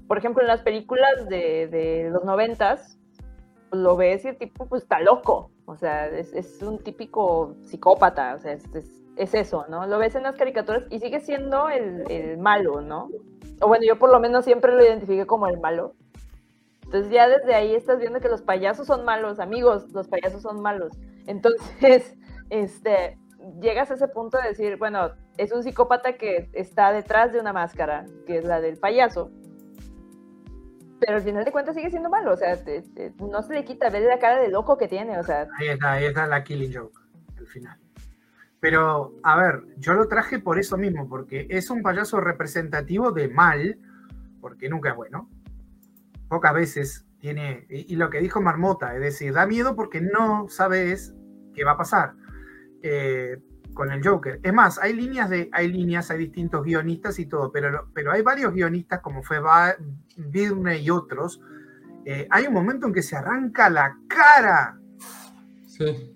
por ejemplo, en las películas de, de los noventas, lo ves y el tipo pues está loco, o sea, es, es un típico psicópata, o sea, es, es- es eso, ¿no? Lo ves en las caricaturas y sigue siendo el, el malo, ¿no? O bueno, yo por lo menos siempre lo identifiqué como el malo. Entonces ya desde ahí estás viendo que los payasos son malos, amigos, los payasos son malos. Entonces, este, llegas a ese punto de decir, bueno, es un psicópata que está detrás de una máscara, que es la del payaso. Pero al final de cuentas sigue siendo malo, o sea, te- no se le quita, ve la cara de loco que tiene, o sea, Ahí está, ahí está la Killing Joke, al final. Pero, a ver, yo lo traje por eso mismo, porque es un payaso representativo de mal, porque nunca es bueno. Pocas veces tiene, y, y lo que dijo Marmota, es decir, da miedo porque no sabes qué va a pasar eh, con el Joker. Es más, hay líneas, de, hay líneas, hay distintos guionistas y todo, pero, pero hay varios guionistas, como fue Ba- Birne y otros. eh, hay un momento en que se arranca la cara Sí.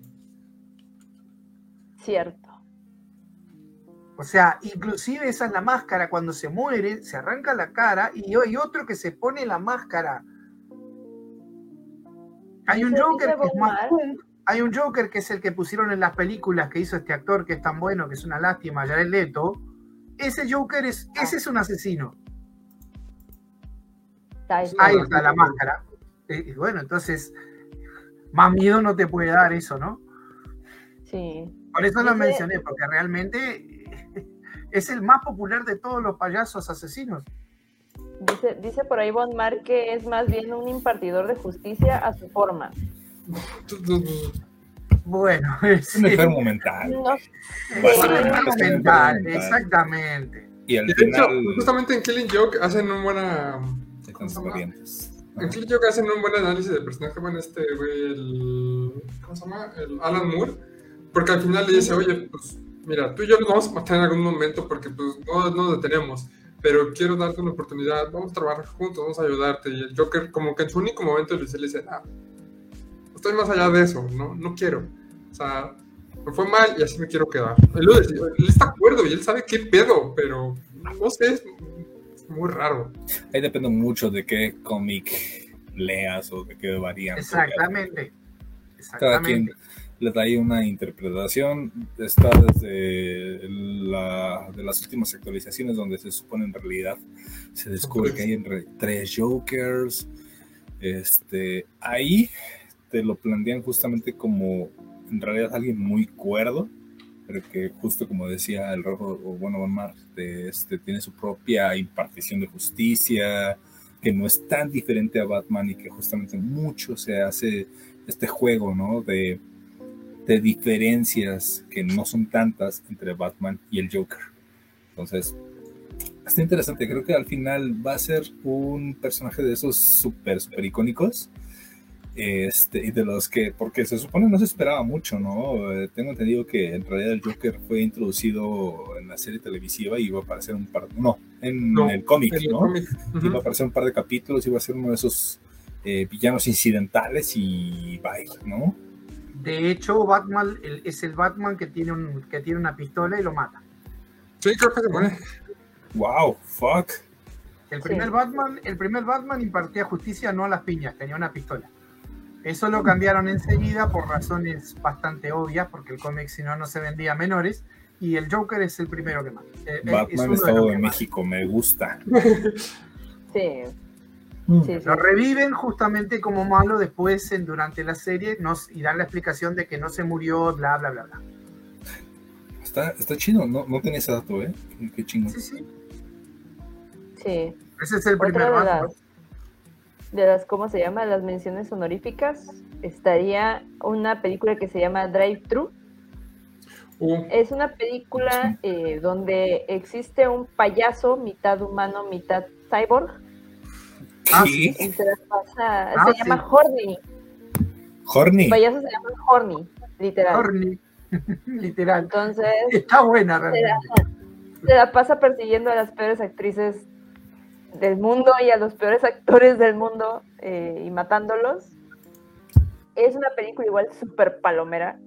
cierto. O sea, inclusive esa es la máscara, cuando se muere, se arranca la cara y hay otro que se pone la máscara. Hay un Joker que es más punk, hay un Joker que es el que pusieron en las películas que hizo este actor que es tan bueno, que es una lástima, Jared Leto. Ese Joker es, ese es un asesino. Ahí está. La máscara. Eh, Y bueno, entonces, más miedo no te puede dar eso, ¿no? Sí. Por eso lo mencioné, porque realmente es el más popular de todos los payasos asesinos. Dice, dice por ahí Von Mar que es más bien un impartidor de justicia a su forma. Bueno, es un enfermo mental. No, Bueno, es un enfermo mental, enfermo mental. exactamente. Y de hecho, final, justamente en Killing Joke hacen un buena. están ¿Cómo se llama? corrientes. En Killing Joke hacen un buen análisis del personaje, bueno, este güey, el. ¿Cómo se llama? El Alan Moore. Porque al final le dice, oye, pues, mira, tú y yo nos vamos a matar en algún momento porque, pues, no, no nos detenemos. Pero quiero darte una oportunidad, vamos a trabajar juntos, vamos a ayudarte. Y el Joker, como que en su único momento, le dice, ah, estoy más allá de eso, no, no quiero. O sea, me fue mal y así me quiero quedar. Él, él está de acuerdo y él sabe qué pedo, pero no sé, es muy raro. Ahí depende mucho de qué cómic leas o de qué variante. Exactamente. Cada quien Exactamente. Le da ahí una interpretación. Está desde de las últimas actualizaciones donde se supone en realidad se descubre que hay en re- tres Jokers. Este, ahí te lo plantean justamente como en realidad alguien muy cuerdo, pero que justo como decía el rojo, o bueno, Von Mar, de este, tiene su propia impartición de justicia, que no es tan diferente a Batman y que justamente mucho se hace este juego, ¿no? De, de diferencias que no son tantas entre Batman y el Joker. Entonces, está interesante. Creo que al final va a ser un personaje de esos súper, súper icónicos. Este, y de los que, porque se supone no se esperaba mucho, ¿no? Eh, tengo entendido que en realidad el Joker fue introducido en la serie televisiva y iba a aparecer un par, no, en No, el cómic, ¿no? cómic. Ujú. Iba a aparecer un par de capítulos, iba a ser uno de esos eh, villanos incidentales y bye, ¿no? De hecho, Batman el- es el Batman que tiene, un, que tiene una pistola y lo mata. Sí, creo que se. Wow, fuck. El Sí. primer Batman, el primer Batman impartía justicia no a las piñas, tenía una pistola. Eso lo cambiaron enseguida por razones bastante obvias, porque el cómic si no no se vendía a menores. Y el Joker es el primero que mata. Eh, es Batman de Estado de mata. México, me gusta. Sí. Sí, sí. Lo reviven justamente como malo después en, durante la serie nos, y dan la explicación de que no se murió, bla, bla, bla, bla. Está, está chido, no, no tenía ese dato, ¿eh? Qué, qué chingón. Sí, sí. sí. Ese es el primer de las, de las, ¿cómo se llama? Las menciones honoríficas estaría una película que se llama Drive Thru. Uh, Es una película eh, donde existe un payaso, mitad humano, mitad cyborg, Ah, ¿Qué? y se la pasa, Ah, se sí. llama Horny. Horny. El payaso se llama Horny, literal. Horny. Literal. Entonces, Está buena se realmente. la, se la pasa persiguiendo a las peores actrices del mundo y a los peores actores del mundo eh, y matándolos. Es una película igual súper palomera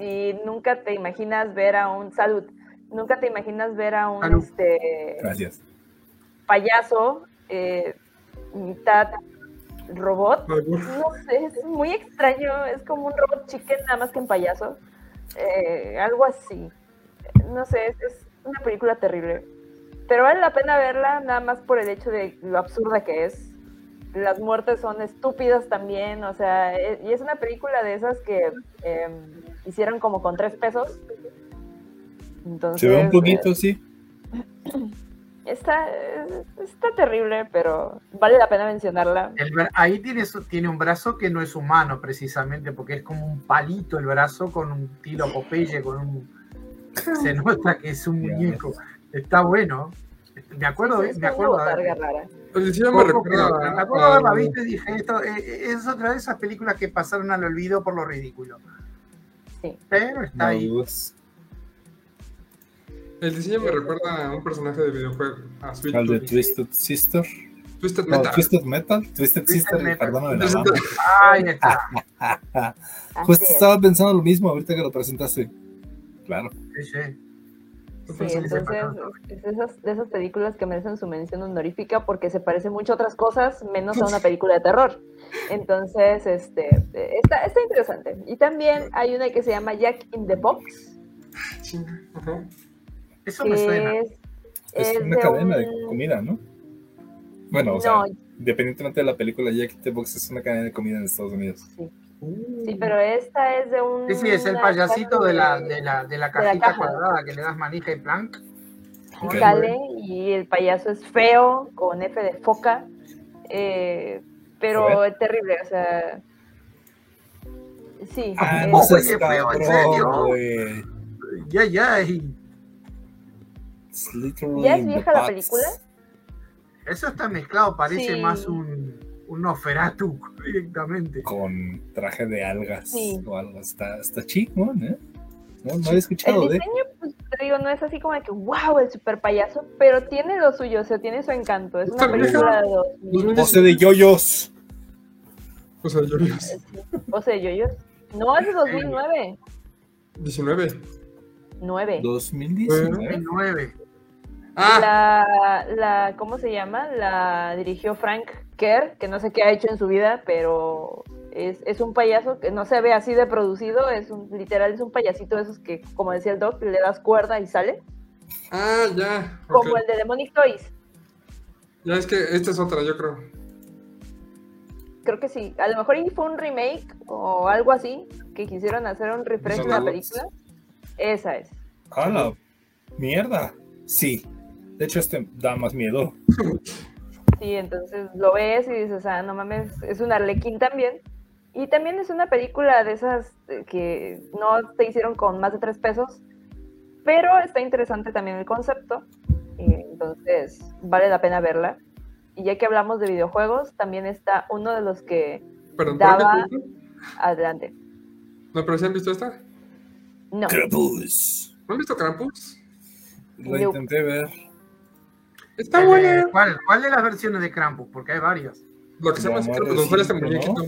y nunca te imaginas ver a un salud, nunca te imaginas ver a un Salud. este, Gracias. payaso eh, mitad robot. No sé, es muy extraño, es como un robot chicken nada más que en payaso. Eh, algo así. No sé, es, es una película terrible. Pero vale la pena verla nada más por el hecho de lo absurda que es. Las muertes son estúpidas también, o sea, e- y es una película de esas que eh, hicieron como con tres pesos. Entonces, Se ve un eh, poquito, sí. está, está terrible, pero vale la pena mencionarla. El ahí tiene, tiene un brazo que no es humano precisamente, porque es como un palito el brazo con un tiro Popeye, con un... Se nota que es un muñeco. Está bueno. Me acuerdo, me. El diseño me me acuerdo de haberla a- visto y dije, esto eh, eh, es otra de esas películas que pasaron al olvido por lo ridículo. Sí. Pero está No ahí. dudas. El diseño me recuerda a un personaje de videojuego, a Sweet Al de. Twisted Sister. Twisted No, Metal. Twisted Metal. Twisted, Twisted Sister, Metal. perdóname la Twisted mano. Ahí está. Justo es. estaba pensando lo mismo ahorita que lo presentaste. Claro. Sí, sí. Sí, Entonces, es de esas, de esas películas que merecen su mención honorífica porque se parece mucho a otras cosas, menos a una película de terror. Entonces, este, está, está interesante. Y también hay una que se llama Jack in the Box, chinga, ajá. Eso me suena. es, Es es una de cadena de un- comida, ¿no? Bueno, o No, sea, independientemente de la película, Jack the Box es una cadena de comida en Estados Unidos. sí, pero esta es de un... Sí, sí, es el payasito casa de la, de la, de la la cajita caja. cuadrada que le das manija y plank. Ok. sale y el payaso es feo, con F de foca, eh, pero es terrible, o sea... Sí, Ah, es- no seas qué feo, ¿en serio? Ya, ya. y ¿Ya es vieja la película? Eso está mezclado, parece Sí. más un, un Nosferatu directamente. Con traje de algas Sí. o algo. Está, está chingón, ¿eh? No, no había El escuchado de. diseño, pues te digo, no es así como de que, wow, el super payaso, pero tiene lo suyo, o sea, tiene su encanto. Es una película de 2000. Pose de yoyos. O sea, yo dios. O sea, yoyos. No, es de 2009. 19. 9. 2019. 9. Ah, La, la, ¿cómo se llama? La dirigió Frank Kerr, que no sé qué ha hecho en su vida, pero es, es un payaso que no se ve así de producido, es un, literal, es un payasito de esos que, como decía el doc, le das cuerda y sale, ah, ya. como el de Demonic Toys. Ya es que esta es otra, yo creo. Creo que sí. A lo mejor y fue un remake o algo así, que quisieron hacer un refresh de la película. Esa es. ¡A la mierda! Sí. De hecho, este da más miedo. Sí, entonces lo ves y dices, ah, no mames, es un arlequín también. Y también es una película de esas eh, que no te hicieron con más de tres pesos, pero está interesante también el concepto. y entonces vale la pena verla. Y ya que hablamos de videojuegos, también está uno de los que Perdón, ¿por qué Daba- adelante. No, pero ¿sí han visto esta? No, Krampus. ¿No han visto Krampus? Lo intenté ver. Está Eh, buena. ¿Cuál, ¿Cuál de las versiones de Krampus? Porque hay varias. Lo que se llama más Krampus, este reciente, ¿no? muñequito.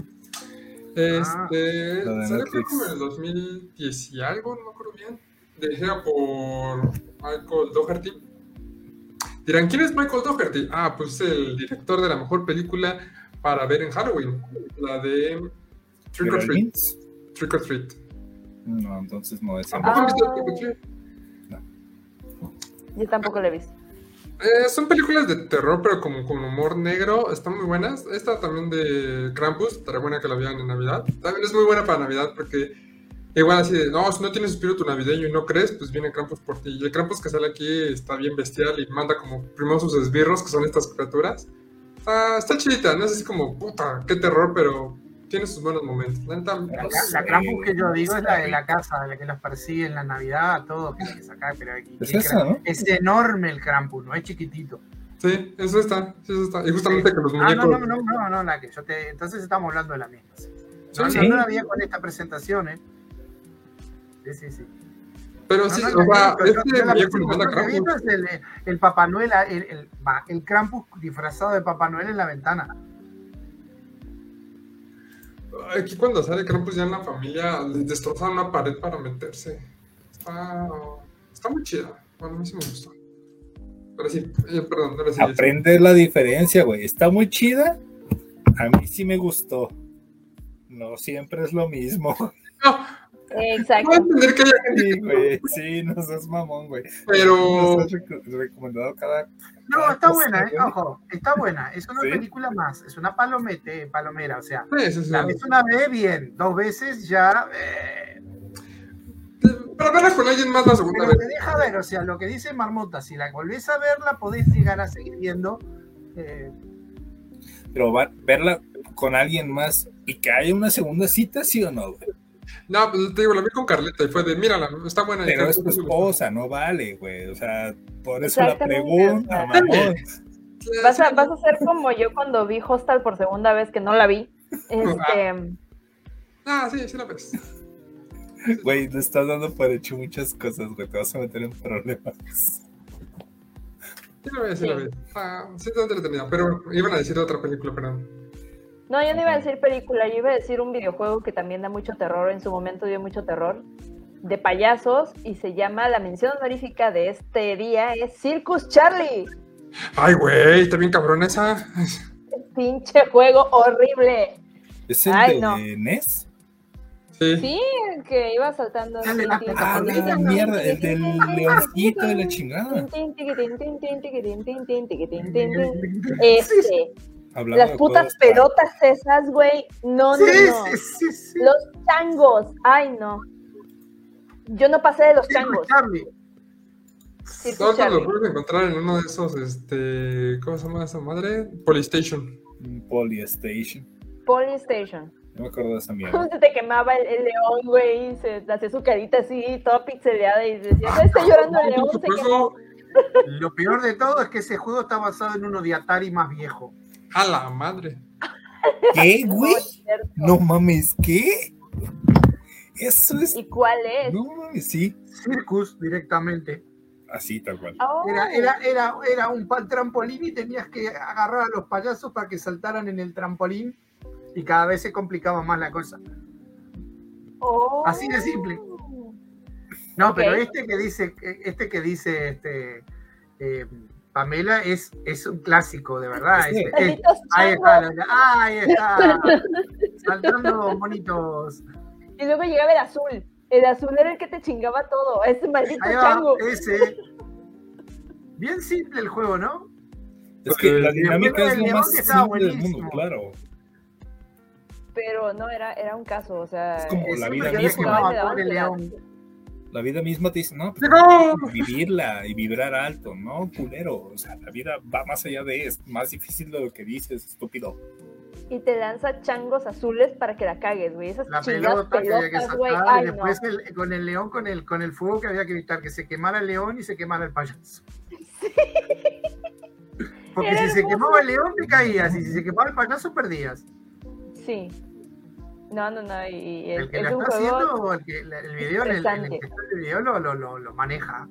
Este. De salió creo como en el 2010 y algo, no me acuerdo bien. Dirigida por Michael Doherty. Dirán, ¿quién es Michael Dougherty? Ah, pues el director de la mejor película para ver en Halloween, la de Trick or Treat. Trick or Treat. No, entonces no es. ¿Tampoco Ah. visto Trick or Treat? Yo tampoco la he visto. Eh, son películas de terror, pero como con humor negro. Están muy buenas. Esta también de Krampus, estaría buena que la vean en Navidad. También es muy buena para Navidad porque igual así de, no, si no tienes espíritu navideño y no crees, pues viene Krampus por ti. Y el Krampus que sale aquí está bien bestial y manda como primero sus esbirros, que son estas criaturas. Está, está chidita, no es así como, puta, qué terror, pero tiene sus buenos momentos. La La, Krampus que yo digo es la de la casa, la que los persigue en la Navidad, a todos, que sacar, pero aquí- Es que esa, ¿no? es enorme el Krampus, no es chiquitito. Sí, eso está, sí, eso está. Y justamente que los Ah, muñecos... no, no, no, no, no, la que yo te. Entonces estamos hablando de la misma. sí. No, Sí, no, sí. no la había con esta presentación, ¿eh? Sí, sí, sí. Pero No, sí, no, o sea, este es el, el Papá Noel, el, el, el Krampus disfrazado de Papá Noel en la ventana. Aquí cuando sale Krampus ya en la familia, les destrozan una pared para meterse. Está, está muy chida. Bueno, a mí sí me gustó. Pero sí, eh, perdón, ahora sí. Aprende la diferencia, güey. Está muy chida. A mí sí me gustó. No siempre es lo mismo. No, Exacto. puedo entender que haya gente Sí, que güey. Sí, no seas mamón, güey. pero Nos has reco- recomendado cada. No, está buena, ¿eh? Ojo, está buena. Es una Sí. película más, es una palomete, palomera, o sea. Sí. La ves una vez, bien. Dos veces ya. eh, Para verla con alguien más la segunda pero vez. te deja ver, o sea, lo que dice Marmota, si la volvés a verla, podés llegar a seguir viendo. eh, Pero va- verla con alguien más y que haya una segunda cita, sí o no, güey. No, pues te digo, la vi con Carlita y fue de, mírala, está buena. Pero es tu esposa, no vale, güey. O sea, por eso la pregunta, mamón. Vas a, vas a ser como yo cuando vi Hostal por segunda vez, que no la vi. Este, Ah, sí, sí la ves. Güey, le estás dando por hecho muchas cosas, güey. Te vas a meter en problemas. Sí la ves, sí la ves. Ah, sí está entretenida, pero iban a decir otra película, perdón. No, yo no iba a decir película, yo iba a decir un videojuego que también da mucho terror, en su momento dio mucho terror, de payasos, y se llama, la mención honorífica de este día es Circus Charlie. Ay, güey, está bien cabrón esa. Pinche juego horrible. ¿Es el Ay, de no. Sí. sí. que iba saltando. Ah, la, mierda, el del leoncito de la chingada. Este, Hablando las putas pelotas esas, güey. No, no, Sí, no. sí, sí, sí. Los changos. Ay, no. Yo no pasé de los Sí, changos. Charlie. lo puedes encontrar en uno de esos, este, ¿cómo se llama esa madre? Polystation. Polystation. Polystation. No me acuerdo de esa mierda. Se te quemaba el, el león, güey, y se hacía su carita así, toda pixeleada, y decía, "No, está llorando el león, se quemó. Lo peor de todo es que ese juego está basado en uno de Atari más viejo. A la madre. ¿Qué, No, güey? No mames, ¿qué? Eso es. ¿Y cuál es? No mames, sí. Circus directamente. Así, tal cual. Oh, Era, era, era, era un trampolín y tenías que agarrar a los payasos para que saltaran en el trampolín y cada vez se complicaba más la cosa. oh. así de simple. No, Ok. pero este que dice, este que dice este, eh, Pamela es, es un clásico, de verdad. Sí. Es- es- Malditos ahí está, ahí está. Saltando monitos. Y luego llegaba el azul. El azul era el que te chingaba todo. Ese maldito va, chango. ese. Bien simple el juego, ¿no? Es que la Eh, dinámica es lo más simple del mundo, claro. Pero no, era, era un caso. O sea, Es como la vida yo misma. La vida misma te dice, no, pues, ¡Llegó! vivirla y vibrar alto, ¿no? Culero. O sea, la vida va más allá de es más difícil de lo que dices, estúpido. Y te lanza changos azules para que la cagues, güey. Esas La pelota que había que pelotas, güey. sacar, y Ay, no. después el- con el león, con el, con el fuego que había que evitar que se quemara el león y se quemara el payaso. Porque Era si se quemaba el león te caías y si se quemaba el payaso perdías. Sí. No, no, no. Y, El que es lo un está juego. haciendo, el, que, el video, el, el, estresante. que está en el video lo, lo, lo, lo maneja.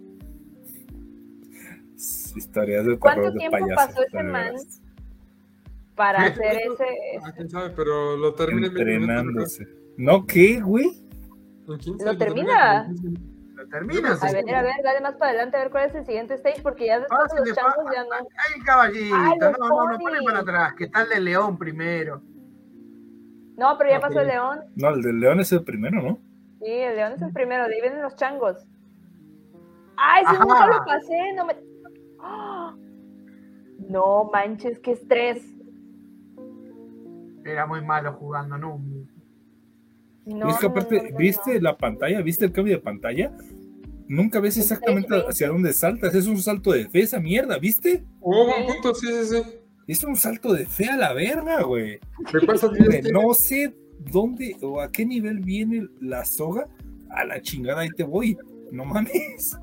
Historias de ¿Cuánto de tiempo payasos. pasó ese man para hacer ese. Ah, quién sabe, pero lo termina en 20 minutos, Entrenándose. ¿No qué, güey? ¿no? En 15, ¿Lo termina termina? en 15. Lo termina. A ver, a ver, dale más para adelante a ver cuál es el siguiente stage, porque ya después de los changos ya no. Hay el caballito, Ay, no, no, no, ponis. pone para atrás, que está el de León primero. No, pero ya Ok. pasó el león. No, el del león es el primero, ¿no? Sí, el león es el primero, de ahí vienen los changos. ¡Ay, si Ajá. nunca lo pasé! No me. ¡Ah! No manches, qué estrés. Era muy malo jugando, ¿no? No, Y es que no, no, aparte, no, no, ¿viste la pantalla? ¿Viste el cambio de pantalla? Nunca ves exactamente 20. hacia dónde saltas. Es un salto de fe esa mierda, ¿viste? Oh, buen punto, sí, sí, sí. Es un salto de fe a la verga, güey. Pasa bien. No sé dónde o a qué nivel viene la soga. A la chingada, ahí te voy. No mames.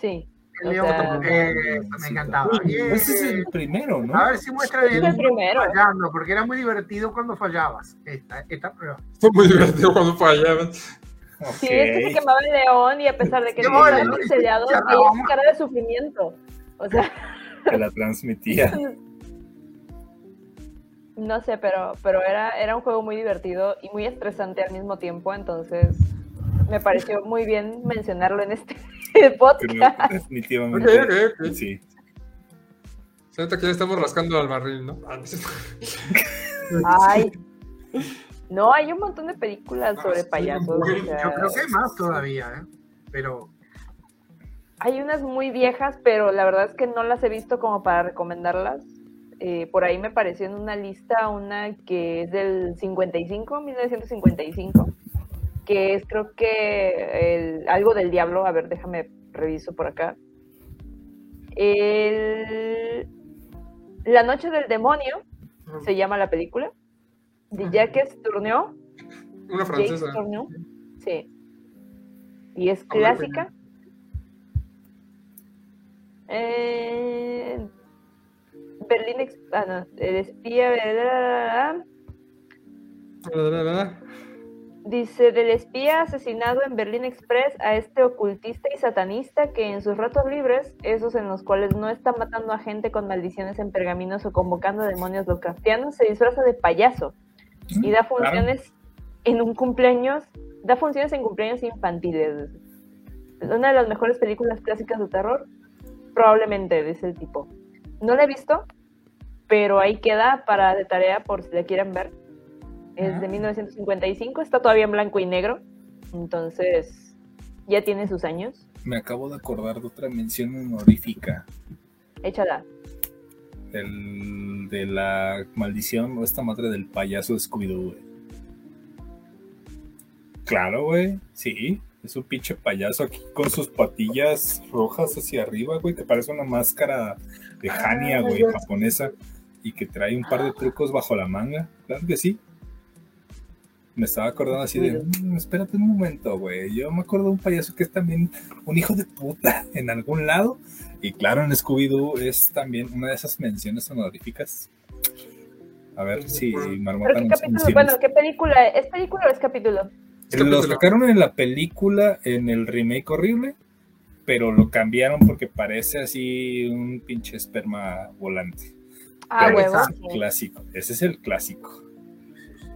Sí. El sea, eh, me encantaba. Bien. Ese es el primero, ¿no? A ver si muestra Es bien el primero. fallando, porque era muy divertido cuando fallabas. Esta, esta prueba. Fue muy divertido cuando fallaban. Sí, es que se quemaba el león y a pesar de que bueno, pixeleado, ya veía vamos. su cara de sufrimiento. O sea, que la transmitía. no sé, pero, pero era, era un juego muy divertido y muy estresante al mismo tiempo, entonces me pareció muy bien mencionarlo en este Creo podcast. que definitivamente. Ok, ok, ok. Sí. Se nota que ya estamos rascando al barril, ¿no? Ah. Ay. No, hay un montón de películas Ah, sobre payasos. o muy- sea, Yo creo que hay más todavía, ¿eh? Pero Hay unas muy viejas, pero la verdad es que no las he visto como para recomendarlas. Eh, por ahí me pareció en una lista una que es del 55, 1955, que es creo que el- algo del diablo. A ver, déjame reviso por acá. El- La noche del demonio se llama la película. De Jacques Tourneur. Una Jacques francesa. Tourneur. Sí. Y es clásica. Eh, Berlín, ah, no, el espía, dice, del espía asesinado en Berlín Express a este ocultista y satanista que en sus ratos libres, esos en los cuales no está matando a gente con maldiciones en pergaminos o convocando demonios lovecraftianos, se disfraza de payaso y da funciones en un cumpleaños, da funciones en cumpleaños infantiles. Es una de las mejores películas clásicas de terror, probablemente, dice el tipo. No la he visto, pero ahí queda para de tarea por si la quieren ver. Es de Ah. 1955, está todavía en blanco y negro, entonces ya tiene sus años. Me acabo de acordar de otra mención honorífica. Échala. El de la maldición o esta madre del payaso Scooby-Doo, güey. Claro, güey. Sí. Es un pinche payaso aquí con sus patillas rojas hacia arriba, güey, que parece una máscara de Hania, güey, japonesa, y que trae un par de trucos bajo la manga. Claro que sí. Me estaba acordando así de, "Mm, espérate un momento, güey. Yo me acuerdo de un payaso que es también un hijo de puta en algún lado. Y claro, en Scooby-Doo es también una de esas menciones honoríficas. A ver si ¿Pero Marmota qué nos capítulo? Bueno, ¿qué película? ¿Es película o es capítulo? Es Lo sacaron en la película, en el remake horrible, pero lo cambiaron porque parece así un pinche esperma volante. Ah, Pero huevo. ese es el clásico, ese es el clásico.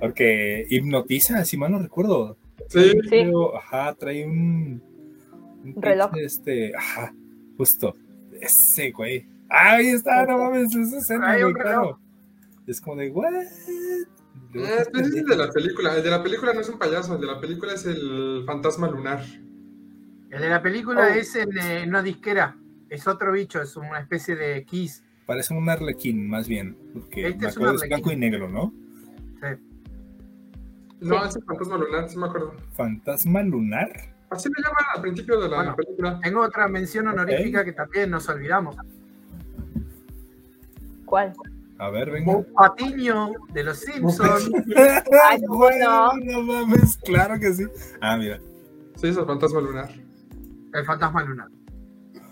Porque hipnotiza, si mal no recuerdo. Sí, Sí. Ajá, trae un, un Reloj. pinche, Este, ajá, justo. Ese, güey. Ah, ahí está, no mames, güey, reloj. claro. Es como de, what? Ah, ese es de la película. El de la película no es un payaso, el de la película es el fantasma lunar. el de la película Oh. es en eh, una disquera. Es otro bicho, es una especie de kiss. Parece un arlequín, más bien. Porque Este me es un acuerdo es blanco y negro, ¿no? Sí. No, Sí. es el fantasma lunar, sí me acuerdo. Fantasma lunar. Así me llaman al principio de la Bueno. película. Tengo otra mención honorífica que también nos olvidamos. ¿Cuál? A ver, venga. Bob Patiño de los Simpsons. Ay, ¿cómo no? Mames, claro que sí. Ah, mira. Sí, es el fantasma lunar. el fantasma lunar.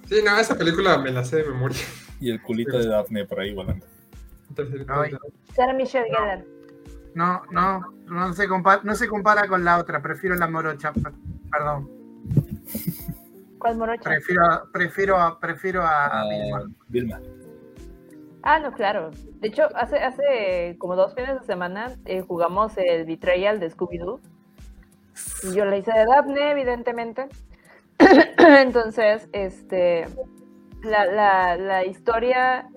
Sí, no, esa película me la sé de memoria. Y el culito de Daphne por ahí volando. Sarah Michelle Gellar. No, no, no se, compara, no se compara con la otra. Prefiero la morocha. per- Perdón. ¿Cuál morocha? Prefiero, a- prefiero, a, prefiero a, a Ah, Vilma. Vilma. Ah, no, claro. De hecho, hace, hace como dos fines de semana eh, jugamos el Betrayal de Scooby-Doo. Y yo la hice de Daphne, evidentemente. Entonces, este, la, la, la historia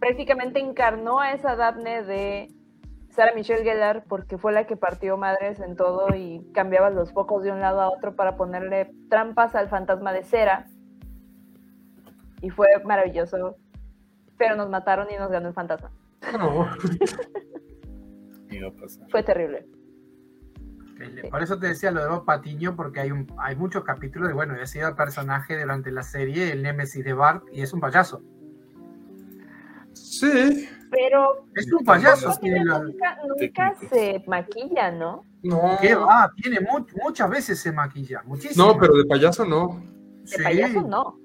prácticamente encarnó a esa Daphne de Sara Michelle Gellar porque fue la que partió madres en todo y cambiaba los focos de un lado a otro para ponerle trampas al fantasma de cera. Y fue maravilloso. Pero nos mataron y nos ganó el fantasma. No. Fue terrible. Por eso te decía lo de Bob Patiño, porque hay, un, hay muchos capítulos y bueno, he sido el personaje durante la serie, el némesis de Bart, y es un payaso. Sí. Pero Es un payaso. nunca, tiene la- nunca, se maquilla, ¿no? No. ¿Qué va? Tiene mu- muchas veces se maquilla, muchísimo. No, pero de payaso no. De Sí, payaso no.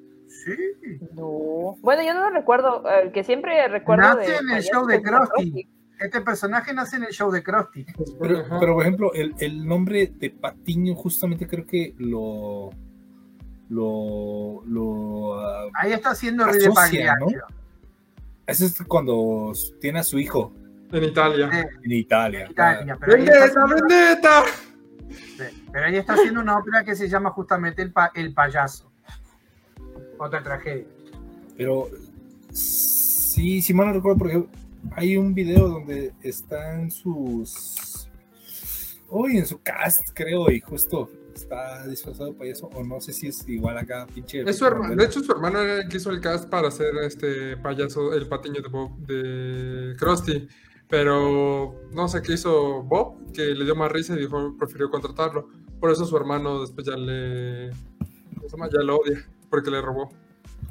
Sí. No. Bueno, yo no lo recuerdo. El que siempre recuerdo Nace de en el show de Krusty. Este personaje nace en el show de Krusty. Pero, pero, por ejemplo, el, el nombre de Patiño justamente creo que lo lo lo ah, Ahí está haciendo Asocia, de Pagliaccio. ese es cuando tiene a su hijo En Italia. Eh, en Italia. en Italia, pero, ahí está ¡Vendetta, haciendo, vendetta! sí, pero ahí está haciendo una ópera que se llama justamente El, pa- el Payaso. Otra tragedia. Pero sí, si mal no recuerdo, porque hay un video donde están sus. Uy, en su cast, creo, y justo está disfrazado de payaso, o no sé si es igual acá, pinche. Es su hermano. De hecho, su hermano era el que hizo el cast para hacer este payaso, el patiño de Bob, de Krusty. Pero no sé qué hizo Bob, que le dio más risa y dijo, prefirió contratarlo. Por eso su hermano después ya le. Ya lo odia, porque le robó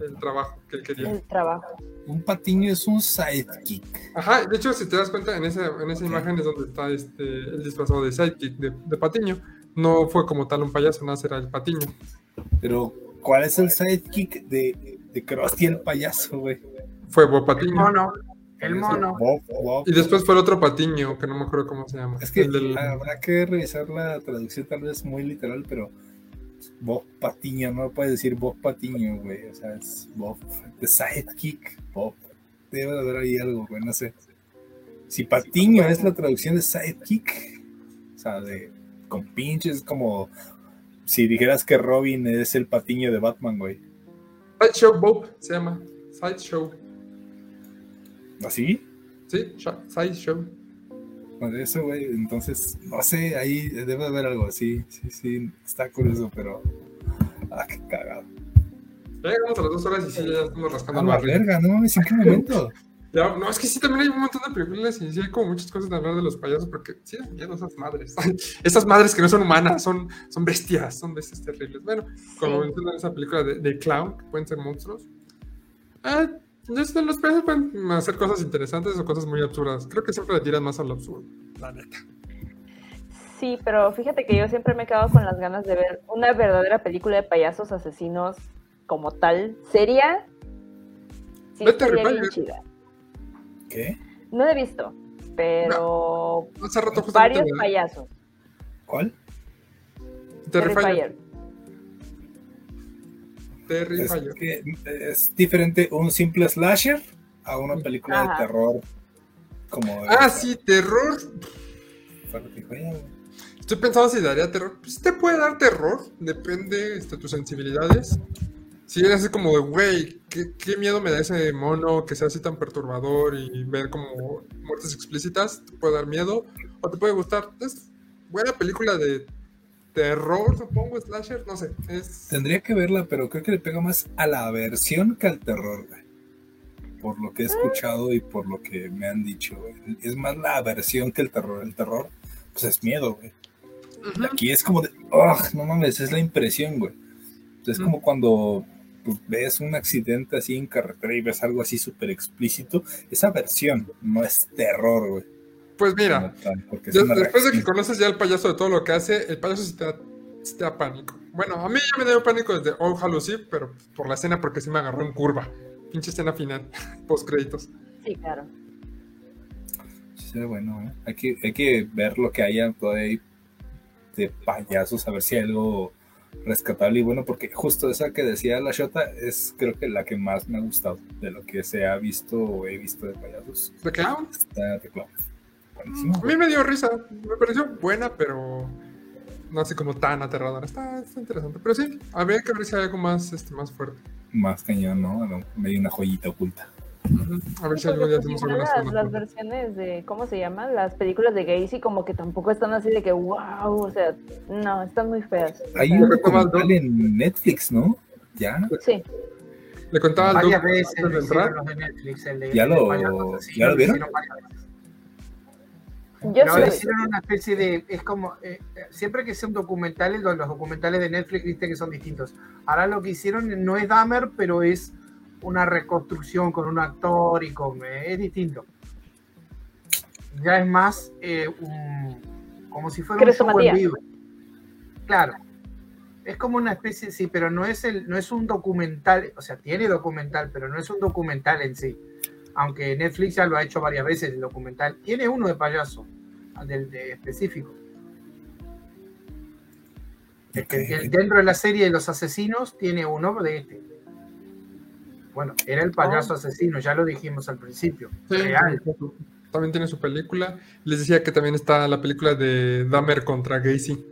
el trabajo que él quería. El trabajo. Un patiño es un sidekick. Ajá, de hecho, si te das cuenta, en esa, en esa Ok. imagen es donde está este, el disfrazado de sidekick, de, de patiño. No fue como tal un payaso, nada, era el patiño. Pero, ¿cuál es el sidekick de, de Krusty el payaso, güey? Fue Bob El Patiño. mono. El mono. Bob, Bob. Y después fue el otro patiño, que no me acuerdo cómo se llama. Es que El del- habrá que revisar la traducción, tal vez muy literal, pero Bob Patiño, no puedes decir Bob Patiño, güey. O sea, es Bob, the sidekick, Bob. Debe de haber ahí algo, güey, no sé. Si Patiño es la traducción de sidekick, o sea, de con pinches, es como si dijeras que Robin es el patiño de Batman, güey. Sideshow Bob se llama. Sideshow. ¿Así? Sí, Sha- Sideshow. Pues eso, güey. Entonces, no sé, ahí debe de haber algo así. Sí, sí, está curioso, pero. Ah, qué cagado. Ya llegamos a las dos horas y sí, ya estamos rascando Ah, la barril. verga, no ¿en qué momento? Ya, no, es que sí, también hay un montón de películas y sí hay como muchas cosas de hablar de los payasos porque sí dan miedo esas madres. esas madres que no son humanas, son, son bestias, son bestias terribles. Bueno, como Sí. mencionan esa película de, de Clown, que pueden ser monstruos. Ah, los payasos pueden hacer cosas interesantes o cosas muy absurdas. Creo que siempre le tiran más al absurdo, la neta. Sí, pero fíjate que yo siempre me he quedado con las ganas de ver una verdadera película de payasos asesinos como tal, seria. Sí, Vete, bien chida. ¿Qué? No la he visto, pero Hace rato varios payasos. ¿Cuál? Terrifier. Terrifier. Es, que es diferente un simple slasher a una película Ajá. de terror como. Ah, sí, terror. Estoy pensando si daría terror. Pues te puede dar terror, depende de tus sensibilidades. Si eres así como de, güey, ¿qué, qué miedo me da ese mono que sea así tan perturbador y ver como muertes explícitas, te puede dar miedo o te puede gustar. Es buena película de terror, supongo, slasher, no sé. Es... Tendría que verla, pero creo que le pega más a la aversión que al terror, güey. Por lo que he escuchado y por lo que me han dicho, güey. Es más la aversión que el terror. El terror, pues es miedo, güey. Aquí es como de, "Ugh, no mames, es la impresión, güey. Es como cuando pues, ves un accidente así en carretera y ves algo así súper explícito. Esa versión no es terror, güey. Pues mira, Ya- después de que conoces ya el payaso de todo lo que hace, el payaso sí te da, sí te da pánico. Bueno, a mí ya me dio pánico desde All Hallows Eve, pero por la escena porque sí me agarró en curva. Pinche escena final, post créditos. Sí, claro. Sí, bueno, ¿eh? Hay que, hay que ver lo que haya ahí de payasos, a ver si hay algo rescatable y bueno, porque justo esa que decía la Shota es creo que la que más me ha gustado de lo que se ha visto o he visto de payasos. ¿The Clown? Está de claro. Buenísimo, A mí me dio risa, me pareció buena, pero no así como tan aterradora. Está, está interesante. Pero sí, habría que ver si hay algo más, este, más fuerte. Más cañón, ¿no? No, Hay una joyita oculta. A ver si algún día hacemos alguna las, las versiones de, ¿cómo se llaman? Las películas de Gacy como que tampoco están así de que, wow, o sea, no, están muy feas. Hay un recuerdo- documental en Netflix, ¿no? Ya, Sí, Le contaba al Varias Doc antes de entrar. ¿Ya lo- ya lo vieron? Yo Pero vi. hicieron una especie de. Es como. eh, eh, siempre que sea un documental, los, los documentales de Netflix, viste que son distintos. Ahora lo que hicieron no es Dahmer, pero es una reconstrucción con un actor y con. eh, es distinto. Ya es más eh, un- como si fuera un show en vivo. Claro. Es como una especie, sí, pero no es, el, no es un documental, o sea, tiene documental, pero no es un documental en sí. Aunque Netflix ya lo ha hecho varias veces el documental. Tiene uno de payaso, del de específico. El- dentro de la serie de los asesinos tiene uno de este. Bueno, era el payaso asesino, ya lo dijimos al principio. Sí, Real. También tiene su película. Les decía que también está la película de Dahmer contra Gacy.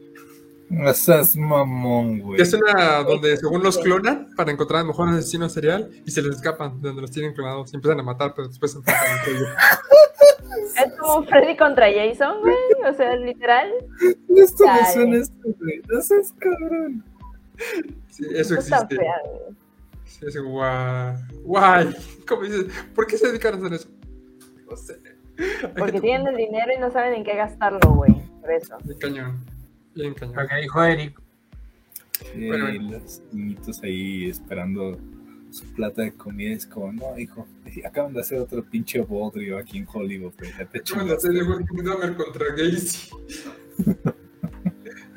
No seas mamón, güey. Que es una donde según los clonan para encontrar al mejor asesino serial y se les escapan de donde los tienen clonados y empiezan a matar, pero después se enfrentan entre ellos. Es como Freddy contra Jason, güey, o sea, literal. Esto me Dale. suena esto, güey. No seas cabrón. Sí, eso existe. fea, güey. Sí, es guay. Guay. ¿Cómo dices? ¿Por qué se dedican a hacer eso? No sé. Porque tienen el dinero y no saben en qué gastarlo, güey, por eso. Bien cañón. Bien Lo que dijo Eric. Bueno, los niñitos ahí esperando su plata de comida. Es como, no, hijo, acaban de hacer otro pinche bodrio aquí en Hollywood, güey. Serie chingaste. güey, Dahmer contra Gacy.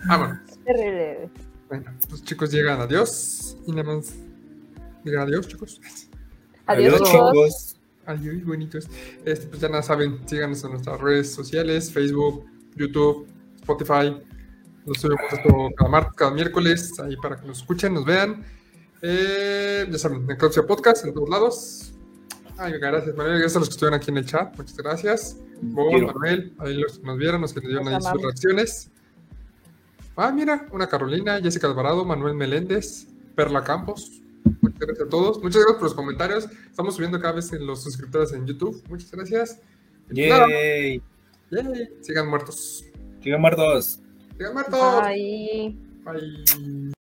Vámonos. Terrible, güey. Bueno, los chicos llegan a Dios y nada más digan adiós, chicos. Adiós, Adiós, chicos. chicos. Adiós, bonitos. Este, pues ya nada saben, síganos en nuestras redes sociales, Facebook, YouTube, Spotify. Nos subimos esto cada martes, cada miércoles, ahí para que nos escuchen, nos vean. Eh, ya saben, Necropsia Podcast en todos lados. Ay, gracias, Manuel. Gracias a los que estuvieron aquí en el chat. Muchas gracias. Bob. Manuel, ahí los que nos vieron, los que nos dieron ahí sus reacciones. Ah, mira, una Carolina, Jessica Alvarado, Manuel Meléndez, Perla Campos. Muchas gracias a todos. Muchas gracias por los comentarios. Estamos subiendo cada vez en los suscriptores en YouTube. Muchas gracias. Yay. yay. Sigan muertos. Sigan muertos. Ay. Bye.